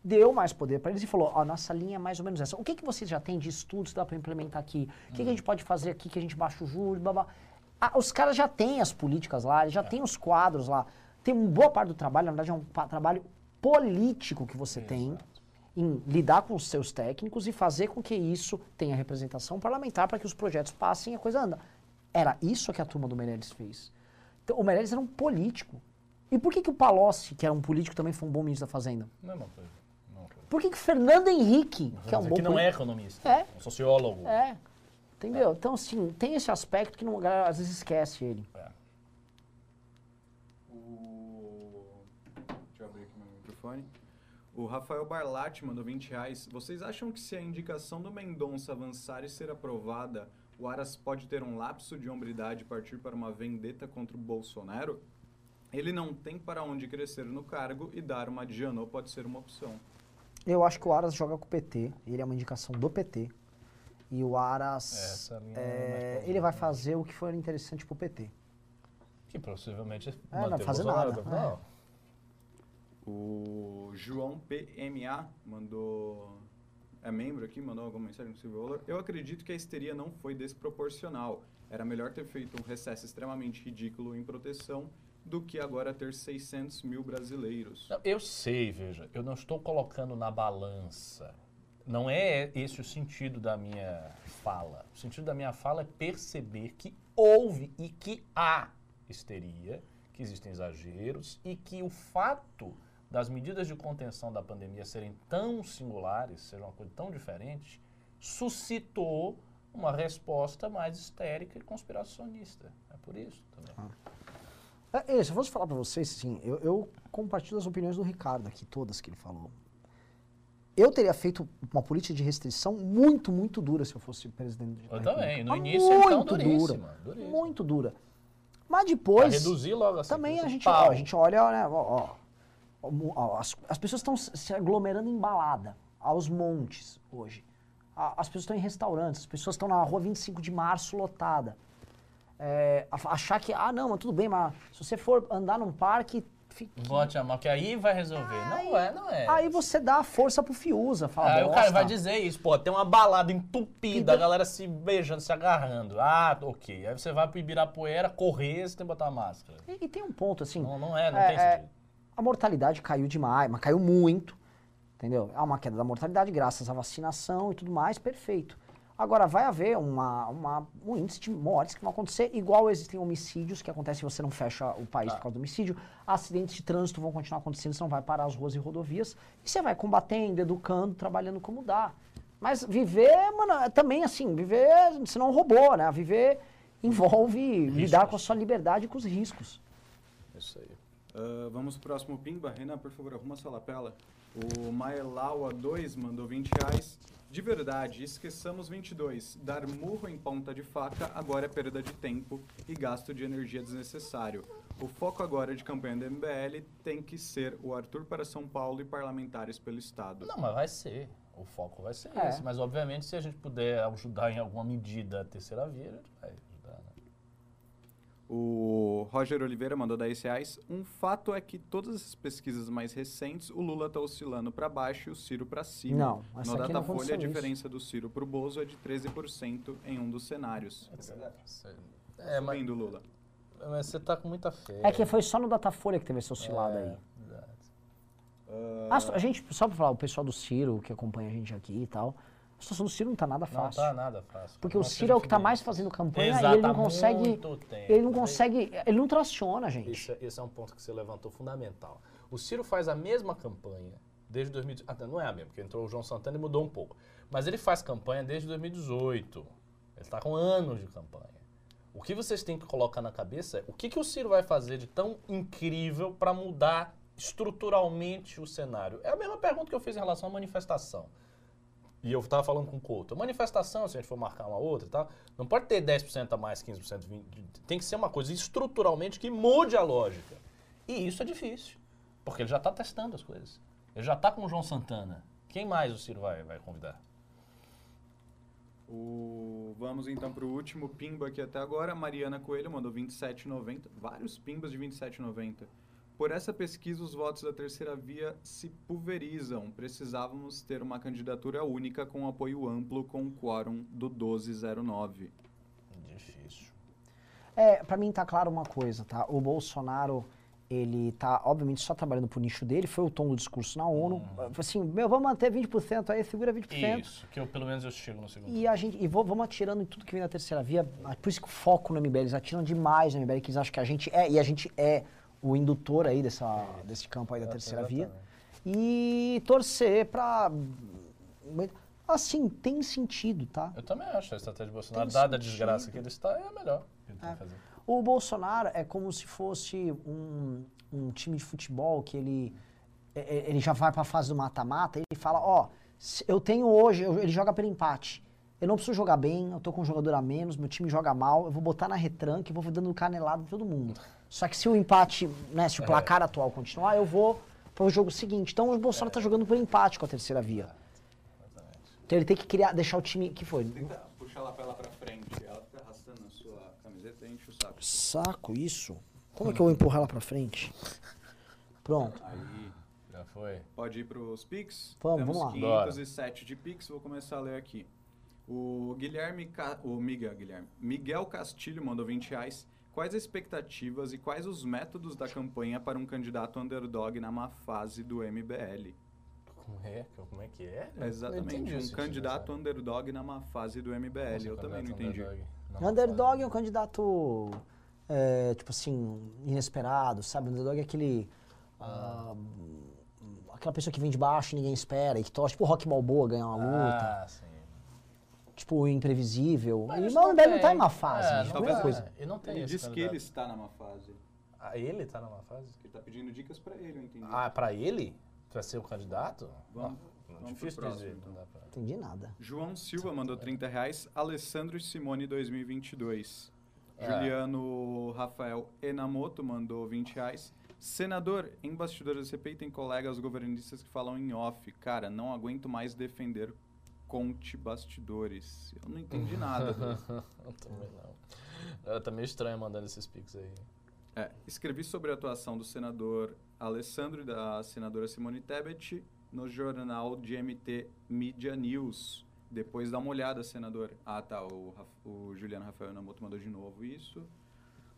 deu mais poder para eles e falou: ó, nossa linha é mais ou menos essa. O que, que você já tem de estudos que dá para implementar aqui? O que, que a gente pode fazer aqui que a gente baixa o juros, blá, blá. Ah, os caras já têm as políticas lá, eles já têm os quadros lá. Tem uma boa parte do trabalho, na verdade, é um trabalho político que você tem em lidar com os seus técnicos e fazer com que isso tenha representação parlamentar para que os projetos passem e a coisa anda. Era isso que a turma do Meirelles fez. Então, o Meirelles era um político. E por que, que o Palocci, que era um político, também foi um bom ministro da Fazenda? Mesma coisa. mesma coisa. Por que, que o Fernando Henrique, que é um bom aqui não é economista, É. um sociólogo. É. Entendeu? Então, assim, tem esse aspecto que não, a galera às vezes esquece ele. É. O... Deixa eu abrir aqui meu microfone. O Rafael Barlatti mandou 20 reais. Vocês acham que se a indicação do Mendonça avançar e ser aprovada, o Aras pode ter um lapso de hombridade e partir para uma vendetta contra o Bolsonaro? Ele não tem para onde crescer no cargo e dar uma de Janot pode ser uma opção. Eu acho que o Aras joga com o PT. Ele é uma indicação do PT. E o Aras. Essa linha é é, mais plausível, ele vai né? fazer o que for interessante pro PT. Que possivelmente É, não manter o fazer nada, Não. O João PMA mandou. É membro aqui, mandou alguma mensagem no Valor. Eu acredito que a histeria não foi desproporcional. Era melhor ter feito um recesso extremamente ridículo em proteção do que agora ter 600 mil brasileiros. Não, eu sei, veja, eu não estou colocando na balança. Não é esse o sentido da minha fala. O sentido da minha fala é perceber que houve e que há histeria, que existem exageros e que o fato das medidas de contenção da pandemia serem tão singulares, ser uma coisa tão diferente, suscitou uma resposta mais histérica e conspiracionista. É por isso também. É, é, se eu fosse falar pra vocês, assim, eu, eu compartilho as opiniões do Ricardo aqui, todas que ele falou. Eu teria feito uma política de restrição muito, muito dura se eu fosse presidente da Eu também. No início, então, muito duríssima, dura. duríssima. Muito dura. Mas Pra depois... reduzir logo assim. Também a gente, ó, a gente olha, né, ó, ó, as, as pessoas estão se aglomerando em balada, aos montes hoje. A- as pessoas estão em restaurantes, as pessoas estão na rua 25 de março lotada. É, achar que, ah não, mas tudo bem, mas se você for andar num parque... Vote a mão, que aí vai resolver. não é, não é. Aí você dá a força pro Fiuza, fala, Aí o cara vai dizer isso, pô, tem uma balada entupida, a galera se beijando, se agarrando. Ah, ok. Aí você vai pro Ibirapuera correr, você tem que botar máscara. E, e tem um ponto, assim... Não, não é, não É, tem é, sentido. A mortalidade caiu demais, mas caiu muito. Entendeu? Há uma queda da mortalidade graças à vacinação e tudo mais, perfeito. Agora, vai haver uma, uma- um índice de mortes que vão acontecer, igual existem homicídios que acontecem se você não fecha o país Tá. por causa do homicídio. Acidentes de trânsito vão continuar acontecendo, você não vai parar as ruas e rodovias. E você vai combatendo, educando, trabalhando como dá. Mas viver, mano, é também assim, viver, você não é um robô, né? Viver envolve lidar com a sua liberdade e com os riscos. Isso aí. Ah, vamos pro próximo Pimba. Renan, por favor, arruma sua lapela. O Maelaua 2 mandou 20 reais. De verdade, esqueçamos 22. Dar murro em ponta de faca agora é perda de tempo e gasto de energia desnecessário. O foco agora de campanha do MBL tem que ser o Arthur para São Paulo e parlamentares pelo Estado. Não, mas vai ser. O foco vai ser É. esse. Mas, obviamente, se a gente puder ajudar em alguma medida a terceira via, a gente vai? O Roger Oliveira mandou 10 reais. Um fato é que todas as pesquisas mais recentes, o Lula está oscilando para baixo e o Ciro para cima. Não, essa No Datafolha, a aconteceu isso. diferença do Ciro para o Bozo é de 13% em um dos cenários. Você- É, mas, Subindo, Lula. mas você tá com muita fé. É que foi só no Datafolha que teve essa oscilada É, aí. verdade. A, a gente, só pra falar, o pessoal do Ciro, que acompanha a gente aqui e tal, a situação do Ciro não tá nada Não fácil. tá nada fácil. Porque o Ciro é o que tá temos mais fazendo campanha Exato, e ele não há consegue. muito tempo. Ele não consegue. Ele não traciona, gente. Esse, é- esse é um ponto que você levantou fundamental. O Ciro faz a mesma campanha desde 2018. Ah, não é a mesma, porque entrou o João Santana e mudou um pouco. Mas ele faz campanha desde 2018. Ele está com anos de campanha. O que vocês têm que colocar na cabeça é o que, que o Ciro vai fazer de tão incrível para mudar estruturalmente o cenário. É a mesma pergunta que eu fiz em relação à manifestação. E eu estava falando com o Couto. Manifestação, se a gente for marcar uma outra e tal, não pode ter 10% a mais, 15%, 20%. Tem que ser uma coisa estruturalmente que mude a lógica. E isso é difícil. Porque ele já está testando as coisas. Ele já está com o João Santana. Quem mais o Ciro vai, vai convidar? O... Vamos então para o último Pimba aqui até agora. Mariana Coelho mandou 27,90. Vários Pimbas de 27,90. Por essa pesquisa, os votos da terceira via se pulverizam. Precisávamos ter uma candidatura única com apoio amplo com o quórum do 1209. Difícil. É, pra mim tá claro uma coisa, tá? O Bolsonaro, ele tá, obviamente, só trabalhando pro nicho dele, foi o tom do discurso na ONU. Assim, meu, vamos manter 20%, aí segura 20%. Isso, que eu pelo menos eu chego no segundo. E a gente, e vou- vamos atirando em tudo que vem da terceira via. Por isso que o foco no MBL, eles atiram demais no MBL, que eles acham que a gente é, e a gente é o indutor aí dessa, desse campo aí da terceira via. E torcer pra. Assim, tem sentido, tá? Eu também acho a estratégia do Bolsonaro, Tem dada a sentido. desgraça que ele está, é a melhor que ele tem que fazer. O Bolsonaro é como se fosse um, um time de futebol que ele, é- é- ele já vai para a fase do mata-mata e ele fala, ó, se eu tenho hoje, ele joga pelo empate. Eu não preciso jogar bem, eu tô com um jogador a menos, meu time joga mal, eu vou botar na retranca e vou dando canelada em todo mundo. Só que se o empate, né, se o placar atual continuar, eu vou pro jogo seguinte. Então o Bolsonaro tá jogando por empate com a terceira via. Então ele tem que criar, deixar o time que foi. Tenta puxar lá pra ela pra frente. Ela fica arrastando a sua camiseta e enche o saco. Saco isso. Como é que eu vou empurrar ela pra frente? Pronto. Aí, Já foi. pode ir pros Pix? Vamos, Temos vamos lá. 507 de Pix, vou começar a ler aqui. O Guilherme, Ca- o Miguel, Guilherme. Miguel Castilho mandou 20 reais. Quais as expectativas e quais os métodos da campanha para um candidato underdog na má fase do MBL? Como é, como é que é? É Exatamente, um candidato dessa- underdog na má fase do MBL. Nossa, Eu também não entendi. underdog. Não, Underdog é um candidato, é, tipo assim, inesperado, sabe? Underdog é aquele. ah, aquela pessoa que vem de baixo e ninguém espera, e que torce, tipo o Rock Balboa ganhar uma luta, Ah, sim. Tipo imprevisível. Mas e isso o Malbec não tá em uma fase, É, não tem. coisa. E não tem Ele disse que ele está numa fase. Ah, ele tá numa fase? Que ele tá pedindo dicas pra ele, eu entendi. Ah, pra ele? Pra ser o candidato? Vamos- Não, vamos difícil próximo, dizer. então. Não dá pra... Entendi nada. João Silva mandou 30 reais. Alessandro Simone 2022. É. Juliano Rafael Enamoto mandou 20 reais. Senador, em bastidores da CPI tem colegas governistas que falam em off. Cara, não aguento mais defender Conte Bastidores. Eu não entendi nada. Eu também não. Tá meio estranho mandando esses pics aí. É, escrevi sobre a atuação do senador Alessandro e da senadora Simone Tebet no jornal de MT Media News. Depois dá uma olhada, senador. Ah, tá. O, o Juliano Rafael Namoto mandou de novo isso.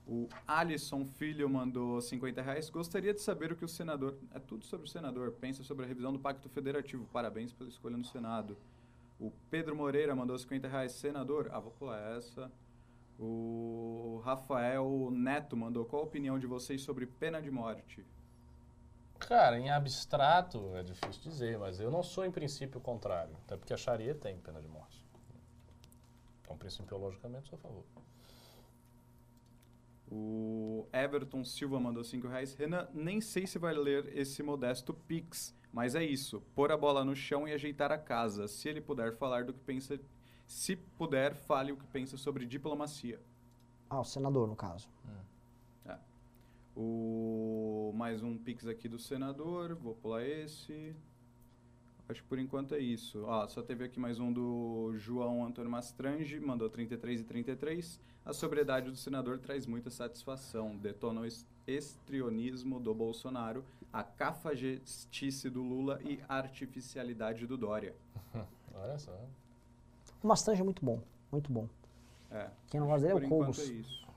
O Alisson Filho mandou 50 reais. Gostaria de saber o que o senador. É tudo sobre o senador. Pensa sobre a revisão do Pacto Federativo. Parabéns pela escolha no Senado. O Pedro Moreira mandou 50 reais. Senador. Ah, vou pular essa. O Rafael Neto mandou qual a opinião de vocês sobre pena de morte? Cara, em abstrato é difícil dizer, mas eu não sou em princípio contrário. Até porque a Sharia tem pena de morte. Então, principiologicamente, sou a favor. O Everton Silva mandou 5 reais. Renan, nem sei se vai ler esse modesto Pix, mas é isso. Pôr a bola no chão e ajeitar a casa. Se ele puder falar do que pensa. Se puder, fale o que pensa sobre diplomacia. Ah, o senador, no caso. É. O mais um pix aqui do senador, vou pular esse. Acho que por enquanto é isso. Ó, só teve aqui mais um do João Antônio Mastrange, mandou 33 e 33. A sobriedade do senador traz muita satisfação. Detona o es- estrionismo do Bolsonaro, a cafajestice do Lula e a artificialidade do Dória. Olha só. O Mastrange é muito bom, muito bom. É. Quem não gosta dele é o Cobos. é isso.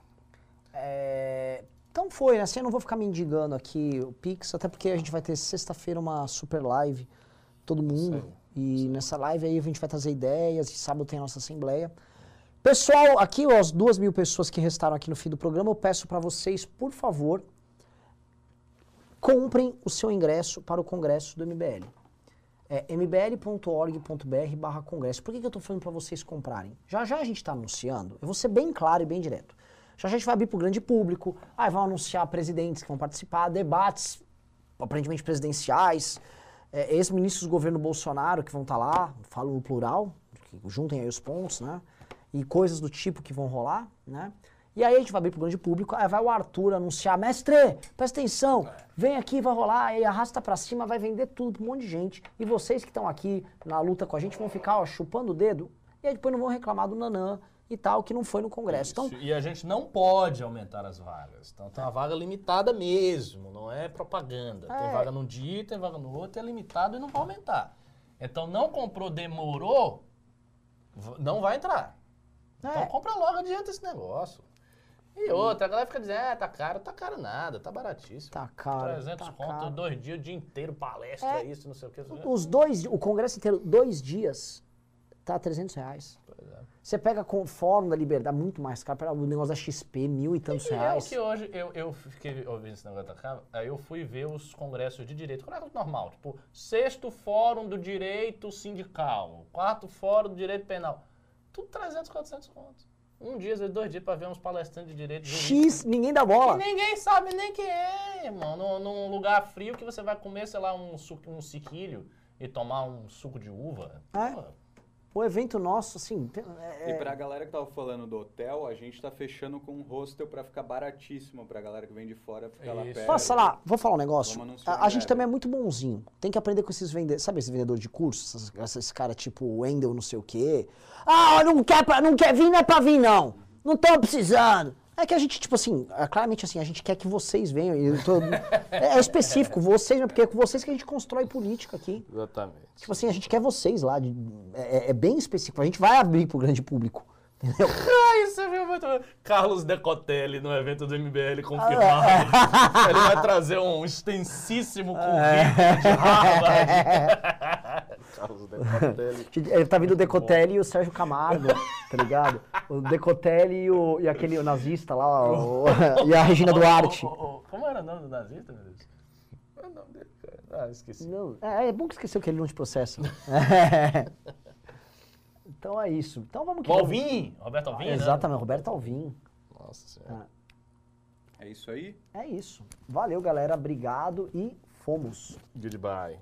É, Então foi, né? Assim, eu não vou ficar mendigando aqui o Pix, até porque a gente vai ter sexta-feira uma super live, todo mundo. Sei, e nessa live aí a gente vai trazer ideias, e sábado tem a nossa assembleia. Pessoal, aqui as duas mil pessoas que restaram aqui no fim do programa, eu peço para vocês, por favor, comprem o seu ingresso para o congresso do MBL. É mbl.org.br barra congresso. Por que, que eu estou falando para vocês comprarem? Já já a gente está anunciando, eu vou ser bem claro e bem direto. Já já a gente vai abrir para o grande público, aí vão anunciar presidentes que vão participar, debates aparentemente presidenciais, é, ex-ministros do governo Bolsonaro que vão estar lá, falo no plural, juntem aí os pontos, né? E coisas do tipo que vão rolar, né? E aí a gente vai abrir pro grande público, aí vai o Arthur anunciar, mestre, presta atenção, vem aqui, vai rolar, aí arrasta pra cima, vai vender tudo pra um monte de gente. E vocês que estão aqui na luta com a gente vão ficar ó, chupando o dedo, e aí depois não vão reclamar do Nanã, e tal, que não foi no Congresso. Então, E a gente não pode aumentar as vagas. Então tem uma vaga limitada mesmo, não é propaganda. Tem É. vaga num dia, tem vaga no outro, é limitado e não vai aumentar. Então não comprou, demorou, não vai entrar. Então É. compra logo, adianta esse negócio. E outra, a galera fica dizendo, ah, tá caro, tá caro nada, tá baratíssimo. Tá caro, 300 tá conto, caro. dois dias, o dia inteiro, palestra, É. isso, não sei o que. os dois, o Congresso inteiro, dois dias, tá 300 reais. É. Você pega com o Fórum da Liberdade, muito mais caro. O negócio da XP, mil e tantos E é reais. que hoje eu, eu fiquei ouvindo esse negócio da Câmara, aí eu fui ver os congressos de direito, congresso normal, tipo, sexto fórum do direito sindical, quarto fórum do direito penal, tudo 300, 400 contos. Um dia, às vezes dois dias, pra ver uns palestrantes de direito. X, ninguém dá E bola. ninguém sabe nem quem é, irmão. Num, num lugar frio que você vai comer, sei lá, um, suco, um siquilho e tomar um suco de uva. É. Pô, O evento nosso, assim. é- E pra galera que tava falando do hotel, a gente tá fechando com um hostel pra ficar baratíssimo pra galera que vem de fora ficar lá Isso. perto. Posso falar? Vou falar um negócio. A, a gente também é muito bonzinho. Tem que aprender com esses vendedores. Sabe esse vendedor de cursos? Esses, esses caras tipo Wendel, não sei o quê. Ah, não quer, pra, não quer vir, não é pra vir, não. Não tô precisando. É que a gente, tipo assim, é claramente assim, a gente quer que vocês venham. tô- é, é específico, vocês, né? porque é com vocês que a gente constrói política aqui. Exatamente. Tipo assim, a gente quer vocês lá. de- é, é bem específico. A gente vai abrir pro grande público. Ah, isso é muito. Carlos Decotelli no evento do MBL confirmado. Ele vai trazer um extensíssimo currículo de Harvard. Carlos Decotelli. Ele tá vindo o Decotelli e o Sérgio Camargo, tá ligado? O Decotelli e, o, e aquele nazista lá, o- e a Regina Duarte. Como era o nome do nazista, meu Deus? É o? Ah, esqueci. Não, é, é bom que esqueceu que ele não te processa. Então é isso. Então vamos que vamos. Alvim, Roberto Alvim, né? Exatamente, Roberto Alvim. Nossa senhora. É isso aí? É isso. Valeu, galera. Obrigado e fomos. Goodbye.